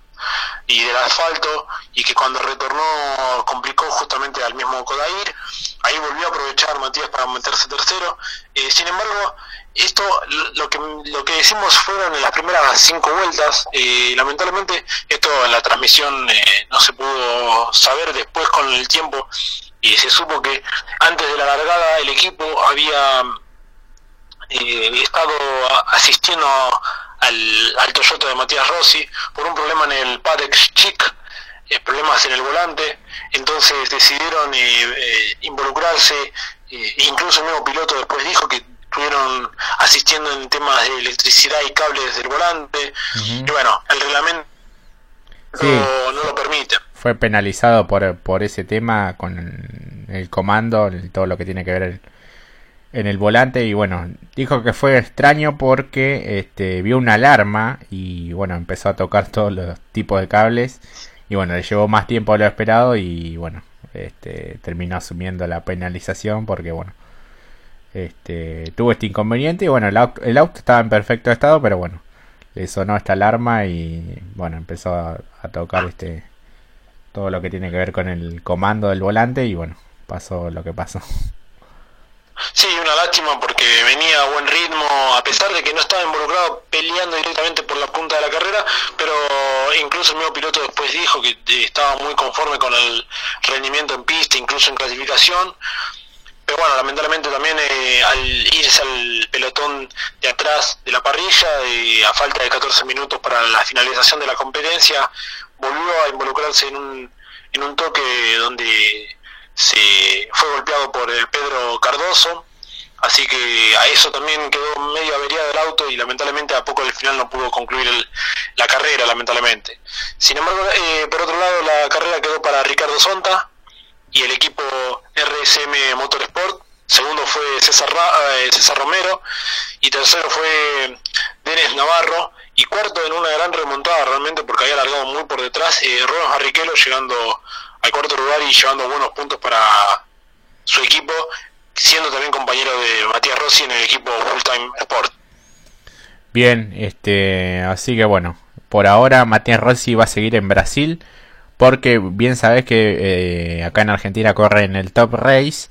y del asfalto y que cuando retornó complicó justamente al mismo Kodair. Ahí volvió a aprovechar Matías para meterse tercero. sin embargo, esto lo que lo que decimos fueron en las primeras cinco vueltas eh, lamentablemente esto en la transmisión eh, no se pudo saber después con el tiempo y se supo que antes de la largada el equipo había eh, estado asistiendo al, al, Toyota de Matías Rossi por un problema en el Padex Chic problemas en el volante entonces decidieron involucrarse incluso el mismo piloto después dijo que estuvieron asistiendo en temas de electricidad y cables del volante. Y bueno, el reglamento no, lo permite. Fue penalizado por, por ese tema con el comando, todo lo que tiene que ver en el volante y bueno, dijo que fue extraño porque este, vio una alarma y bueno, empezó a tocar todos los tipos de cables y bueno, le llevó más tiempo de lo esperado y bueno, este, terminó asumiendo la penalización porque bueno, este, tuvo este inconveniente y bueno, el auto, el auto estaba en perfecto estado, pero bueno, le sonó esta alarma y bueno, empezó a, a tocar este todo lo que tiene que ver con el comando del volante y bueno, pasó lo que pasó. Sí, una lástima porque venía a buen ritmo, a pesar de que no estaba involucrado peleando directamente por la punta de la carrera, pero incluso el mismo piloto después dijo que estaba muy conforme con el rendimiento en pista, incluso en clasificación. Pero bueno, lamentablemente también eh, al irse al pelotón de atrás de la parrilla, y a falta de 14 minutos para la finalización de la competencia, volvió a involucrarse en un, en un toque donde se fue golpeado por el Pedro Cardoso, así que a eso también quedó medio averiado el auto y lamentablemente a poco del final no pudo concluir la carrera, lamentablemente. Sin embargo, eh, por otro lado, la carrera quedó para Ricardo Sonta y el equipo RSM Motorsport. Segundo fue César, eh, César Romero y tercero fue Denis Navarro y cuarto en una gran remontada realmente porque había largado muy por detrás eh, Ronald Barrichello llegando al cuarto lugar y llevando buenos puntos para su equipo, siendo también compañero de Matías Rossi en el equipo Full Time Sport. Bien, este, así que bueno, por ahora Matías Rossi va a seguir en Brasil, porque bien sabes que eh, acá en Argentina corre en el Top Race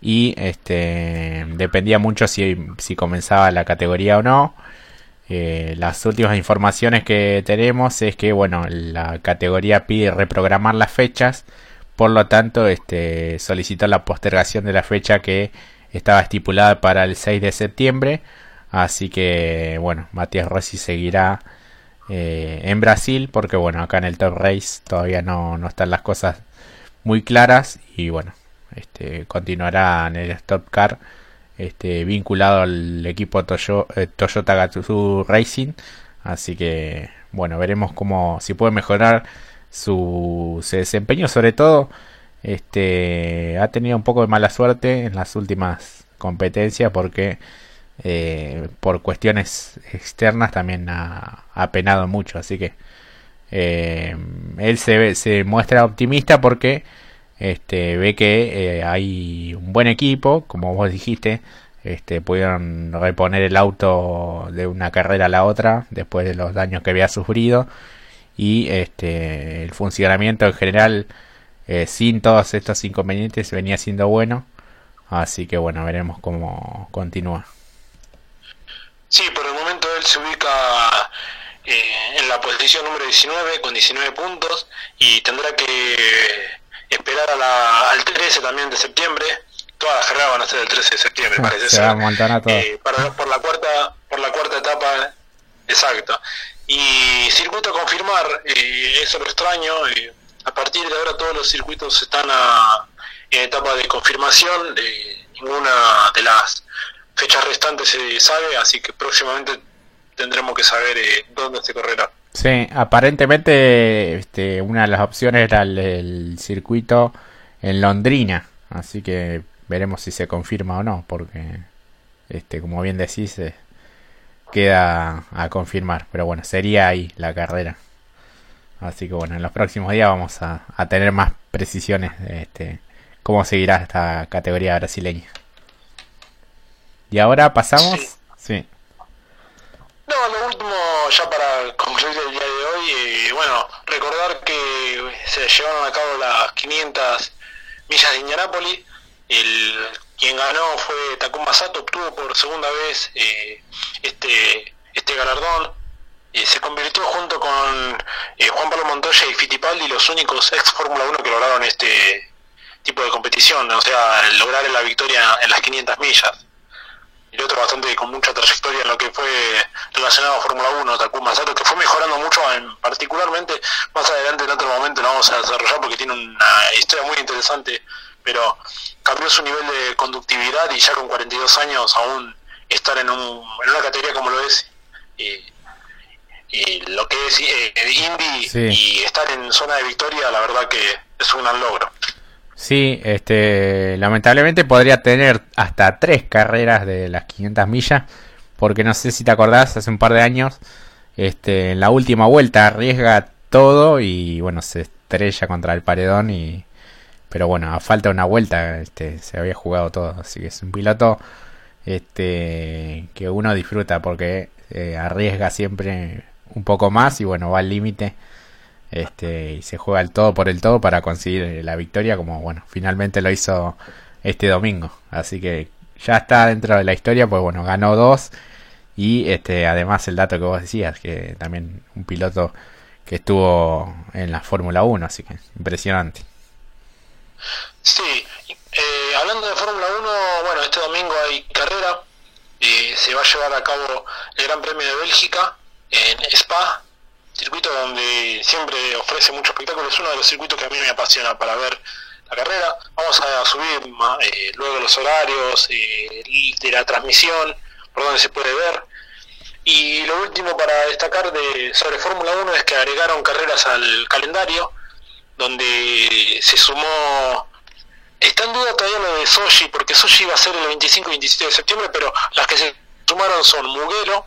y este dependía mucho si, si comenzaba la categoría o no. Eh, las últimas informaciones que tenemos es que bueno la categoría pide reprogramar las fechas por lo tanto este solicitó la postergación de la fecha que estaba estipulada para el 6 de septiembre. Así que bueno Matías Rossi seguirá eh, en Brasil porque bueno acá en el Top Race todavía no, no están las cosas muy claras y bueno este continuará en el Stop Car este, vinculado al equipo eh, Toyota Gazoo Racing. Así que, bueno, veremos cómo si puede mejorar su, desempeño. Sobre todo, este, ha tenido un poco de mala suerte en las últimas competencias porque eh, por cuestiones externas también ha, penado mucho. Así que eh, él se, se muestra optimista porque este, ve que eh, hay un buen equipo, como vos dijiste, este, pudieron reponer el auto de una carrera a la otra después de los daños que había sufrido y este, el funcionamiento en general eh, sin todos estos inconvenientes venía siendo bueno, así que bueno, veremos cómo continúa. Sí, por el momento él se ubica eh, en la posición número 19 con 19 puntos y tendrá que esperar a la, al 13 también de septiembre. Todas las carreras van a ser el 13 de septiembre, parece ser. Eh, para, por la cuarta por la cuarta etapa, exacto. Y circuito a confirmar, eh, eso lo extraño. Eh, a partir de ahora todos los circuitos están a, en etapa de confirmación. de ninguna de las fechas restantes se sabe, así que próximamente tendremos que saber eh, dónde se correrá. Sí, aparentemente este, una de las opciones era el, circuito en Londrina, así que veremos si se confirma o no, porque este, como bien decís, eh, queda a confirmar, pero bueno, sería ahí la carrera. Así que bueno, en los próximos días vamos a, tener más precisiones de este, cómo seguirá esta categoría brasileña. Y ahora pasamos, sí. No, lo último, ya para concluir el día de hoy, eh, bueno, recordar que se llevaron a cabo las 500 millas de Indianápolis. El, quien ganó fue Takuma Sato, obtuvo por segunda vez eh, este, este galardón. Eh, se convirtió junto con Juan Pablo Montoya y Fittipaldi los únicos ex Fórmula 1 que lograron este tipo de competición, o sea, lograr la victoria en las 500 millas y otro bastante con mucha trayectoria en lo que fue relacionado a Fórmula 1, Takuma Sato, que fue mejorando mucho, en, particularmente más adelante en otro momento lo vamos a desarrollar porque tiene una historia muy interesante, pero cambió su nivel de conductividad y ya con 42 años aún estar en, un, en una categoría como lo es y lo que es eh, Indy y estar en zona de victoria, la verdad que es un gran logro. Sí, este, lamentablemente podría tener hasta tres carreras de las 500 millas, porque no sé si te acordás, hace un par de años, este, en la última vuelta arriesga todo y bueno, se estrella contra el paredón y pero bueno, a falta de una vuelta este, se había jugado todo, así que es un piloto este que uno disfruta porque eh, arriesga siempre un poco más y bueno, va al límite este, y se juega el todo por el todo para conseguir la victoria como bueno, finalmente lo hizo este domingo. Así que ya está dentro de la historia, pues bueno, ganó dos y este además el dato que vos decías, que también un piloto que estuvo en la Fórmula 1, así que impresionante. Sí, eh, hablando de Fórmula 1, bueno, este domingo hay carrera, y se va a llevar a cabo el Gran Premio de Bélgica, en Spa, circuito donde siempre ofrece mucho espectáculo, es uno de los circuitos que a mí me apasiona para ver la carrera. Vamos a subir eh, luego los horarios eh, de la transmisión, por donde se puede ver. Y lo último para destacar de sobre Fórmula 1 es que agregaron carreras al calendario, donde se sumó... Está en duda todavía lo de Sochi, porque Sochi va a ser el 25 y 27 de septiembre, pero las que se sumaron son Muguero,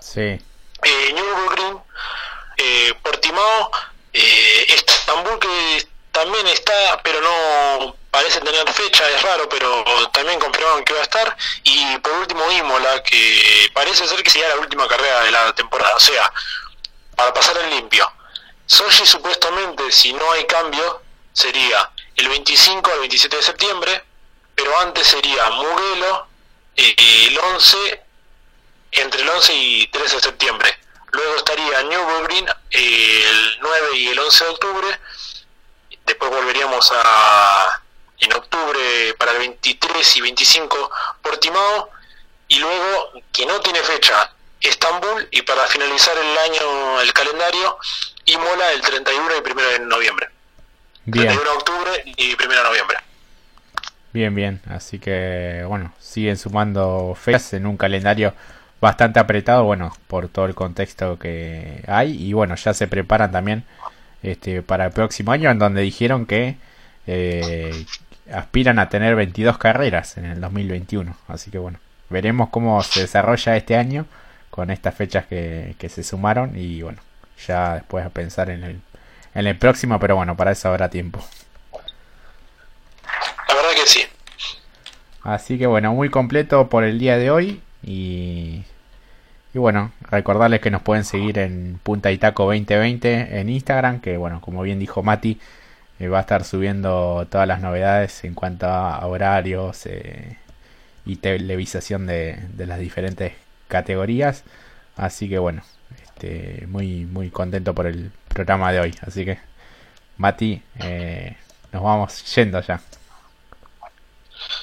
sí eh, Nürburgring, eh, Portimao, eh, Estambul que también está, pero no parece tener fecha, es raro, pero también confirmaron que va a estar. Y por último Imola, que parece ser que sería la última carrera de la temporada, o sea, para pasar en limpio. Sochi supuestamente, si no hay cambio, sería el 25 al 27 de septiembre, pero antes sería Mugello, eh, el 11 entre el 11 y 13 de septiembre. Luego estaría Nürburgring el 9 y el 11 de octubre. Después volveríamos a en octubre para el 23 y 25 Portimao. Y luego, que no tiene fecha, Estambul. Y para finalizar el año, el calendario, Imola el 31 y 1 de noviembre. Bien. 31 de octubre y 1 de noviembre. Bien, bien. Así que, bueno, siguen sumando fechas en un calendario bastante apretado, bueno, por todo el contexto que hay. Y bueno, ya se preparan también este, para el próximo año, en donde dijeron que eh, aspiran a tener 22 carreras en el 2021. Así que bueno, veremos cómo se desarrolla este año con estas fechas que, que se sumaron. Y bueno, ya después a pensar en el, en el próximo, pero bueno, para eso habrá tiempo. La verdad que sí. Así que bueno, muy completo por el día de hoy. Y y bueno, recordarles que nos pueden seguir en Punta Itaco 2020 en Instagram, que bueno, como bien dijo Mati, eh, va a estar subiendo todas las novedades en cuanto a horarios eh, y televisación de, las diferentes categorías. Así que bueno, este, muy, muy contento por el programa de hoy. Así que, Mati, eh, nos vamos yendo ya.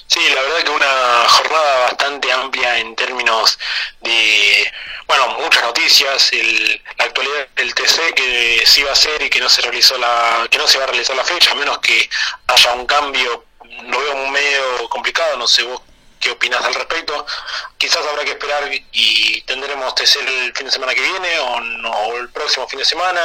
Sí, la verdad que una jornada bastante amplia en términos de, bueno, muchas noticias, el, la actualidad del TC que sí va a ser y que no se realizó la, que no se va a realizar la fecha, a menos que haya un cambio, lo veo medio complicado, no sé vos qué opinas al respecto. Quizás habrá que esperar y tendremos TC el fin de semana que viene o, no, el próximo fin de semana.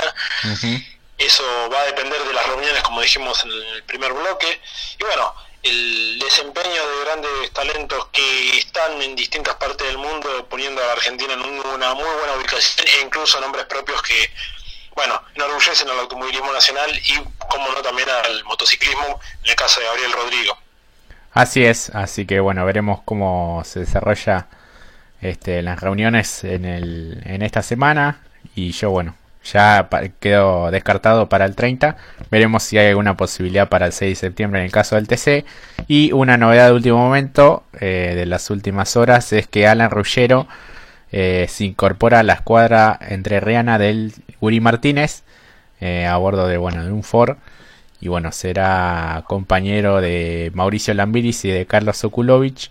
Eso va a depender de las reuniones, como dijimos en el primer bloque. Y bueno, el desempeño de grandes talentos que están en distintas partes del mundo poniendo a la Argentina en una muy buena ubicación e incluso nombres propios que, bueno, enorgullecen al automovilismo nacional y, como no, también al motociclismo, en el caso de Gabriel Rodrigo. Así es, así que bueno, veremos cómo se desarrolla este, las reuniones en, el, en esta semana y yo, bueno, ya quedó descartado para el 30. Veremos si hay alguna posibilidad para el 6 de septiembre en el caso del TC. Y una novedad de último momento, eh, de las últimas horas, es que Alan Ruggero eh, se incorpora a la escuadra entre Rihanna del Uri Martínez eh, a bordo de, bueno, de un Ford. Y bueno, será compañero de Mauricio Lambiris y de Carlos Okulovich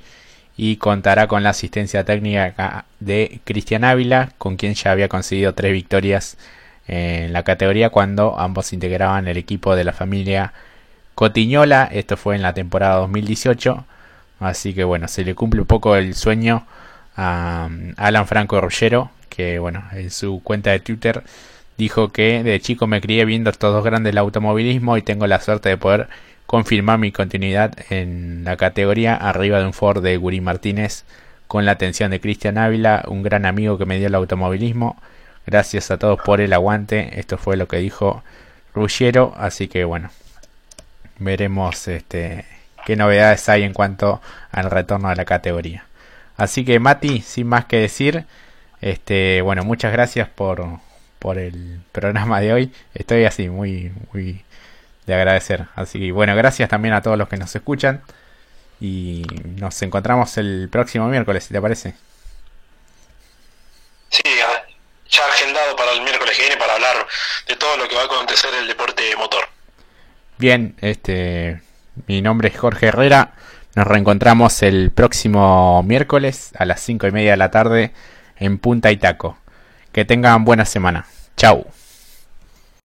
y contará con la asistencia técnica de Cristian Ávila, con quien ya había conseguido tres victorias en la categoría cuando ambos integraban el equipo de la familia Cotiñola. Esto fue en la temporada 2018. Así que bueno, se le cumple un poco el sueño a Alan Franco Ruggiero, que bueno, en su cuenta de Twitter dijo que de chico me crié viendo estos dos grandes del automovilismo y tengo la suerte de poder confirmar mi continuidad en la categoría arriba de un Ford de Guri Martínez con la atención de Cristian Ávila, un gran amigo que me dio el automovilismo. Gracias a todos por el aguante. Esto fue lo que dijo Ruggiero, así que bueno, veremos este qué novedades hay en cuanto al retorno a la categoría. Así que Mati, sin más que decir, este, bueno, muchas gracias por, por el programa de hoy. Estoy así muy muy de agradecer. Así que bueno, gracias también a todos los que nos escuchan y nos encontramos el próximo miércoles, si te parece. Sí, ya agendado para el miércoles que viene para hablar de todo lo que va a acontecer en el deporte motor. Bien, este mi nombre es Jorge Herrera. Nos reencontramos el próximo miércoles a las cinco y media de la tarde en Punta y Taco. Que tengan buena semana. Chau.